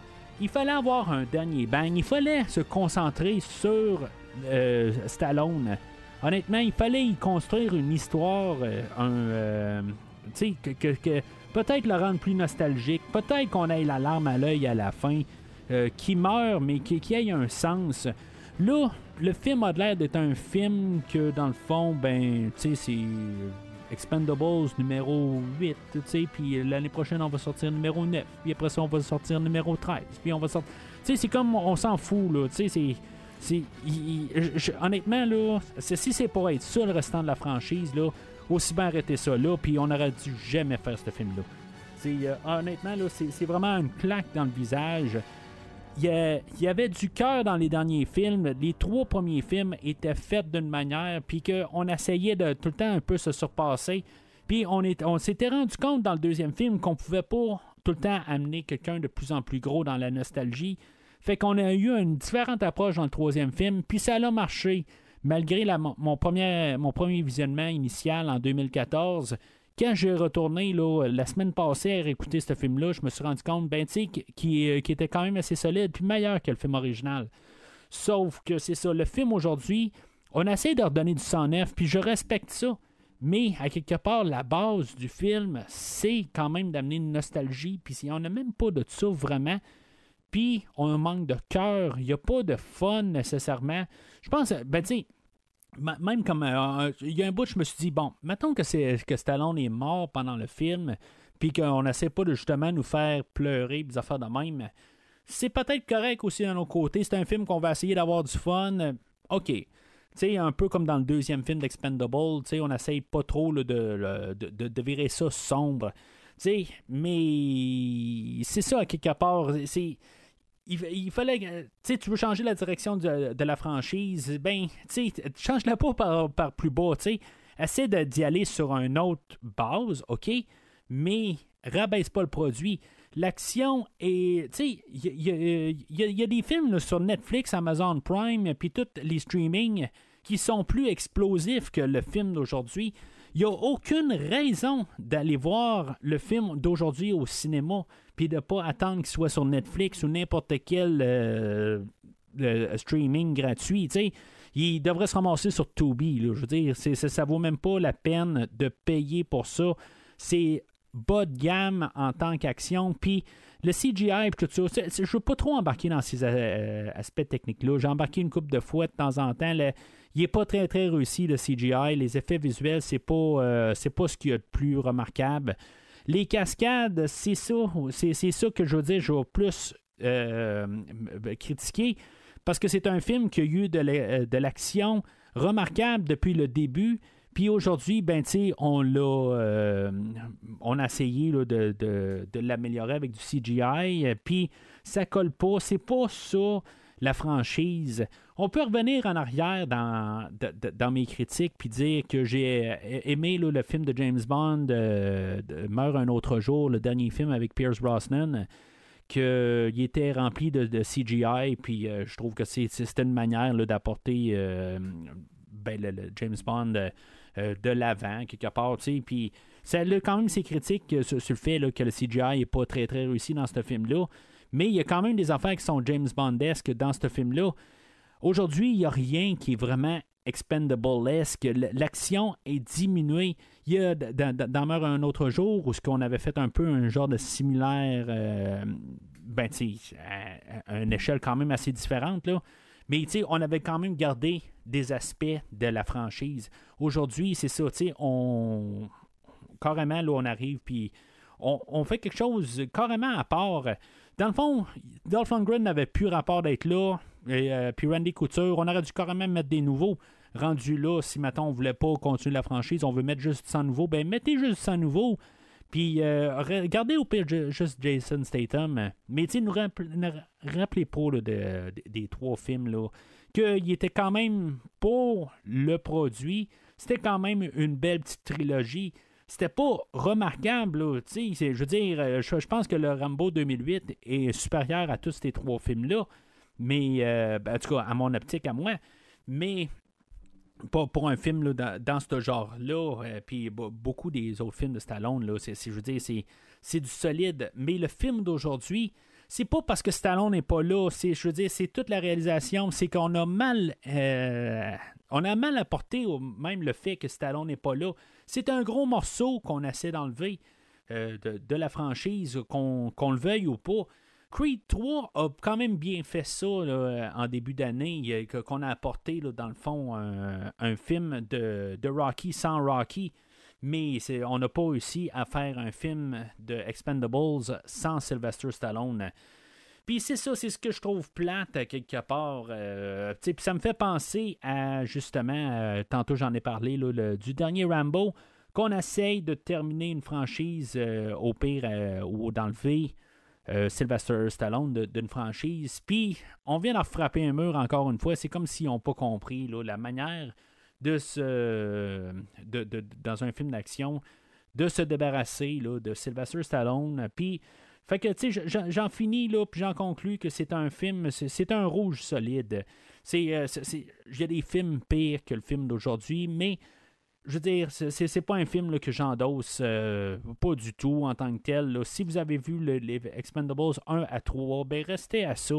[SPEAKER 4] il fallait avoir un dernier bang. Il fallait se concentrer sur Stallone. Honnêtement, il fallait y construire une histoire, un. Tu sais, que, peut-être le rendre plus nostalgique, peut-être qu'on ait la larme à l'œil à la fin, euh, qui meurt, mais qui, ait un sens. Là, le film a l'air d'être un film que, dans le fond, ben, tu sais, c'est Expendables numéro 8, tu sais, puis l'année prochaine, on va sortir numéro 9, puis après ça, on va sortir numéro 13, puis on va sortir... Tu sais, c'est comme, on s'en fout, là, tu sais, c'est... c'est- honnêtement, là, si c'est pour être ça le restant de la franchise, là, aussi bien arrêter ça là, puis on aurait dû jamais faire ce film-là. Euh, honnêtement, là, c'est, vraiment une claque dans le visage. Il y, avait du cœur dans les derniers films. Les trois premiers films étaient faits d'une manière, puis qu'on essayait de tout le temps un peu se surpasser. Puis on, on s'était rendu compte dans le deuxième film qu'on pouvait pas tout le temps amener quelqu'un de plus en plus gros dans la nostalgie. Fait qu'on a eu une différente approche dans le troisième film, puis ça a marché. Malgré mon, premier, visionnement initial en 2014, quand j'ai retourné la semaine passée à réécouter ce film-là, je me suis rendu compte, ben, qui, qui- qui était quand même assez solide, puis meilleur que le film original. Sauf que c'est ça, le film aujourd'hui, on essaie de redonner du sang neuf, puis je respecte ça. Mais à quelque part, la base du film, c'est quand même d'amener une nostalgie, puis on n'a même pas de ça vraiment, puis on manque de cœur, il n'y a pas de fun nécessairement. Je pense, ben tu même comme euh, il y a un bout, je me suis dit, bon, mettons que, c'est, que Stallone est mort pendant le film, puis qu'on n'essaie pas de justement nous faire pleurer, des affaires de même. C'est peut-être correct aussi d'un autre côté. C'est un film qu'on va essayer d'avoir du fun. euh, OK. Tu sais, un peu comme dans le deuxième film d'Expendable, tu sais, on n'essaye pas trop de, de, de- virer ça sombre. Tu sais, mais c'est ça, à quelque part. C'est il, fallait. Tu tu veux changer la direction de, la franchise, ben, tu sais, change-la pas par, plus bas, tu sais. Essaie d'y aller sur une autre base, OK, mais rabaisse pas le produit. L'action est. Tu sais, il y, a- des films sur Netflix, Amazon Prime, puis tous les streamings qui sont plus explosifs que le film d'aujourd'hui. Il n'y a aucune raison d'aller voir le film d'aujourd'hui au cinéma, puis de pas attendre qu'il soit sur Netflix ou n'importe quel euh, euh, streaming gratuit. Il devrait se ramasser sur Tubi. là. Je veux dire, c'est, ça vaut même pas la peine de payer pour ça. C'est bas de gamme en tant qu'action. Puis le CGI, puis tout ça, veux pas trop embarquer dans ces euh, aspects techniques-là. J'ai embarqué une coupe de fois de temps en temps. Il est pas très très réussi le CGI. Les effets visuels, c'est pas c'est pas ce qu'il y a de plus remarquable. Les cascades, c'est ça, c'est, c'est ça que je veux dire, je vais plus euh, critiquer parce que c'est un film qui a eu de, euh, l'action remarquable depuis le début. Puis aujourd'hui, ben, on l'a. euh, on a essayé de, de- l'améliorer avec du CGI. Puis ça colle pas. C'est pas ça la franchise. On peut revenir en arrière dans, mes critiques puis dire que j'ai aimé le film de James Bond, Meurt un autre jour, le dernier film avec Pierce Brosnan qu'il était rempli de, CGI, puis je trouve que c'était une manière d'apporter ben, le, James Bond de l'avant, quelque part, puis ça a quand même ses critiques sur, le fait que le CGI n'est pas très très réussi dans ce film-là. Mais il y a quand même des affaires qui sont James Bondesques dans ce film-là. Aujourd'hui, il n'y a rien qui est vraiment expendable-esque. L'action est diminuée. Il y a dans, un autre jour où ce qu'on avait fait un peu un genre de similaire, euh, ben, à, une échelle quand même assez différente, là. Mais on avait quand même gardé des aspects de la franchise. Aujourd'hui, c'est ça, on, carrément, là, on arrive, puis on, fait quelque chose carrément à part. Dans le fond, Dolph Lundgren n'avait plus rapport d'être là, et euh, puis Randy Couture, on aurait dû carrément mettre des nouveaux. Rendus là, si maintenant on voulait pas continuer la franchise, on veut mettre juste 100 nouveaux, ben mettez juste 100 nouveaux. Puis euh, regardez au pire juste Jason Statham. Mais tu nous, rappelez pas des trois films là, qu'il était quand même pour le produit. C'était quand même une belle petite trilogie c'était pas remarquable. je veux dire, euh, je, pense que le Rambo 2008 est supérieur à tous ces trois films-là. Mais, euh, ben, en tout cas, à mon optique, à moi. Mais pas pour un film dans, ce genre-là, euh, puis beaucoup des autres films de Stallone, là, je veux dire, c'est du solide. Mais le film d'aujourd'hui, c'est pas parce que Stallone n'est pas là, c'est, je veux dire, c'est toute la réalisation, c'est qu'on a mal, on a mal apporté même le fait que Stallone n'est pas là. C'est un gros morceau qu'on essaie d'enlever euh, de, la franchise, qu'on le veuille ou pas. Creed 3 a quand même bien fait ça en début d'année, qu'on a apporté dans le fond un, film de, Rocky sans Rocky, mais on n'a pas réussi à faire un film de Expendables sans Sylvester Stallone. Puis c'est ça, c'est ce que je trouve plate à quelque part. Euh, puis ça me fait penser à justement, euh, tantôt j'en ai parlé, du dernier Rambo, qu'on essaye de terminer une franchise euh, au pire ou d'enlever Sylvester Stallone d'une franchise. Puis on vient d'en frapper un mur encore une fois. C'est comme s'ils n'ont pas compris la manière de se. De, dans un film d'action, de se débarrasser de Sylvester Stallone. Puis fait que, tu sais, j'en finis, là, puis j'en conclus que c'est un film, c'est un rouge solide. Euh, c'est, y a des films pires que le film d'aujourd'hui, mais je veux dire, c'est pas un film que j'endosse euh, pas du tout en tant que tel. Si vous avez vu les Expendables 1 à 3, ben restez à ça.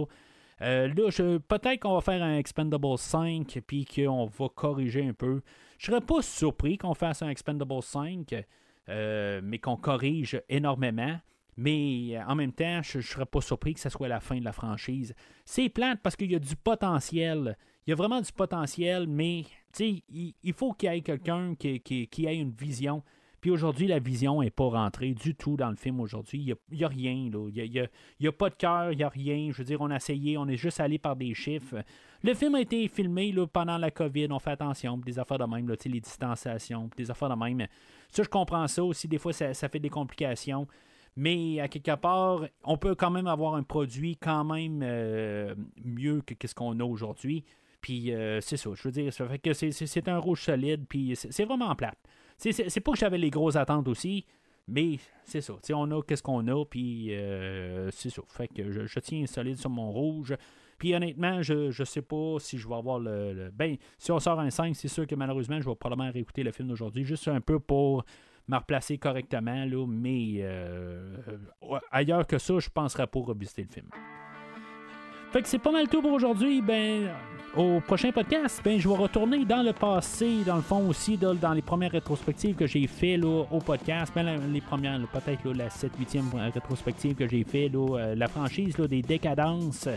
[SPEAKER 4] Euh, là, peut-être qu'on va faire un Expendables 5 puis qu'on va corriger un peu. Je serais pas surpris qu'on fasse un Expendables 5, mais qu'on corrige énormément. Mais euh, en même temps, je ne serais pas surpris que ce soit la fin de la franchise. C'est plate parce qu'il y a du potentiel. Il y a vraiment du potentiel, mais il, il faut qu'il y ait quelqu'un qui, ait une vision. Puis aujourd'hui, la vision n'est pas rentrée du tout dans le film aujourd'hui. Il n'y a, rien. Il n'y a, pas de cœur, il n'y a rien. Je veux dire, on a essayé, on est juste allé par des chiffres. Le film a été filmé là, pendant la COVID. On fait attention, des affaires de même, là, les distanciations, des affaires de même. Ça, je comprends ça aussi. Des fois, ça fait des complications. Mais à quelque part, on peut quand même avoir un produit quand même euh, mieux que ce qu'on a aujourd'hui. Puis euh, c'est ça, je veux dire, fait que c'est un rouge solide, puis c'est vraiment plate. C'est pas que j'avais les grosses attentes aussi, mais c'est ça. on a qu'est-ce qu'on a, puis euh, c'est ça. Fait que je, tiens solide sur mon rouge. Puis honnêtement, je, je sais pas si je vais avoir le, le, Ben, si on sort un 5, c'est sûr que malheureusement, je vais probablement réécouter le film d'aujourd'hui, juste un peu pour me replacer correctement, là, mais euh, ailleurs que ça, je penserais pas revisiter le film. Fait que c'est pas mal tout pour aujourd'hui. Ben, au prochain podcast, ben, je vais retourner dans le passé, dans le fond aussi, dans les premières rétrospectives que j'ai fait là, au podcast. Ben, les premières, peut-être la 7-8e rétrospective que j'ai fait, là, euh, la franchise là, des décadences.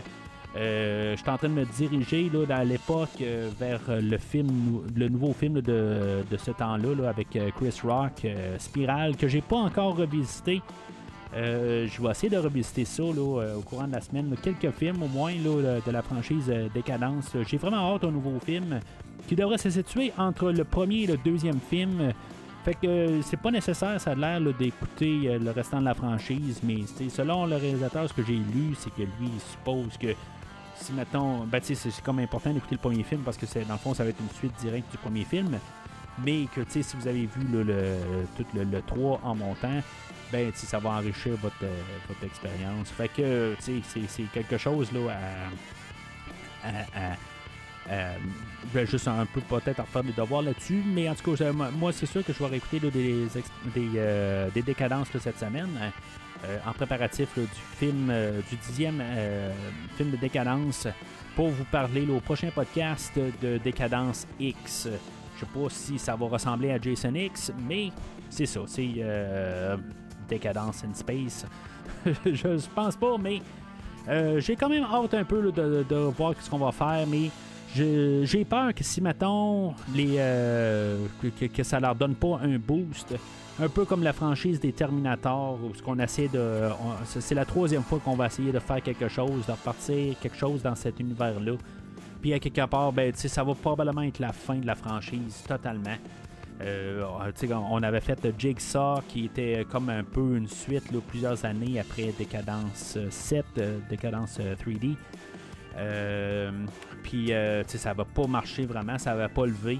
[SPEAKER 4] Euh, je suis en train de me diriger là, dans l'époque euh, vers le film, le nouveau film de, ce temps-là avec Chris Rock, Spiral, que j'ai pas encore revisité. je vais essayer de revisiter ça au courant de la semaine. quelques films au moins de la franchise Décadence. J'ai vraiment hâte au nouveau film qui devrait se situer entre le premier et le deuxième film. Fait que c'est pas nécessaire, ça a l'air d'écouter le restant de la franchise, mais selon le réalisateur, ce que j'ai lu, c'est que lui, il suppose que si mettons, ben, c'est comme important d'écouter le premier film parce que dans le fond, ça va être une suite directe du premier film. Mais que, si vous avez vu le, tout le, le 3 en montant, ben, ça va enrichir votre, euh, votre expérience. Fait que, c'est- quelque chose là à. à- à- euh, juste un peu peut-être refaire des devoirs là-dessus, mais en tout cas, moi, c'est sûr que je vais réécouter des, des, euh, des décadences cette semaine, en préparatif du film, euh, du dixième euh, film de décadence, pour vous parler là, au prochain podcast de Décadence X. Je sais pas si ça va ressembler à Jason X, mais c'est ça, c'est euh, Décadence in Space. je pense pas, mais euh, j'ai quand même hâte un peu de, voir ce qu'on va faire, mais j'ai peur que si, mettons, les, euh, que- que ça leur donne pas un boost, un peu comme la franchise des Terminator, où ce qu'on essaie de. c'est la troisième fois qu'on va essayer de faire quelque chose, de repartir quelque chose dans cet univers-là. Puis à quelque part, ben, ça va probablement être la fin de la franchise totalement. Euh, on avait fait Jigsaw qui était comme un peu une suite plusieurs années après Décadence euh, 7, euh, Décadence euh, 3D. Euh, puis ça va pas marcher vraiment, ça va pas lever.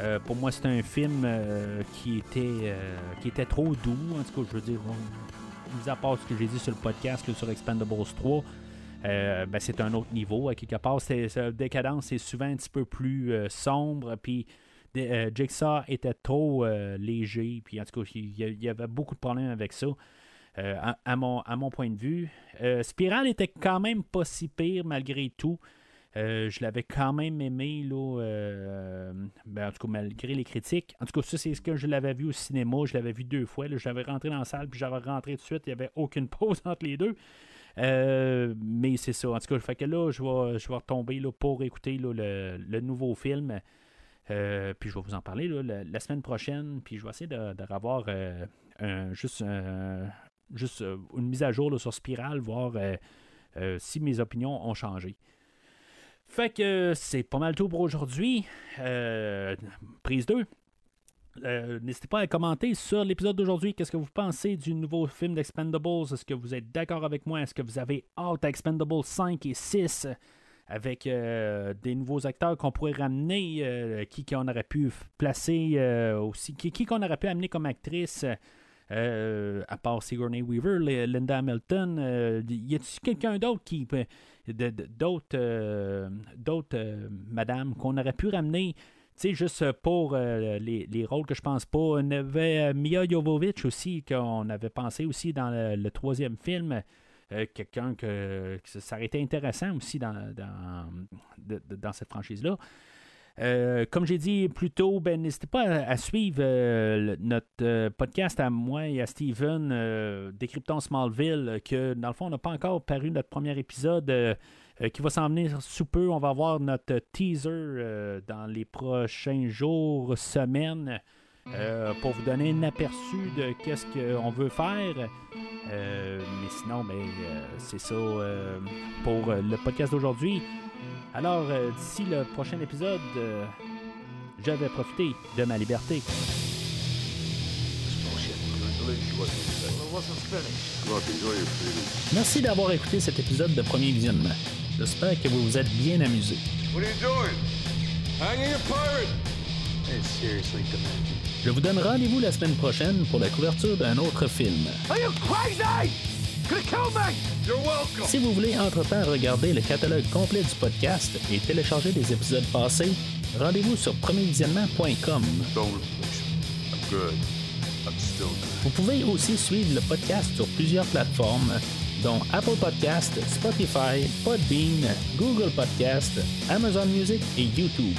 [SPEAKER 4] Euh, pour moi, c'est un film euh, qui était euh, qui était trop doux. En tout cas, je veux dire, mis à part ce que j'ai dit sur le podcast là, sur Expendables 3, euh, ben, c'est un autre niveau. À quelque part, c'est, Décadence, c'est souvent un petit peu plus sombre. Puis Jigsaw était trop léger. Puis en tout cas, il y, avait beaucoup de problèmes avec ça. à, à mon, à mon point de vue. Spiral était quand même pas si pire malgré tout. Euh, je l'avais quand même aimé, euh, ben, en tout cas, malgré les critiques. En tout cas, ça, c'est ce que je l'avais vu au cinéma. Je l'avais vu deux fois. là. Je l'avais rentré dans la salle, puis j'avais rentré tout de suite. Il n'y avait aucune pause entre les deux. Euh, mais c'est ça. En tout cas, fait que là, je vais, je vais retomber pour écouter le, nouveau film. Puis je vais vous en parler la, semaine prochaine. Puis je vais essayer de, revoir juste, juste une mise à jour sur Spiral, voir si mes opinions ont changé. Fait que c'est pas mal tout pour aujourd'hui. Euh, prise 2. Euh, N'hésitez pas à commenter sur l'épisode d'aujourd'hui. Qu'est-ce que vous pensez du nouveau film d'Expendables? Est-ce que vous êtes d'accord avec moi? Est-ce que vous avez hâte à Expendables 5 et 6 avec euh, des nouveaux acteurs qu'on pourrait ramener? qui qu'on aurait pu placer aussi? Qui qu'on aurait pu amener comme actrice? à part Sigourney Weaver, Li- Linda Hamilton, y a-t-il quelqu'un d'autre qui peut- d'autres euh, d'autres euh, madames qu'on aurait pu ramener tu sais, juste pour euh, les, les rôles que je pense pas. On avait euh, Mia Jovovich aussi, qu'on avait pensé aussi dans le, troisième film. Quelqu'un que, ça aurait été intéressant aussi dans, dans, dans cette franchise-là. Euh, comme j'ai dit plus tôt, ben, n'hésitez pas à, suivre euh, notre euh, podcast à moi et à Steven, Décryptons Smallville, que dans le fond, on n'a pas encore paru notre premier épisode qui va s'en venir sous peu. On va avoir notre teaser dans les prochains jours, semaines, pour vous donner un aperçu de qu'est-ce qu'on veut faire. Mais sinon, ben, c'est ça pour le podcast d'aujourd'hui. Alors, euh, d'ici le prochain épisode, euh, j'avais profité de ma liberté. Merci d'avoir écouté cet épisode de Premier Visionnement. J'espère que vous vous êtes bien amusé. Je vous donne rendez-vous la semaine prochaine pour la couverture d'un autre film.
[SPEAKER 1] Are you crazy?
[SPEAKER 4] Si vous voulez entre-temps regarder le catalogue complet du podcast et télécharger des épisodes passés, rendez-vous sur premiervisionnement.com. Vous pouvez aussi suivre le podcast sur plusieurs plateformes, dont Apple Podcast, Spotify, Podbean, Google Podcast, Amazon Music et YouTube.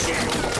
[SPEAKER 1] suppose